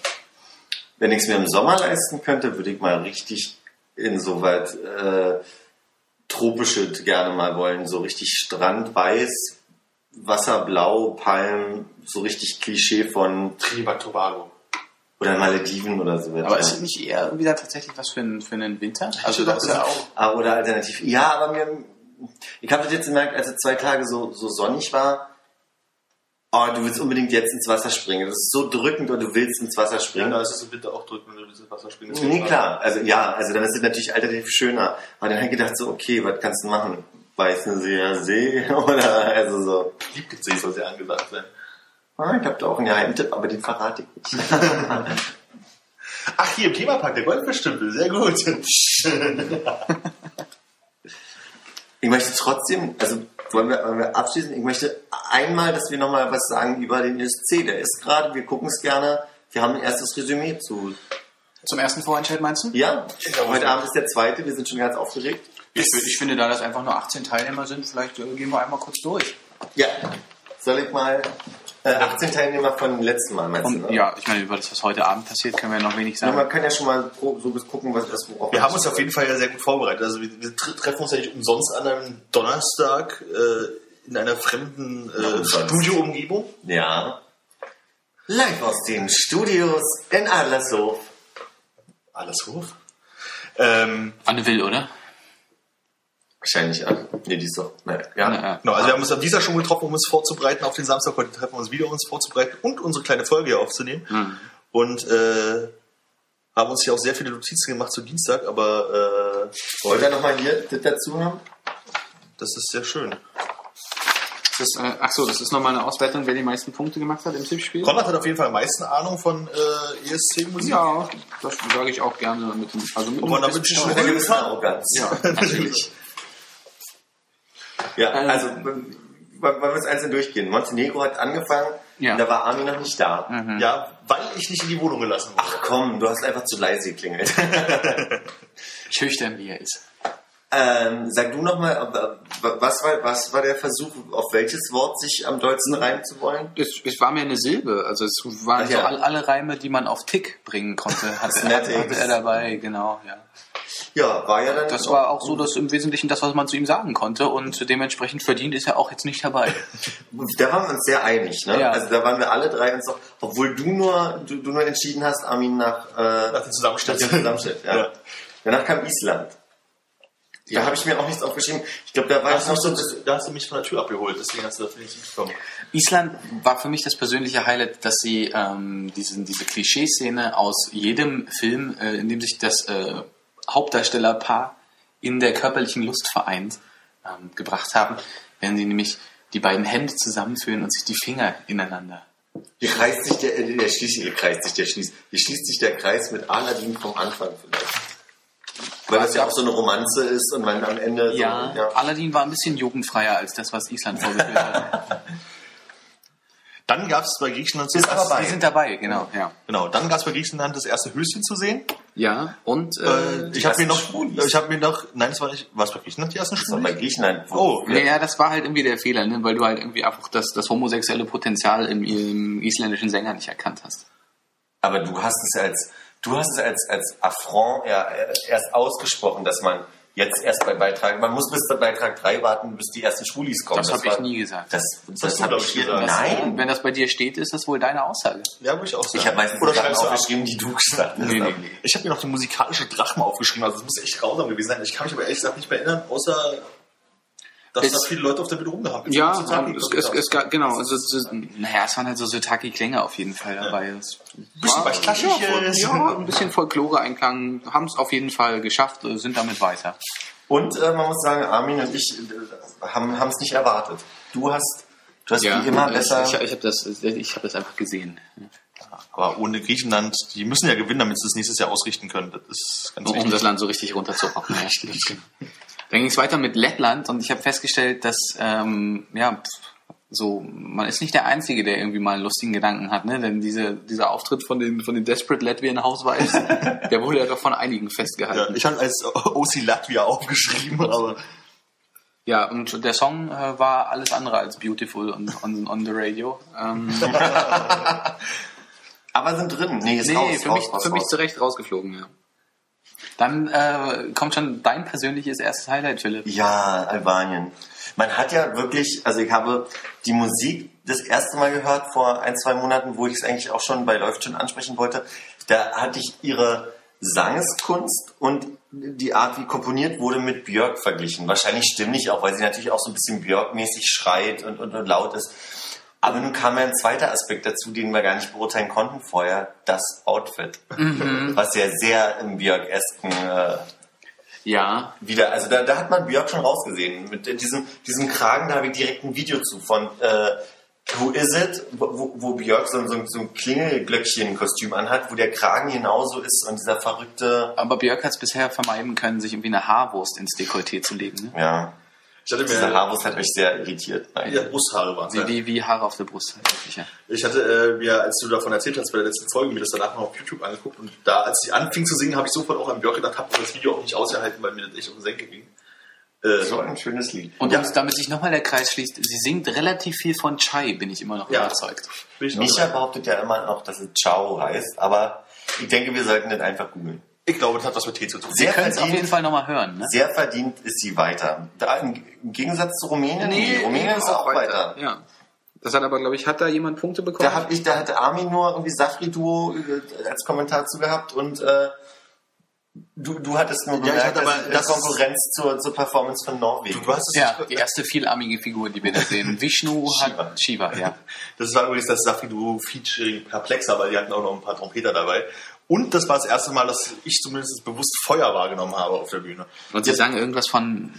wenn ich es mir im Sommer leisten könnte, würde ich mal richtig insoweit äh, tropische gerne mal wollen. So richtig Strandweiß, Wasserblau, Palmen, so richtig Klischee von Trinidad Tobago. oder Malediven oder so. Aber ist es nicht eher wieder tatsächlich was für einen, für einen Winter? Also das ist ja auch. Ah, oder alternativ. Ja, aber mir, ich habe das jetzt gemerkt, als es zwei Tage so, so sonnig war. Oh, du willst unbedingt jetzt ins Wasser springen. Das ist so drückend und du willst ins Wasser Ja, springen. da ist es im Winter auch drückend, wenn du ins Wasser springst. Nee, klar. Also ja, also dann ist es natürlich alternativ schöner. Aber dann habe ich gedacht so, okay, was kannst du machen? Weißenseer See oder also so. Lieblingssee soll sehr angesagt sein. Ah, ich habe da auch einen Geheimtipp, aber den verrate ich nicht. Ach, hier im Themapark, der Goldfischstümpel, sehr gut. Ich möchte trotzdem, also wollen wir, wollen wir abschließen, ich möchte einmal, dass wir nochmal was sagen über den ESC. Der ist gerade, wir gucken es gerne. Wir haben ein erstes Resümee zu. Zum ersten Vorentscheid meinst du? Ja, heute Abend ist der zweite, wir sind schon ganz aufgeregt. Ich, ich finde, da das einfach nur 18 Teilnehmer sind, vielleicht äh, gehen wir einmal kurz durch. Ja, soll ich mal äh, 18 Teilnehmer von letzten Mal meinst du? Ne? ja, ich meine, über das, was heute Abend passiert, können wir noch wenig Ja, sagen. man kann ja schon mal so bis gucken, was das worauf Wir haben uns auf jeden Fall ja sehr gut vorbereitet. Also wir, wir tre- treffen uns ja nicht umsonst an einem Donnerstag äh, in einer fremden Ja, äh. Studioumgebung. Ja. Live aus den Studios in Adlershof. Allershof. Ähm, Anne Will, oder? Wahrscheinlich, ja. Nee, die ist doch. Ne, ja. Na, ja. genau, also wir haben uns am Dienstag schon getroffen, um uns vorzubereiten auf den Samstag. Heute treffen wir uns wieder, um uns vorzubereiten und unsere kleine Folge hier aufzunehmen. Hm. Und äh, haben uns hier auch sehr viele Notizen gemacht zu Dienstag, aber äh, Wollt ihr nochmal hier das dazu haben? das ist sehr schön. Das, äh, ach so, das ist nochmal eine Auswertung, wer die meisten Punkte gemacht hat im Tippspiel. Konrad hat auf jeden Fall am meisten Ahnung von äh, ESC-Musik. Ja, das sage ich auch gerne mit dem, also mit Und dem man wünscht sich Mit einer gewissen Arroganz. Ja, natürlich. Ja, Ähm, also wollen wir es einzeln durchgehen. Montenegro hat angefangen, Ja. da war Armin noch nicht da. Ja, weil ich nicht in die Wohnung gelassen wurde. Ach komm, du hast einfach zu leise geklingelt. Schüchtern wie er ist. ähm, sag du nochmal, was war, was war der Versuch, auf welches Wort sich am dollsten reimen zu wollen? Es, es war mir eine Silbe, also es waren Ach so ja. alle Reime, die man auf Tick bringen konnte, hatte, Cosmetics. hatte er dabei, genau, ja. Ja, war ja dann. Das war auch so das im Wesentlichen das, was man zu ihm sagen konnte und dementsprechend verdient ist er auch jetzt nicht dabei. Da waren wir uns sehr einig, ne? Ja. Also da waren wir alle drei uns doch, obwohl du nur, du, du nur entschieden hast, Armin nach, äh, Nach dem Zusammenschnitt. nach dem Zusammenschnitt, ja. Ja. Danach kam Island. Da habe ich mir auch nichts aufgeschrieben. Ich glaube, da war Da ich hast, noch du, so... da hast du mich von der Tür abgeholt, deswegen hast du das nicht mitbekommen. Island war für mich das persönliche Highlight, dass sie ähm, diesen, diese Klischeeszene aus jedem Film, äh, in dem sich das äh, Hauptdarstellerpaar in der körperlichen Lust vereint, ähm, gebracht haben, wenn sie nämlich die beiden Hände zusammenführen und sich die Finger ineinander. Hier kreist sich der, äh, der schließt, hier kreist sich der schließt, hier schließt sich der Kreis mit Aladdin vom Anfang vielleicht. Weil das ja auch so eine Romanze ist und man am Ende so, Ja, Aladdin war ein bisschen jugendfreier als das, was Island vorgeführt hat. Dann gab es bei Griechenland Ist aber bei. Wir sind dabei, genau, ja. Genau, dann gab es bei Griechenland das erste Höschen zu sehen. Ja, und äh, Äh, ich habe mir noch, Schwulis. ich habe mir noch, nein, das war nicht, war es bei Griechenland die ersten Das war bei? Griechenland. Oh, Ja, ja, das war halt irgendwie der Fehler, ne? weil du halt irgendwie einfach das, das homosexuelle Potenzial im, im isländischen Sänger nicht erkannt hast. Aber du hast es als, du hast es als, als Affront ja, erst ausgesprochen, dass man jetzt erst bei Beitrag, man muss bis bei Beitrag 3 warten, bis die ersten Schwulis kommen. Das hab ich war- nie gesagt. Das, hast das, du, habe ich ich, hier, gesagt. nein. Wenn das bei dir steht, ist das wohl deine Aussage. Ja, würde ich auch sagen. Ich habe meistens Oder Sachen aufgeschrieben, die du gesagt hast. Nee, nee, nee. Ich habe mir noch die musikalische Drachme aufgeschrieben, also das muss echt grausam gewesen sein. Ich kann mich aber ehrlich gesagt nicht mehr erinnern, außer dass Es- da viele Leute auf der Bühne rumgehabt Ja, es, es, es, genau. Also, es- naja, es waren halt so Sotaki-Klänge auf jeden Fall dabei. Es Bisschen Klassisches. Ja, ja, ein bisschen Folklore-Einklang. Haben es auf jeden Fall geschafft, äh, sind damit weiter. Und äh, man muss sagen, Armin und ich äh, haben es nicht erwartet. Du hast, du hast wie immer ich, besser. ich, ich habe das, ich hab das einfach gesehen. Aber ohne Griechenland, die müssen ja gewinnen, damit sie das nächstes Jahr ausrichten können. Das ist ganz Um wichtig. das Land so richtig runterzurocken. Ja, richtig. Dann ging es weiter mit Lettland und ich habe festgestellt, dass ähm, ja so man ist nicht der Einzige, der irgendwie mal einen lustigen Gedanken hat, ne? Denn diese, dieser Auftritt von den von den Desperate Latvian Housewives, der wurde ja doch von einigen Ja, festgehalten. ich habe als OC Latvia aufgeschrieben, aber Ja, und der Song äh, war alles andere als beautiful on, on, on the radio. Ähm, aber sind drin. Nee, ist nee, raus, für, raus, mich, raus, für mich raus. zu Recht rausgeflogen, ja. Dann äh, kommt schon dein persönliches erstes Highlight, Philipp. Ja, Albanien. Man hat ja wirklich, also ich habe die Musik das erste Mal gehört vor ein, zwei Monaten, wo ich es eigentlich auch schon bei Läuft schon ansprechen wollte. Da hatte ich ihre Sangskunst und die Art, wie komponiert wurde, mit Björk verglichen. Wahrscheinlich stimmig auch, weil sie natürlich auch so ein bisschen Björk-mäßig schreit und, und, und laut ist. Aber nun kam ja ein zweiter Aspekt dazu, den wir gar nicht beurteilen konnten vorher, das Outfit. Was ja sehr im Björk-esken äh, Ja, wieder, also da, da hat man Björk schon rausgesehen. Mit diesem, diesem Kragen, da habe ich direkt ein Video zu von äh, Who Is It, wo, wo Björk so, so, so ein Klingelglöckchen-Kostüm anhat, wo der Kragen genauso ist und dieser verrückte, aber Björk hat es bisher vermeiden können, sich irgendwie eine Haarwurst ins Dekolleté zu legen. Ne? ja, ich hatte mir Haarwurst hat mich sehr irritiert. Ja, Brusthaare waren Wie, wie, wie Haare auf der Brust. Wirklich, ja. Ich hatte äh, mir, als du davon erzählt hast bei der letzten Folge, mir das danach noch auf YouTube angeguckt und da, als sie anfing zu singen, habe ich sofort auch an Björk gedacht, habe das Video auch nicht ausgehalten, weil mir das echt auf den Senkel ging. Äh, So ein schönes Lied. Und Ja. um- damit sich nochmal der Kreis schließt, sie singt relativ viel von Chai, bin ich immer noch Ja. überzeugt. ich, Micha behauptet ja immer noch, dass es Ciao heißt, aber ich denke, wir sollten das einfach googeln. Ich glaube, das hat was mit Tee zu tun. Sehr Wir können es auf verdient. jeden Fall nochmal hören. Ne? Sehr verdient ist sie weiter. Da, Im Gegensatz zu Rumänien, nee, Rumänien ist auch weiter. Ja. Das hat aber, glaube ich, hat da jemand Punkte bekommen? Da hab ich, da hatte Armin nur irgendwie Safri-Duo äh, als Kommentar zu gehabt und äh, du, du hattest nur Ja, gemerkt, hatte aber- dass das Konkurrenz zur, zur Performance von Norwegen. Du hast es ja, die erste vielarmige Figur, die wir da sehen. Vishnu hat Shiva, ja. Das war übrigens das Safi Duo Featuring Perplexer, weil die hatten auch noch ein paar Trompeter dabei. Und das war das erste Mal, dass ich zumindest bewusst Feuer wahrgenommen habe auf der Bühne. Und sie sagen irgendwas von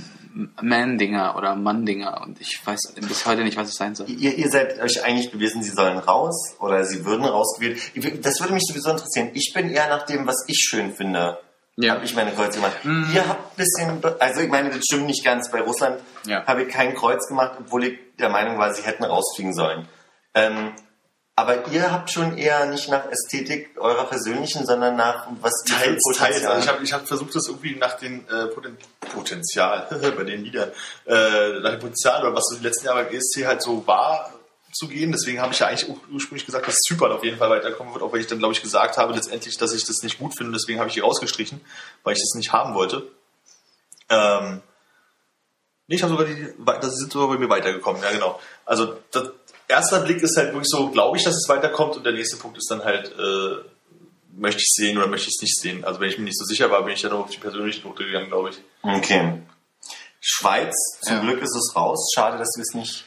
Man-Dinger oder Mann-Dinger und ich weiß bis heute nicht, was es sein soll. Ihr, ihr seid euch einig gewesen, sie sollen raus oder sie würden rausgewählt. Das würde mich sowieso interessieren. Ich bin eher nach dem, was ich schön finde, Ja. habe ich meine Kreuze gemacht. Ihr habt ein bisschen, also ich meine, das stimmt nicht ganz. Bei Russland Ja. habe ich kein Kreuz gemacht, obwohl ich der Meinung war, sie hätten rausfliegen sollen. Ähm, aber ihr habt schon eher nicht nach Ästhetik eurer persönlichen, sondern nach was Teils, teils. Also ich habe ich hab versucht, das irgendwie nach den äh, Poten Potenzial, bei den Liedern, äh, nach dem Potenzial oder was so die letzten Jahre bei GSC halt so war, zu gehen. Deswegen habe ich ja eigentlich ur- ursprünglich gesagt, dass Zypern auf jeden Fall weiterkommen wird, auch weil ich dann, glaube ich, gesagt habe, letztendlich, dass ich das nicht gut finde. Deswegen habe ich die rausgestrichen, weil ich das nicht haben wollte. Ähm, nee, ich habe sogar die, das sind sogar bei mir weitergekommen, ja genau. Also das, erster Blick ist halt wirklich so, glaube ich, dass es weiterkommt und der nächste Punkt ist dann halt, äh, möchte ich sehen oder möchte ich es nicht sehen. Also wenn ich mir nicht so sicher war, bin ich dann auf die persönliche Note gegangen, glaube ich. Okay. Schweiz, zum Ja. Glück ist es raus. Schade, dass wir es nicht.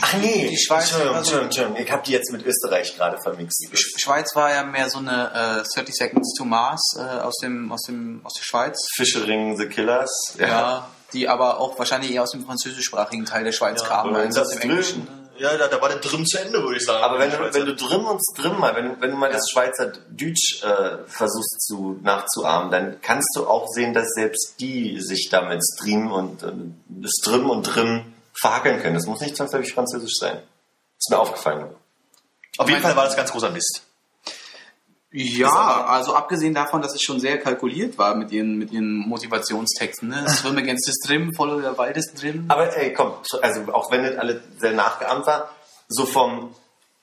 Ach nee, Die Schweiz Entschuldigung, Entschuldigung, Entschuldigung. Ich habe die jetzt mit Österreich gerade vermixt. Sch- Schweiz war ja mehr so eine äh, 30 Seconds to Mars äh, aus dem aus dem aus der Schweiz. Fischering the Killers. Ja. die aber auch wahrscheinlich eher aus dem französischsprachigen Teil der Schweiz kamen oder als das aus dem. Englischen. Ja, da, da war der Drim zu Ende, würde ich sagen. Aber wenn du, Schweizer. wenn du drin und drin mal, wenn, du- wenn du mal das Schweizer Deutsch äh, versuchst zu, nachzuahmen, dann kannst du auch sehen, dass selbst die sich damit Stream und äh, Strim und Drim verhackeln können. Das muss nicht zwangsläufig französisch sein. Ist mir aufgefallen. Auf jeden Fall war das ganz großer Mist. Ja, also abgesehen davon, dass es schon sehr kalkuliert war mit ihren, mit ihren Motivationstexten. Ne? Swim against the Stream, follow the wildest Stream. Aber ey, komm, also auch wenn das alle sehr nachgeahmt war, so vom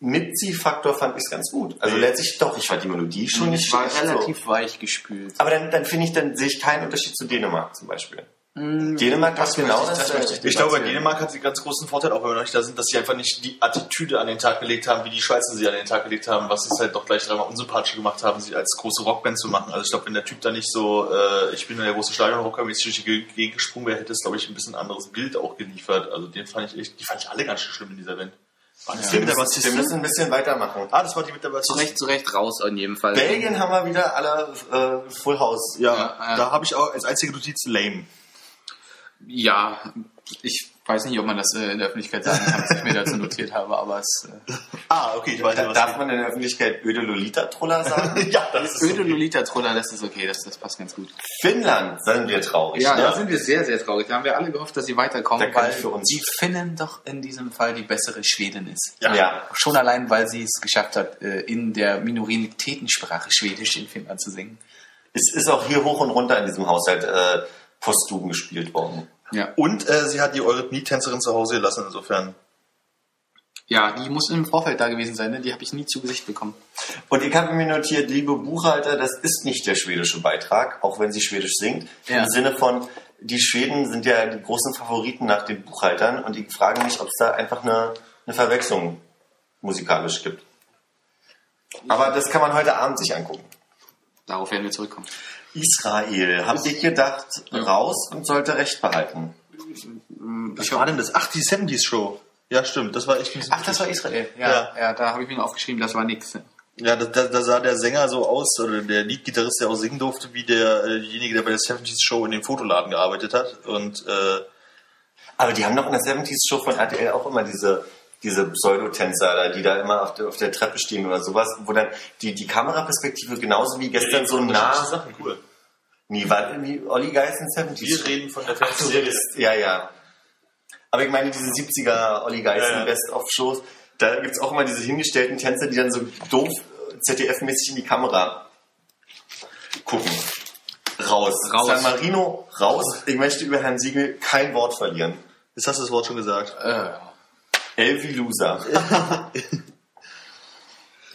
Mitziehfaktor fand ich es ganz gut. Also letztlich doch, ich fand die Melodie schon nicht Ich war schlecht, relativ So. weich gespült. Aber dann, dann finde ich, dann sehe ich keinen Unterschied zu Dänemark zum Beispiel. Dänemark hat möchte genau ich- das. das äh, ich Ich glaube. Dänemark hat sie ganz großen Vorteil, auch wenn wir noch nicht da sind, dass sie einfach nicht die Attitüde an den Tag gelegt haben, wie die Schweizer sie an den Tag gelegt haben, was sie es halt doch gleich dreimal unsympathischer gemacht haben, sie als große Rockband zu machen. Also ich glaube, wenn der Typ da nicht so, äh, ich bin der große Stadionrocker, mäßig durch die Gegend gesprungen wäre, hätte es, glaube ich, ein bisschen anderes Bild auch geliefert. Also den fand ich echt, die fand ich alle ganz schön schlimm in dieser Band. War das die Wir mit der müssen, wir müssen ein bisschen weitermachen. Ah, das war die mit der Zu Bassistin. Recht, zu Recht raus in jedem Fall. Belgien haben wir wieder alle äh, Full House. Ja, Ja, ja. da habe ich auch als einzige Notiz lame. Ja, ich weiß nicht, ob man das äh, in der Öffentlichkeit sagen kann, was ich mir dazu notiert habe, aber es äh, Ah, okay, ich weiß Da, nicht, was darf man in der Öffentlichkeit öde Lolita-Troller sagen? Ja, das ist öde okay. Lolita-Troller, das ist okay, das, das passt ganz gut. Finnland sind wir traurig. Ja, ne? da sind wir sehr, sehr traurig. Da haben wir alle gehofft, dass sie weiterkommen, Da weil für uns- die Finnen doch in diesem Fall die bessere Schwedin ist. Ja. ja. Schon allein, weil sie es geschafft hat, äh, in der Minoritätensprache Schwedisch in Finnland zu singen. Es ist auch hier hoch und runter in diesem Haushalt äh, posthum gespielt worden. Ja. Und äh, sie hat die Eurythmie-Tänzerin zu Hause gelassen, insofern. ja, die muss im Vorfeld da gewesen sein, ne? die habe ich nie zu Gesicht bekommen. Und ich habe mir notiert, liebe Buchhalter, das ist nicht der schwedische Beitrag, auch wenn sie Schwedisch singt. Ja. Im Sinne von, die Schweden sind ja die großen Favoriten nach den Buchhaltern und ich frage mich, ob es da einfach eine, eine Verwechslung musikalisch gibt. Aber das kann man heute Abend sich angucken. Darauf werden wir zurückkommen. Israel, habt ihr gedacht, raus und sollte Recht behalten? Was war denn das? Ach, die 70s Show. Ja, stimmt. Das war echt ein Ach, das war Israel. Ja, Ja. ja. da habe ich mir aufgeschrieben, das war nix. Ja, da, da, da sah der Sänger so aus, oder der Leadgitarrist, der auch singen durfte, wie der, derjenige, der bei der 70s Show in dem Fotoladen gearbeitet hat. Und äh, Aber die haben doch in der 70s Show von RTL auch immer diese, diese Pseudotänzer, da, die da immer auf der, auf der Treppe stehen oder sowas, wo dann die, die Kameraperspektive genauso wie gestern so nah. Sachen, cool. Nie war irgendwie Olli Geist in 70s. Wir reden von der Fernsehserie. ja, ja. Aber ich meine, diese 70er Olli Geisten Ja, ja. Best-of-Shows, da gibt's auch immer diese hingestellten Tänzer, die dann so doof ZDF-mäßig in die Kamera gucken. Raus. Raus. San Marino, raus. Ich möchte über Herrn Siegel kein Wort verlieren. Jetzt hast du das Wort schon gesagt. Äh, Elvi Loser.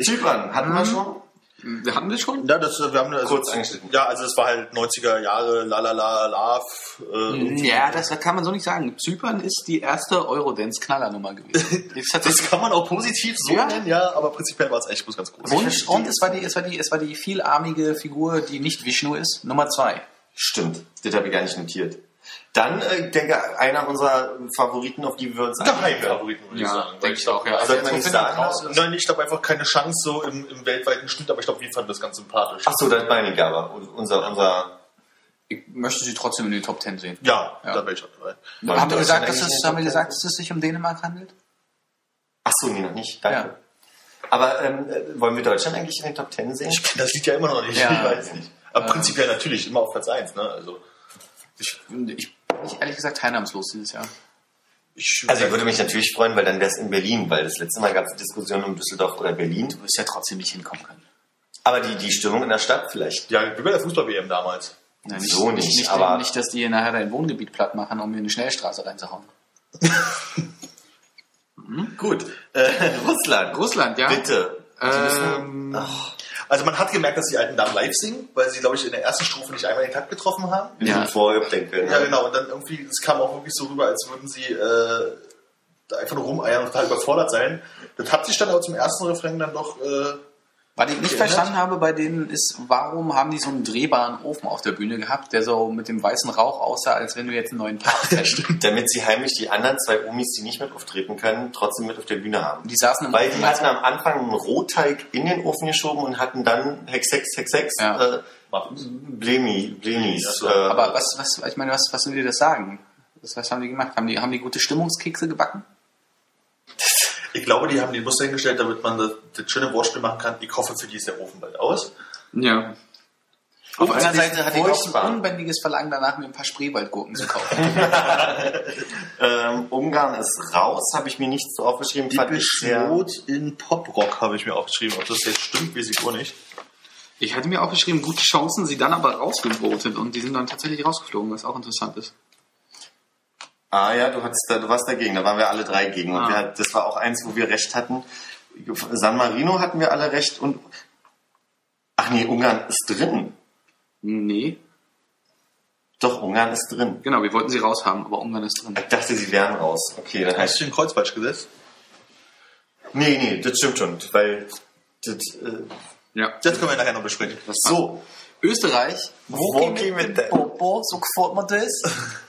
Zypern, hatten wir schon? wir hatten das schon? Ja, das, wir haben also, Kurz angeschnitten. Ja, also es war halt 90er Jahre, la la la, love. Äh, Ja, das kann man so nicht sagen. Zypern ist die erste Eurodance-Knallernummer gewesen. Das hat Das kann man auch positiv so Ja. nennen, ja, aber prinzipiell war es echt bloß ganz groß. und, und es war die, es war die, es war die vielarmige Figur, die nicht Vishnu ist, Nummer zwei. Stimmt, das habe ich gar nicht notiert. Dann, äh, denke einer unserer Favoriten, auf die wir uns Geheimfavoriten, würde ich Ja, sagen. denke ich auch, ja. Sollte man nicht sagen. raus ist- Nein, ich glaube einfach keine Chance so im, im weltweiten Schnitt, aber ich glaube, wir fanden das ganz sympathisch. Ach so, das meine ich aber. Unser, unser Ich möchte sie trotzdem in den Top Ten sehen. Ja, Ja. da wäre ich auch dabei. Haben wir Deutschland gesagt, dass es, haben wir gesagt, dass es sich um Dänemark handelt? Ach so, nee, noch nicht. Danke. Ja. Aber ähm, äh, wollen wir Deutschland eigentlich in den Top Ten sehen? Ich das Lied ja immer noch nicht, Ja. ich weiß nicht. Aber prinzipiell natürlich, immer auf Platz 1, ne? Also, Ich, ich bin nicht ehrlich gesagt teilnahmslos dieses Jahr. ich, Also ich würde mich natürlich freuen, weil dann wäre es in Berlin, weil das letzte Mal gab es Diskussionen um Düsseldorf oder Berlin. Du wirst ja trotzdem nicht hinkommen können. Aber die, die Stimmung in der Stadt vielleicht. ja, wie bei der Fußball-WM damals. Ja, So nicht, nicht, aber- nicht, dass die nachher dein Wohngebiet platt machen, um mir eine Schnellstraße reinzuhauen. Gut. Äh, Russland. Russland, ja. Bitte. Ähm, müssen, ach, Also man hat gemerkt, dass die alten Damen live singen, weil sie, glaube ich, in der ersten Strophe nicht einmal den Takt getroffen haben. Ja. vorgedenkt. Ja, genau. Und dann irgendwie, es kam auch wirklich so rüber, als würden sie äh, da einfach nur rumeiern und total überfordert sein. Das hat sich dann aber zum ersten Refrain dann doch äh, Was ich nicht verstanden habe bei denen ist, warum haben die so einen drehbaren Ofen auf der Bühne gehabt, der so mit dem weißen Rauch aussah, als wenn du jetzt einen neuen Park hättest. Damit sie heimlich die anderen zwei Omis, die nicht mit auftreten können, trotzdem mit auf der Bühne haben. Die saßen im Weil die hatten am Anfang einen Rohteig in den Ofen geschoben und hatten dann Hex, Hex, Hex, Hex, Ja. äh, Blemi, Blemis. Äh, Aber was, was, ich meine, was, was will dir das sagen? Was, was haben die gemacht? Haben die, haben die gute Stimmungskekse gebacken? Ich glaube, die haben die Muster hingestellt, damit man das, das schöne Wortspiel machen kann. Ich hoffe, für die ist der Ofen bald aus. Ja. Auf einer einer Seite hatte ich auch ein unbändiges Verlangen danach, mir ein paar Spreewaldgurken zu kaufen. ähm, Ungarn ist raus, habe ich mir nicht so aufgeschrieben. Mode in Poprock habe ich mir aufgeschrieben. Ob das jetzt stimmt, weiß ich auch nicht. Ich hatte mir auch geschrieben, gute Chancen, sie dann aber rausgevotet und die sind dann tatsächlich rausgeflogen, was auch interessant ist. Ah ja, du, hattest da, du warst dagegen, da waren wir alle drei gegen. Und Ah. wir, das war auch eins, wo wir recht hatten. San Marino hatten wir alle recht und... Ach nee, Ungarn ist drin. Nee, Doch, Ungarn ist drin. genau, wir wollten sie raushaben, aber Ungarn ist drin. Ich dachte, sie wären raus. Okay, dann heißt Hast du den Kreuz falsch gesetzt? Nee, nee, das stimmt schon, weil das, äh, Ja. Das können wir nachher noch besprechen. so, Österreich, Wo gehen wir denn? Popo, so gefällt mir das?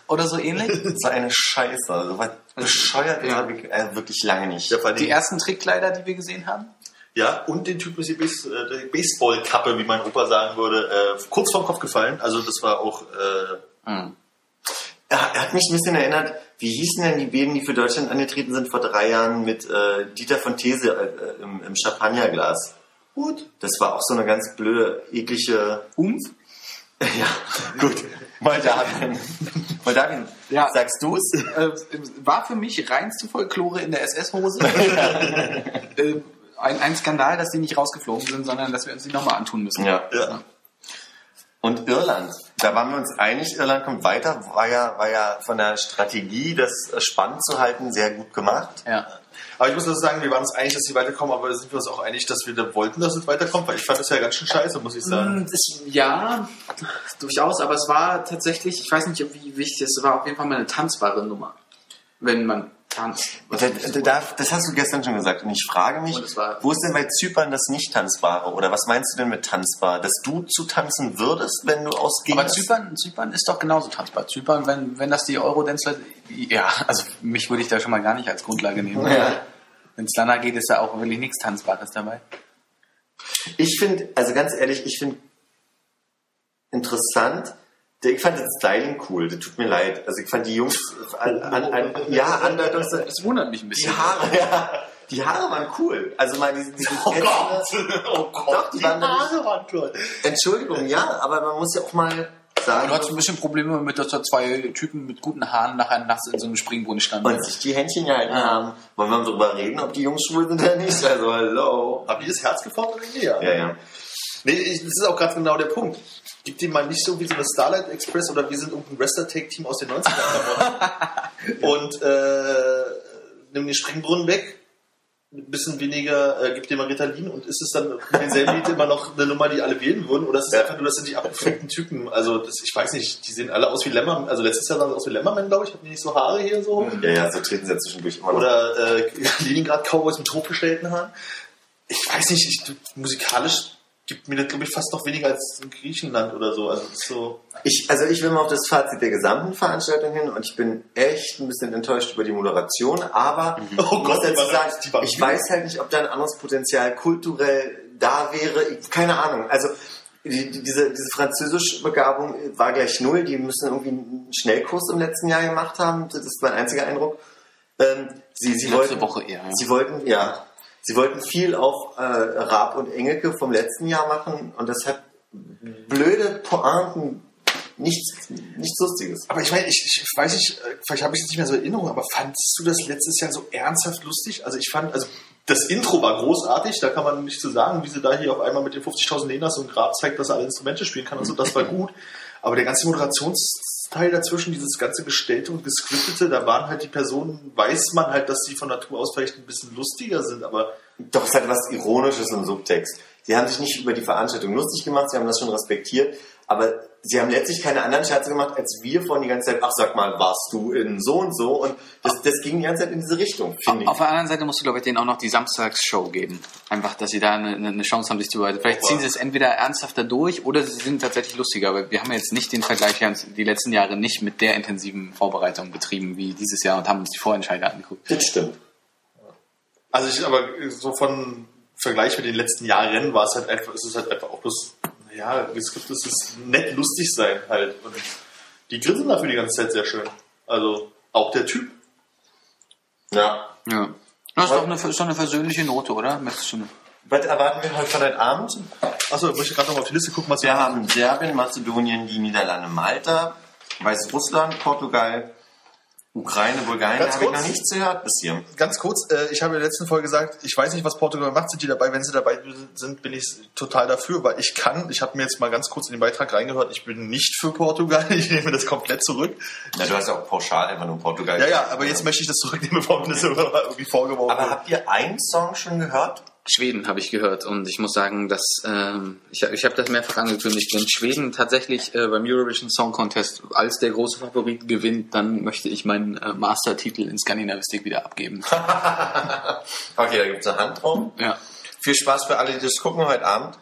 Oder so ähnlich? so eine Scheiße, so was bescheuert ist Ja. habe ich äh, wirklich lange nicht. Ja, Die ersten Trickkleider, die wir gesehen haben? Ja, und den Typ mit der Base- äh, der Baseballkappe, wie mein Opa sagen würde, äh, kurz vorm Kopf gefallen. Also das war auch äh, Hm. Er er hat mich ein bisschen erinnert, wie hießen denn die Bäden, die für Deutschland angetreten sind vor drei Jahren mit äh, Dieter von These äh, äh, im, im Champagnerglas. Gut. Das war auch so eine ganz blöde, eklige... Umf? Ja, gut. Moldawien. Moldawien, Ja. sagst du es? Äh, war für mich reinste Folklore in der SS-Hose. äh, ein, ein Skandal, dass die nicht rausgeflogen sind, sondern dass wir uns die nochmal antun müssen. Ja. Ja. Und Irland, da waren wir uns einig, Irland kommt weiter, war ja, war ja von der Strategie, das spannend zu halten, sehr gut gemacht. ja. Aber ich muss also sagen, wir waren uns einig, dass sie weiterkommen, aber sind wir uns auch einig, dass wir da wollten, dass es weiterkommt, weil ich fand das ja ganz schön scheiße, muss ich sagen. Mm, Das, ja, durchaus, aber es war tatsächlich, ich weiß nicht, wie wichtig es war, auf jeden Fall mal eine tanzbare Nummer. Wenn man tanzt. Und da, da, da, das hast du gestern schon gesagt. Und ich frage mich, wo ist denn bei Zypern das Nicht-Tanzbare? Oder was meinst du denn mit tanzbar? Dass du zu tanzen würdest, wenn du ausgehst? Aber Zypern, Zypern ist doch genauso tanzbar. Zypern, wenn, wenn das die Eurodance, ja, also mich würde ich da schon mal gar nicht als Grundlage nehmen. Ja. Wenn es danach geht, ist da auch wirklich nichts Tanzbares dabei. Ich finde, also ganz ehrlich, ich finde interessant, ich fand das Styling cool, das tut mir leid. Also ich fand die Jungs, an, an, an, ja, Andeutungs, Das wundert mich ein bisschen. die Haare, ja, die Haare waren cool. Also mal diese, diese Oh Gott! Oh Gott! Doch, die waren Haare waren toll. Entschuldigung, ja, aber man muss ja auch mal Du sagen, hattest ein bisschen Probleme mit, dass da zwei Typen mit guten Haaren nachher nachts in so einem Springbrunnen standen. und sich die Händchen gehalten haben. Wollen wir mal drüber reden, ob die Jungs schwul sind oder nicht? Also, hallo. Habt ihr das Herz geformt oder nicht? Ja, ja. Nee, ich, das ist auch gerade genau der Punkt. Gib dir mal nicht so wie so eine Starlight Express oder wir sind irgendein Wrestler-Take-Team aus den 90ern und äh, nimm den Springbrunnen weg, ein bisschen weniger, äh, gib dir mal Ritalin und ist es dann mit denselben Lied immer noch eine Nummer, die alle wählen würden? Oder ist es Ja. einfach nur, das sind die abgefuckten Typen? Also das, ich weiß nicht, die sehen alle aus wie Lämmer, also letztes Jahr sahen sie aus wie Lämmermann, glaube ich, hatten die nicht so Haare hier so? Ja, ja, so treten sie ja zwischendurch immer noch. Oder äh, Leningrad-Cowboys mit hochgestellten Haaren. Ich weiß nicht, ich, musikalisch gibt mir das, glaube ich, fast noch weniger als in Griechenland oder so. Also so. Ich, also ich will mal auf das Fazit der gesamten Veranstaltung hin und ich bin echt ein bisschen enttäuscht über die Moderation, aber ich Oh muss Gott, dazu sagen, war ich weiß halt nicht, ob da ein anderes Potenzial kulturell da wäre. Ich, keine Ahnung. Also die, die, diese, diese französische Begabung war gleich null. Die müssen irgendwie einen Schnellkurs im letzten Jahr gemacht haben. Das ist mein einziger Eindruck. Ähm, sie, sie Letzte wollten, Woche eher, ja. Sie wollten, ja, sie wollten viel auf äh, Raab und Engelke vom letzten Jahr machen und das hat blöde Pointen, nichts, nichts Lustiges. Aber ich meine, ich, ich weiß nicht, äh, vielleicht habe ich es nicht mehr so in Erinnerung, aber fandst du das letztes Jahr so ernsthaft lustig? Also ich fand, also das Intro war großartig, da kann man nicht zu sagen, wie sie da hier auf einmal mit den 50.000 Lenas so ein Grab zeigt, dass er alle Instrumente spielen kann und so, das war gut. Aber der ganze Moderationsteil dazwischen, dieses ganze Gestellte und Gescriptete, da waren halt die Personen, weiß man halt, dass sie von Natur aus vielleicht ein bisschen lustiger sind, aber Doch, es hat was Ironisches im Subtext. Sie haben sich nicht über die Veranstaltung lustig gemacht, sie haben das schon respektiert, aber sie haben letztlich keine anderen Scherze gemacht, als wir von die ganze Zeit, ach sag mal, warst du in so und so und das, das ging die ganze Zeit in diese Richtung, finde ich. Auf der anderen Seite musst du, glaube ich, denen auch noch die Samstagsshow geben. Einfach, dass sie da eine, eine Chance haben, sich zu beweisen. Vielleicht ziehen sie es entweder ernsthafter durch oder sie sind tatsächlich lustiger. Aber wir haben jetzt nicht den Vergleich, wir haben die letzten Jahre nicht mit der intensiven Vorbereitung betrieben wie dieses Jahr und haben uns die Vorentscheider angeguckt. Das stimmt. Also ich aber so von Vergleich mit den letzten Jahren war es halt einfach, ist es halt einfach auch bloß, ja, es gibt, es ist nett lustig sein halt. Und die grinsen dafür die ganze Zeit sehr schön. Also auch der Typ. Ja. Ja. Das ist doch eine, ist doch eine versöhnliche Note, oder? Was erwarten wir heute von heute Abend? Achso, ich möchte gerade noch mal auf die Liste gucken, was Wir haben Serbien, Mazedonien, die Niederlande, Malta, Weißrussland, Portugal, Ukraine, Bulgarien. Habe ich noch nichts gehört bis hier. Ganz kurz, äh, ich habe in der letzten Folge gesagt, ich weiß nicht, was Portugal macht. Sind die dabei? Wenn sie dabei sind, bin ich total dafür, weil ich kann, ich habe mir jetzt mal ganz kurz in den Beitrag reingehört, ich bin nicht für Portugal, ich nehme das komplett zurück. Na, du hast ja auch pauschal einfach nur Portugal. Ja, ja, aber jetzt möchte ich das zurücknehmen, bevor mir das irgendwie vorgeworfen Aber habt ihr einen Song schon gehört? Schweden habe ich gehört und ich muss sagen, dass ähm, ich, ich habe das mehrfach angekündigt, wenn Schweden tatsächlich äh, beim Eurovision Song Contest als der große Favorit gewinnt, dann möchte ich meinen äh, Mastertitel in Skandinavistik wieder abgeben. Okay, da gibt's eine Hand drauf. ja. Viel Spaß für alle, die das gucken heute Abend.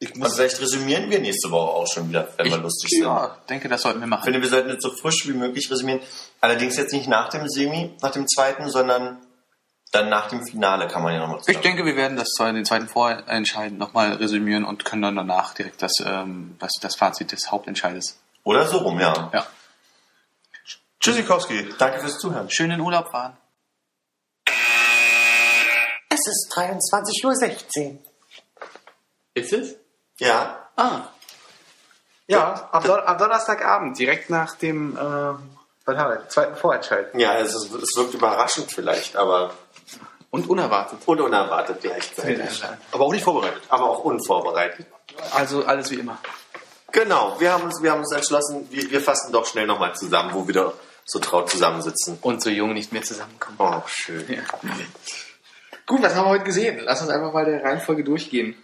Ich Und muss, vielleicht resümieren wir nächste Woche auch schon wieder, wenn wir lustig sind. ja, denke, das sollten wir Ich machen. finde, wir sollten jetzt so frisch wie möglich resümieren. Allerdings jetzt nicht nach dem Semi, nach dem zweiten, sondern dann nach dem Finale kann man ja nochmal Ich denke, wir werden das zwei- den zweiten Vorentscheid nochmal resümieren und können dann danach direkt das, ähm, das, das Fazit des Hauptentscheides. Oder so rum, ja. Ja. Tschüssikowski. Danke fürs Zuhören. Schön in Urlaub fahren. Es ist 23.16 Uhr. Ist es? Ja. Ah. Ja, am, Don am Donnerstagabend, direkt nach dem ähm, wir, zweiten Vorentscheid. Ja, es, ist, es wirkt überraschend vielleicht, aber Und unerwartet. und unerwartet gleichzeitig. Aber auch nicht vorbereitet. Aber auch unvorbereitet. Also alles wie immer. Genau, wir haben uns, wir haben uns entschlossen, wir, wir fassen doch schnell nochmal zusammen, wo wir da so traut zusammensitzen. Und so jung nicht mehr zusammenkommen. Oh, schön. Ja. Gut, was haben wir heute gesehen? Lass uns einfach mal der Reihenfolge durchgehen.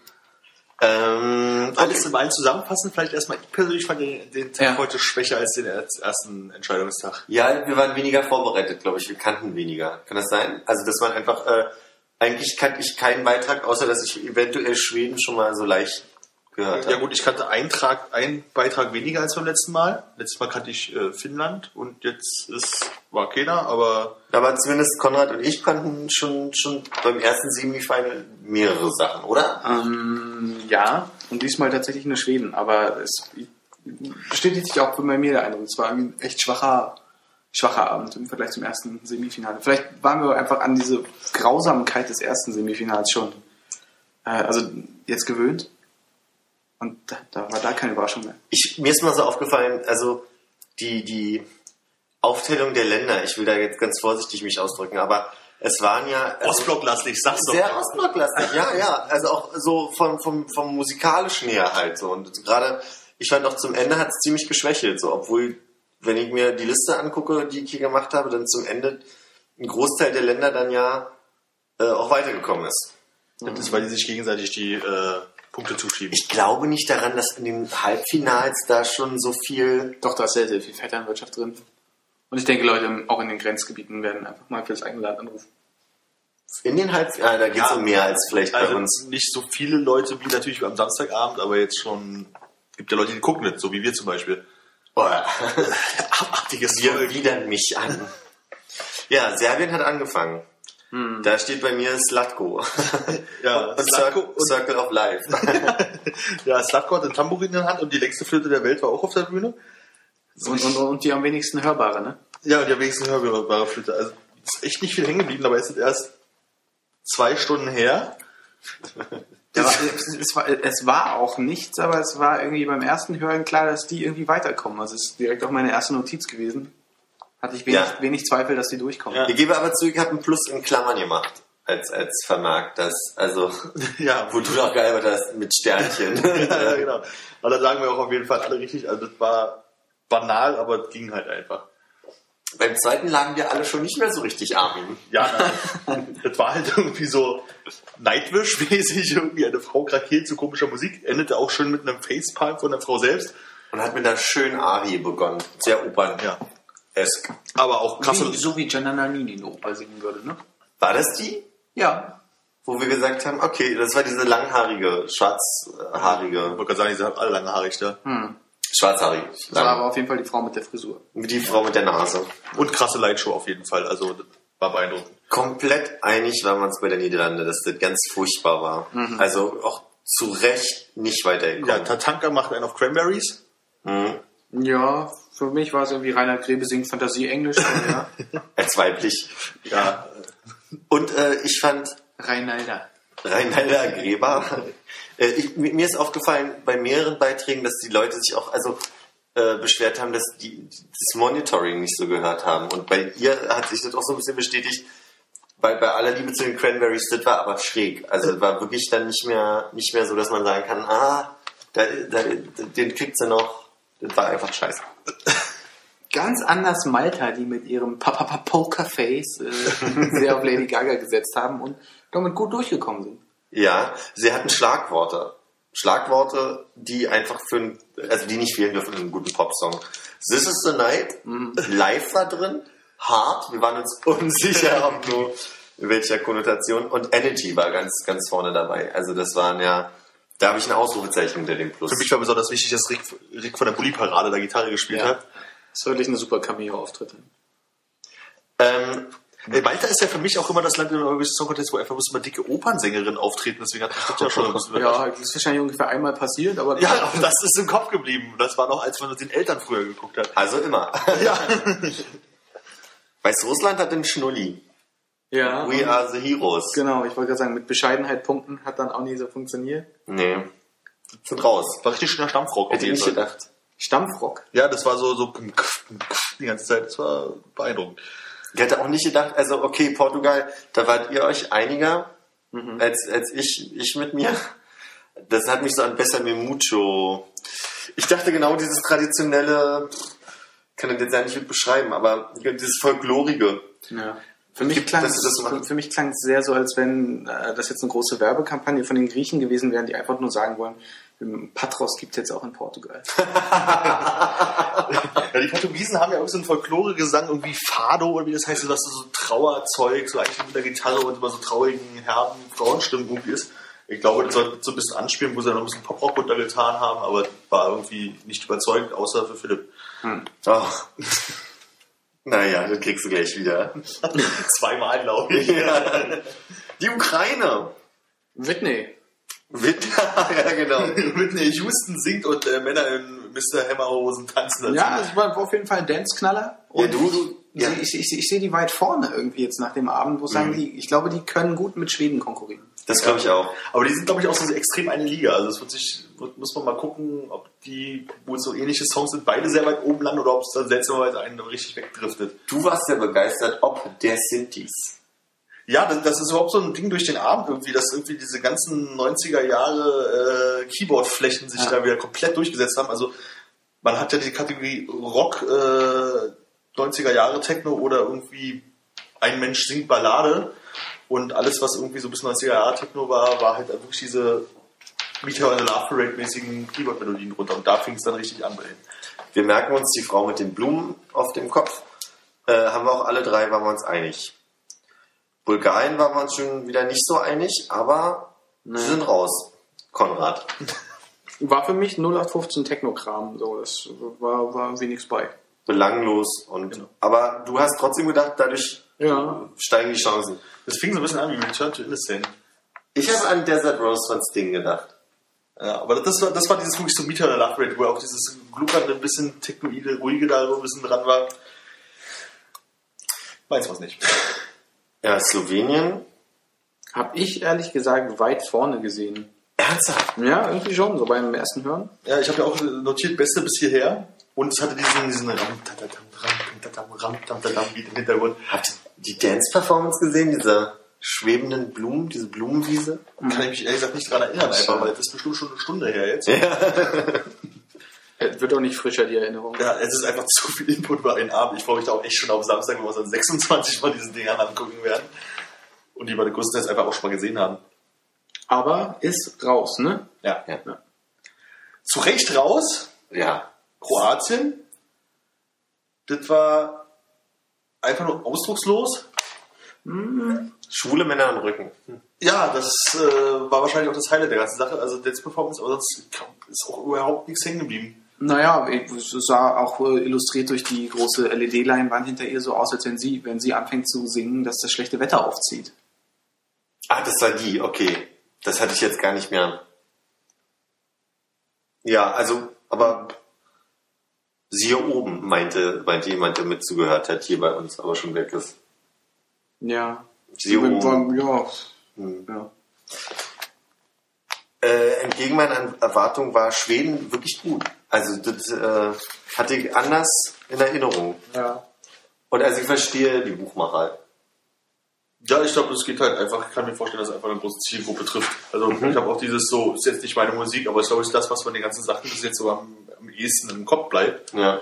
Ähm, Alles in allem zusammenfassen, vielleicht erstmal, ich persönlich fand den, den Tag Ja. heute schwächer als den ersten Entscheidungstag. Ja, wir waren weniger vorbereitet, glaube ich. Wir kannten weniger. Kann das sein? Also, das waren einfach, äh, eigentlich kannte ich keinen Beitrag, außer dass ich eventuell Schweden schon mal so leicht gehört habe. Ja gut, ich kannte einen, Trag, einen Beitrag weniger als beim letzten Mal. Letztes Mal kannte ich äh, Finnland und jetzt ist, war keiner, aber Aber zumindest Konrad und ich kannten schon, schon beim ersten Semifinal mehrere Sachen, oder? Ähm, ja, und diesmal tatsächlich nur Schweden, aber es bestätigt sich auch bei mir der Eindruck. Es war ein echt schwacher, schwacher Abend im Vergleich zum ersten Semifinale. Vielleicht waren wir einfach an diese Grausamkeit des ersten Semifinals schon, äh, also jetzt gewöhnt. Und da, da war da keine Überraschung mehr. Ich, mir ist mal so aufgefallen, also die, die Aufteilung der Länder, ich will da jetzt ganz vorsichtig mich ausdrücken, aber es waren ja... Also, Ostblocklastig, sag's doch. Sehr Ostblocklastig, ja, ja. Also auch so vom, vom, vom musikalischen her halt so. Und gerade, ich fand auch zum Ende hat es ziemlich geschwächelt, so, obwohl, wenn ich mir die Liste angucke, die ich hier gemacht habe, dann zum Ende ein Großteil der Länder dann ja äh, auch weitergekommen ist. Das ist, weil die sich gegenseitig die äh, Punkte zuschieben. Ich glaube nicht daran, dass in den Halbfinals da schon so viel. Doch, da ist sehr, sehr viel Vetternwirtschaft drin. Und ich denke, Leute auch in den Grenzgebieten werden einfach mal für das eigene Land anrufen. In den Halbfinals, ah, da geht es Ja. um mehr als vielleicht bei Also uns. nicht so viele Leute wie natürlich am Samstagabend, aber jetzt schon gibt ja Leute, die gucken nicht, so wie wir zum Beispiel. Oh, Abartiges wir widern mich an. Ja, Serbien hat angefangen. Da steht bei mir Slatko. Ja, und Slatko und- Circle of Life. Ja, Slatko hat ein Tambourin in der Hand und die längste Flöte der Welt war auch auf der Bühne. Und, und, und die am wenigsten hörbare, ne? Ja, die am wenigsten hörbare Flöte. Also ist echt nicht viel hängen geblieben, aber es sind erst zwei Stunden her. Ja, es, war, es war auch nichts, aber es war irgendwie beim ersten Hören klar, dass die irgendwie weiterkommen. Also es ist direkt auch meine erste Notiz gewesen. Hatte ich wenig, Ja. wenig Zweifel, dass die durchkommen. Ja. Ich gebe aber zu, ich habe einen Plus in Klammern gemacht. Als, als Vermerk, das, also, Ja, wo du doch gearbeitet hast mit Sternchen. ja, genau. Aber da sagen wir auch auf jeden Fall alle richtig. Also das war banal, aber es ging halt einfach. Beim zweiten lagen wir alle schon nicht mehr so richtig Armin. Ja, nein. das war halt irgendwie so Nightwish-mäßig. Irgendwie eine Frau krakeelt zu komischer Musik. Endete auch schön mit einem Facepalm von der Frau selbst. Und hat mit einer schönen Arie begonnen. Sehr opern. Ja. Esk. Aber auch krasse. Wie, so wie Gianna Nannini in Oper singen würde, ne? War das die? Ja. Wo wir gesagt haben, okay, das war diese langhaarige, schwarzhaarige, Ich wollte gerade sagen, die sind alle lange haarig da. schwarzhaarige. Das war aber auf jeden Fall die Frau mit der Frisur. Die Frau mit der Nase. Und krasse Lightshow auf jeden Fall. Also war beeindruckend. Komplett einig waren wir uns bei der Niederlande, dass das ganz furchtbar war. Also auch zu Recht nicht Ja, weitergekommen. Tatanka macht einen auf Cranberries. Ja, für mich war es irgendwie Rainer Grebe singt Fantasie-Englisch. ja. Als weiblich. Ja. Und äh, ich fand Reinalda. Reinalda Gräber. Äh, ich, mir ist aufgefallen bei mehreren Beiträgen, dass die Leute sich auch also äh, beschwert haben, dass die das Monitoring nicht so gehört haben. Und bei ihr hat sich das auch so ein bisschen bestätigt. Bei, bei aller Liebe zu den Cranberries, das war aber schräg. Also war wirklich dann nicht mehr nicht mehr so, dass man sagen kann, ah, da, da, den kriegt sie noch. Das war einfach scheiße. Ganz anders Malta, die mit ihrem Papa Pokerface äh, sehr auf Lady Gaga gesetzt haben und damit gut durchgekommen sind. Ja, sie hatten Schlagworte. Schlagworte, die einfach für ein, also die nicht fehlen dürfen in einem guten Popsong. This is the night, live war drin, hart, wir waren uns unsicher, ob nur welcher Konnotation und Energy war ganz, ganz vorne dabei. Also das waren ja, da habe ich ein Ausrufezeichen hinter dem Plus. Für mich war besonders wichtig, dass Rick, Rick von der Bulli-Parade da Gitarre gespielt Ja. hat. Das ist wirklich eine super Cameo-Auftritt. Ähm, Malta ist ja für mich auch immer das Land in Eurovision Song Contest, wo einfach bloß immer dicke Opernsängerinnen auftreten. Deswegen hat mich das ja schon ein bisschen Ja, das ist wahrscheinlich ungefähr einmal passiert, aber Ja, aber das ist im Kopf geblieben. Das war noch, als man den Eltern früher geguckt hat. also immer. Ja. Weißrussland hat den Schnulli. Ja We are the heroes. genau. Ich wollte gerade sagen, mit Bescheidenheit punkten hat dann auch nie so funktioniert. Nee. Sind raus. War richtig schöner Stammfrock auf Hätte ich jeden nicht Fall. gedacht. Stammfrock. Ja, das war so, so die ganze Zeit. Das war beeindruckend. Ich hätte auch nicht gedacht, also okay, Portugal, da wart ihr euch einiger als, als ich, ich mit mir. Das hat mich so an Besser Mucho. Ich dachte genau dieses traditionelle, kann das jetzt ja nicht mit beschreiben, aber dieses Folklorige. Ja. Für mich, klang das machen. für, mich klang es sehr so, als wenn äh, das jetzt eine große Werbekampagne von den Griechen gewesen wäre, die einfach nur sagen wollen, ähm, Patros gibt es jetzt auch in Portugal. Ja, die Portugiesen haben ja auch so einen Folklore-Gesang, irgendwie Fado oder wie das heißt, was so Trauerzeug, so eigentlich mit der Gitarre und immer so traurigen, herben Frauenstimmen irgendwie ist. Ich glaube, das sollte so ein bisschen anspielen, wo sie noch ein bisschen Poprock runtergetan haben, aber war irgendwie nicht überzeugend, außer für Philipp. Ach. Naja, das kriegst du gleich wieder. Zweimal, glaube ich. Die Ukraine. Whitney. Wit- ja, genau. Whitney Houston singt und äh, Männer in Mr. Hammerhosen tanzen dazu. Ja, es war auf jeden Fall ein Dance-Knaller. Ja, Und du, du, ich, ja. ich, ich, ich sehe die weit vorne irgendwie jetzt nach dem Abend, wo sagen die, ich glaube, die können gut mit Schweden konkurrieren. Das glaube ich auch. Aber die sind, glaube ich, auch so extrem eine Liga. Also es wird sich, wird, muss man mal gucken, ob die, wo es so ähnliche Songs sind, beide sehr weit oben landen oder ob es dann seltsamerweise einen richtig wegdriftet. Du warst ja begeistert, ob der Sintis. Ja, das, das ist überhaupt so ein Ding durch den Abend irgendwie, dass irgendwie diese ganzen 90er Jahre äh, Keyboard-Flächen sich Ja. da wieder komplett durchgesetzt haben. Also man hat ja die Kategorie Rock, äh, 90er Jahre Techno oder irgendwie ein Mensch singt Ballade und alles, was irgendwie so bis 90er Jahre Techno war, war halt wirklich diese Meteor in the Love Parade mäßigen Keyboard-Melodien runter und da fing es dann richtig an bei denen. Wir merken uns die Frau mit den Blumen auf dem Kopf. Äh, haben wir auch alle drei, waren wir uns einig. Bulgarien waren wir uns schon wieder nicht so einig, aber sie sind raus. Konrad. War für mich 0815 Technokram, so, das war, war irgendwie nichts bei. Belanglos und, Genau. aber du hast trotzdem gedacht, dadurch Ja. steigen die Chancen. Das fing so ein bisschen an wie Return to Innocent. Ich habe an Desert Rose von Sting gedacht. Ja, aber das war, das war dieses wirklich so Meteor in der Love Rate, wo auch dieses gluckernde, ein bisschen technoide, ruhige da so ein bisschen dran war. Meins war's nicht. Ja, Slowenien. Hab ich ehrlich gesagt weit vorne gesehen. Ernsthaft? Ja, irgendwie schon, so beim ersten Hören. Ja, ich habe ja auch notiert, Beste bis hierher. Und es hatte diesen, diesen Ram, tatatam, Ram, tatatam, Ram, tatatam Beat im Hintergrund. Habt die Dance-Performance gesehen? Diese schwebenden Blumen, diese Blumenwiese? Kann ich mich ehrlich gesagt nicht dran erinnern, einfach, weil das ist bestimmt schon eine Stunde her jetzt. Äh, Wird auch nicht frischer, die Erinnerung. Ja, es ist einfach zu viel Input für einen Abend. Ich freue mich da auch echt schon auf Samstag, wo wir uns dann 26 von diesen Dingern angucken werden. Und die wir den größtenteils einfach auch schon mal gesehen haben. Aber ist raus, ne? Ja. Ja. Zu Recht raus. Ja. Kroatien. Das war einfach nur ausdruckslos. Schwule Männer am Rücken. Ja, das äh, war wahrscheinlich auch das Highlight der ganzen Sache. Also Dance Performance, aber sonst ist auch überhaupt nichts hängen geblieben. Naja, es sah auch äh, illustriert durch die große LED-Leinwand hinter ihr so aus, als wenn sie, wenn sie anfängt zu singen, dass das schlechte Wetter aufzieht. Ah, das war die, okay. Das hatte ich jetzt gar nicht mehr. Ja, also, aber siehe oben, meinte, meinte jemand, der mit zugehört hat, hier bei uns, aber schon weg ist. Ja. Siehe oben. Ja. Hm. ja. Äh, entgegen meiner Erwartung war Schweden wirklich gut. Also das äh, hatte ich anders in Erinnerung. ja. Und also ich verstehe die Buchmacher. Ja, ich glaube, es geht halt einfach, ich kann mir vorstellen, dass es einfach eine große Zielgruppe trifft. Also ich habe auch dieses so, ist jetzt nicht meine Musik, aber ich glaube, ist das, was von den ganzen Sachen bis jetzt so am, am ehesten im Kopf bleibt. Ja.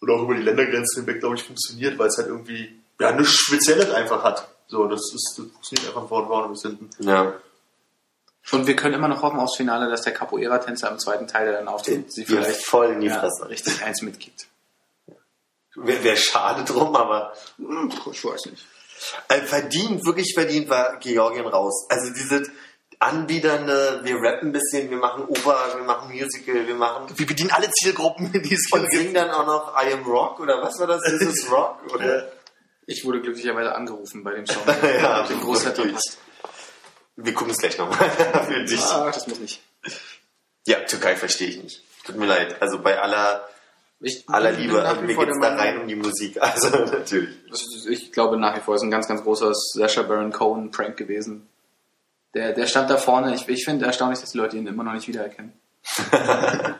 Und auch über die Ländergrenzen hinweg, glaube ich, funktioniert, weil es halt irgendwie, ja, nichts Spezielles einfach hat. So, das ist, das funktioniert einfach von vorne bis hinten. Ja. Und wir können immer noch hoffen aufs Finale, dass der Capoeira-Tänzer im zweiten Teil, der dann auftritt, sie vielleicht voll in die ja, Fresse. richtig eins mitkickt. Wäre wär schade drum, aber Hm, ich weiß nicht. Äh, verdient, wirklich verdient war Georgien raus. Also diese anbiedernde, wir rappen ein bisschen, wir machen Oper, wir machen Musical, wir machen Wir bedienen alle Zielgruppen, die es und singen dann auch noch I Am Rock oder was war das? Is This Rock? Oder? Ich wurde glücklicherweise angerufen bei dem Song. Ja, den verpasst. Wir gucken es gleich nochmal für dich. Ah, das muss nicht. Ja, Türkei verstehe ich nicht. Tut mir leid. Also bei aller, Ich, aller Liebe, nach wie mir vor geht es der da rein um die Musik. Also natürlich. Ich glaube nach wie vor ist ein ganz, ganz großer Sasha Baron Cohen Prank gewesen. Der, der stand da vorne. Ich, ich finde erstaunlich, dass die Leute ihn immer noch nicht wiedererkennen.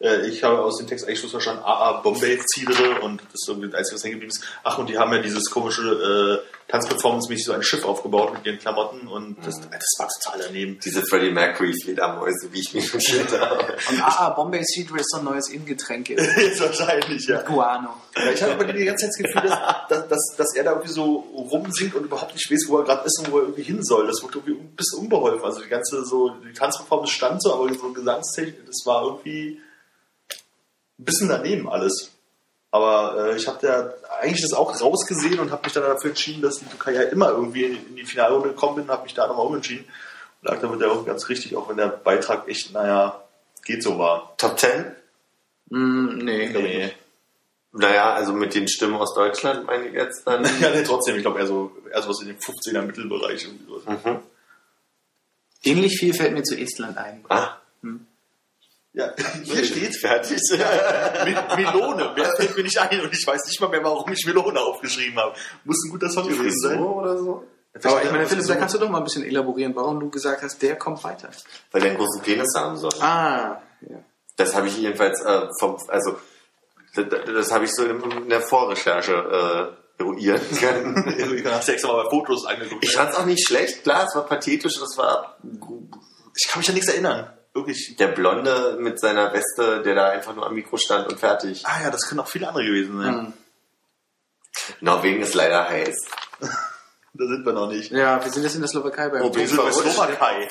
Äh, ich habe aus dem Text eigentlich schon verstanden, AA Bombay Zielere und das ist irgendwie das Einzige, was hängen geblieben ist. Ach, und die haben ja dieses komische äh, Tanzperformance-mäßig so ein Schiff aufgebaut mit ihren Klamotten und das, Mhm. das war total daneben. Diese Freddie Mercury Fledermäuse, wie ich mich notiert habe. Und AA Bombay Cedar ist so ein neues Ingetränk. Jetzt wahrscheinlich, ja. Guano. ja ich habe aber die ganze Zeit das Gefühl, dass, dass, dass, dass er da irgendwie so rumsingt und überhaupt nicht weiß, wo er gerade ist und wo er irgendwie hin soll. Das wirkt irgendwie ein bisschen unbeholfen. Also die ganze so, die Tanzperformance stand so, aber so Gesangstechnik, das war irgendwie ein bisschen daneben alles. Aber äh, ich habe da eigentlich das auch rausgesehen und habe mich dann dafür entschieden, dass die Türkei ja immer irgendwie in die Finalrunde gekommen bin und habe mich da nochmal umentschieden. Und lag damit ja auch ganz richtig, auch wenn der Beitrag echt, naja, geht so war. Top 10? Mm, nee. Nee. Naja, also mit den Stimmen aus Deutschland meine ich jetzt dann. Ja, nee, trotzdem, ich glaube eher so, eher so was in dem 15er Mittelbereich. Irgendwie sowas. Mhm. Ähnlich viel fällt mir zu Estland ein. Ah, Ja, hier steht fertig. Melone. Mehr fällt mir nicht ein und ich weiß nicht mal mehr, warum ich Melone aufgeschrieben habe. Muss ein guter Song gewesen sein. Oder so? Aber ich meine, Philipp, da kannst du doch mal ein bisschen elaborieren, warum du gesagt hast, der kommt weiter. Weil der einen großen Penis haben soll. Ah, ja. Das habe ich jedenfalls äh, vom, also das, das habe ich so in, in der Vorrecherche äh, eruieren können. Ich habe extra mal bei Fotos angeguckt. Ich fand es auch nicht schlecht, klar, es war pathetisch, das war ich kann mich an nichts erinnern. Wirklich. der Blonde mit seiner Weste, der da einfach nur am Mikro stand und fertig. Ah ja, das können auch viele andere gewesen sein. Hm. Norwegen ist leider heiß. Da sind wir noch nicht. Ja, wir sind jetzt in der Slowakei bei Oh, Wir sind bei. Slowakei.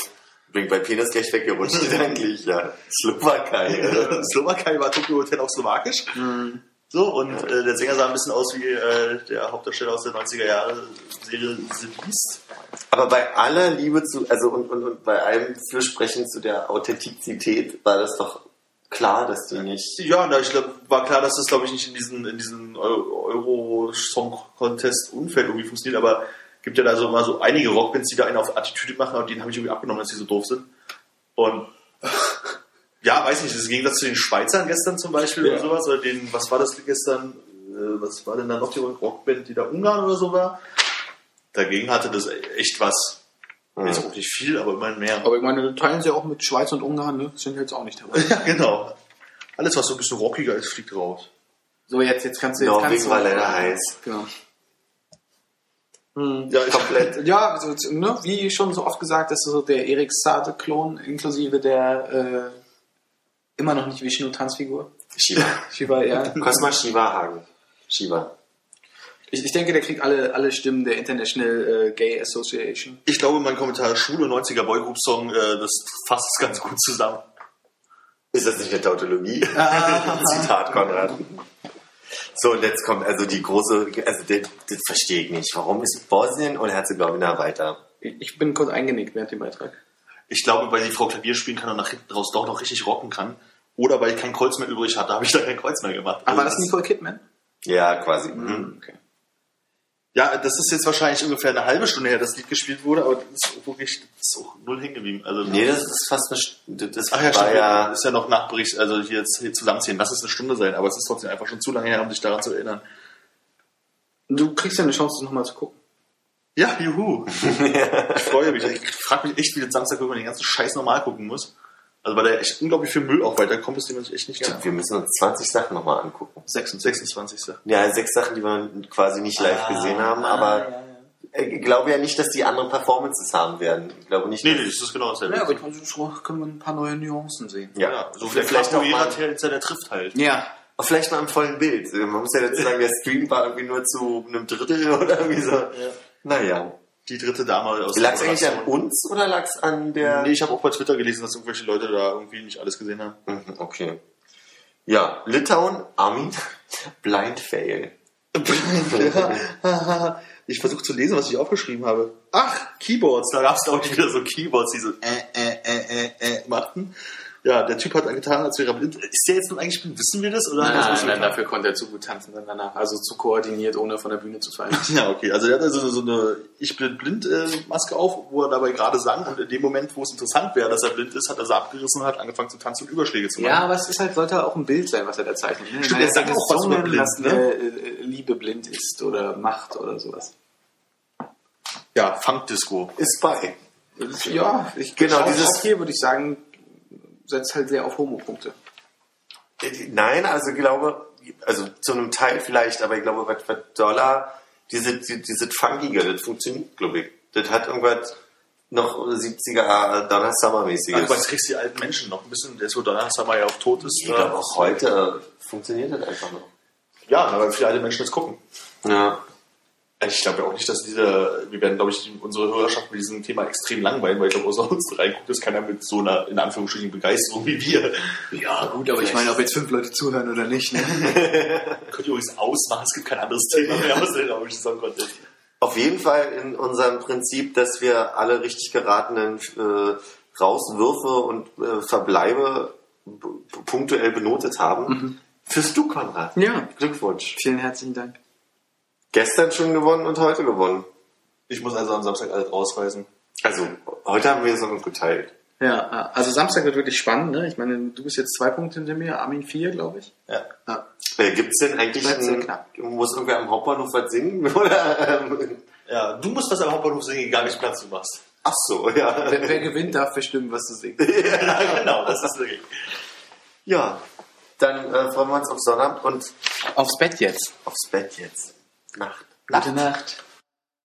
Bin bei Penis gleich weggerutscht, gedanklich, ja. Slowakei. Slowakei war Tokyo Hotel auf Slowakisch. So, und äh, der Sänger sah ein bisschen aus wie äh, der Hauptdarsteller aus der 90er Jahre Serie The Beast. Aber bei aller Liebe zu, also und, und, und bei allem Fürsprechen zu der Authentizität war das doch klar, dass die nicht. Ja, na, ich glaube, war klar, dass das, glaube ich, nicht in diesen, in diesen Eu- Euro-Song-Contest-Umfeld irgendwie funktioniert, aber gibt ja da so mal so einige Rockbands, die da einen auf Attitüde machen, aber denen habe ich irgendwie abgenommen, dass die so doof sind. Und ja, weiß nicht, das ist im Gegensatz zu den Schweizern gestern zum Beispiel Ja. oder sowas, oder den, was war das gestern, äh, was war denn da noch die Rockband, die da Ungarn oder so war? Dagegen hatte das echt was. Jetzt auch nicht viel, aber immerhin mehr. Aber ich meine, teilen sie auch mit Schweiz und Ungarn, ne? Sind jetzt auch nicht dabei. Ja, genau. Alles, was so ein bisschen rockiger ist, fliegt raus. So, jetzt, jetzt kannst du jetzt Norwegen kannst du, war leider heiß. Genau. Hm. Ja, Komplett. Ja, also, ne, wie schon so oft gesagt, das ist so der Erik Sade-Klon inklusive der äh, immer noch nicht Vishnu-Tanzfigur. Shiva. Shiva, ja. Cosma Shiva Hagen. Shiva. Ich, ich denke, der kriegt alle, alle Stimmen der International äh, Gay Association. Ich glaube, mein Kommentar schwule 90er Boygroup Song, äh, das fasst es ganz gut zusammen. Ist das nicht eine Tautologie? Zitat Konrad. So, und jetzt kommt also die große, also das, das verstehe ich nicht. Warum ist Bosnien und Herzegowina weiter? Ich bin kurz eingenickt während dem Beitrag. Ich glaube, weil die Frau Klavier spielen kann und nach hinten raus doch noch richtig rocken kann. Oder weil ich kein Kreuz mehr übrig hatte, habe ich da kein Kreuz mehr gemacht. Aber war Also das Nicole Kidman? Ja, quasi. Mhm. Okay. Ja, das ist jetzt wahrscheinlich ungefähr eine halbe Stunde her, das Lied gespielt wurde, aber das ist wirklich das ist auch null hängen geblieben. Also, Nee, das ist fast eine, das Ach ja, war stimmt. ja, ist ja noch Nachbericht, also hier jetzt hier zusammenziehen. Lass es eine Stunde sein, aber es ist trotzdem einfach schon zu lange her, um sich daran zu erinnern. Du kriegst ja eine Chance, das nochmal zu gucken. Ja, juhu. ich freue mich. Ich frage mich echt, wie das Samstag, wenn man den ganzen Scheiß normal gucken muss. Also weil da echt unglaublich viel Müll auch weiterkommt, den man sich echt nicht Stimmt, wir müssen uns 20 Sachen nochmal angucken. 26. Ja, sechs Sachen, die wir quasi nicht live gesehen haben, aber ich glaube ja nicht, dass die andere Performances haben werden. Ich glaube nicht, Nee, dass- nee, das ist genau dasselbe. Ja, aber ich meine, so können wir ein paar neue Nuancen sehen. ja, Ja, so vielleicht, vielleicht auch mal, der, der trifft halt. Ja. auch vielleicht mal im vollen Bild. Man muss ja dazu sagen, der Stream war irgendwie nur zu einem Drittel oder irgendwie so. Naja. Die dritte Dame aus Lag es eigentlich an uns oder lag es an der... Nee, ich habe auch bei Twitter gelesen, dass irgendwelche Leute da irgendwie nicht alles gesehen haben. Mhm, Okay. Ja, Litauen, Armin, Blind Fail. ich versuche zu lesen, was ich aufgeschrieben habe. Ach, Keyboards. Da gab es, ich, wieder so Keyboards, die so äh, äh, äh, äh, äh machten. Ja, der Typ hat getan, als wäre er blind. Ist der jetzt nun eigentlich blind? Wissen wir das? Oder Nein, nein, nein, getan? dafür konnte er zu gut tanzen dann danach. Also zu koordiniert, ohne von der Bühne zu fallen. Ja, okay. Also er hat also so eine Ich bin blind äh, Maske auf, wo er dabei gerade sang. Und in dem Moment, wo es interessant wäre, dass er blind ist, hat er sie abgerissen und hat angefangen zu tanzen und Überschläge zu machen. Ja, aber es ist halt, sollte auch ein Bild sein, was er da zeichnet. Ne? Stimmt, meine, er sagt auch was über blind, dass ne? äh, äh, Liebe blind ist oder Macht oder sowas. ja Funk-Disco. Ist bei. Ja, ich Genau, dieses- hier würde ich sagen, setzt halt sehr auf Homo-Punkte. Nein, also ich glaube, also zu einem Teil vielleicht, aber ich glaube, was, was Dollar, diese, die- diese Funkige, das funktioniert, glaube ich. Das hat irgendwas noch 70er Donna Summer-mäßiges. Aber jetzt kriegst du die alten Menschen noch ein bisschen, der ist so Donner Summer ja auf tot ist. ich glaube, auch heute funktioniert das einfach noch. Ja, aber viele alte Menschen jetzt gucken. Ja. Ich glaube ja auch nicht, dass diese, wir werden, glaube ich, unsere Hörerschaft mit diesem Thema extrem langweilen, weil ich glaube, außer uns reinguckt, ist keiner mit so einer, in Anführungsstrichen, Begeisterung wie wir. Ja, gut, aber ich meine, ob jetzt fünf Leute zuhören oder nicht. Ne? Könnt ihr übrigens ausmachen, es gibt kein anderes Thema mehr aus der Eurovision Song Contest. Auf jeden Fall in unserem Prinzip, dass wir alle richtig geratenen äh, Rauswürfe und äh, Verbleibe punktuell benotet haben. Führst du, Konrad? Ja. Glückwunsch. Vielen herzlichen Dank. Gestern schon gewonnen und heute gewonnen. Ich muss also am Samstag alles rausweisen. Also, heute haben wir es uns geteilt. Ja, also Samstag wird wirklich spannend. Ne? Ich meine, du bist jetzt zwei Punkte hinter mir, Armin vier, glaube ich. Ja. Ja. Äh, Gibt es denn eigentlich, Bleibt sehr ein, knapp. muss irgendwer am Hauptbahnhof was singen? Oder, ähm, ja, du musst was am Hauptbahnhof singen, egal welchen Platz du machst. ach so, ja. Wer, wer gewinnt, darf bestimmen, was du singst. ja, genau, das ist wirklich. Ja, dann äh, freuen wir uns auf Sonnabend und Aufs Bett jetzt. aufs Bett jetzt. Nacht. Gute Nacht.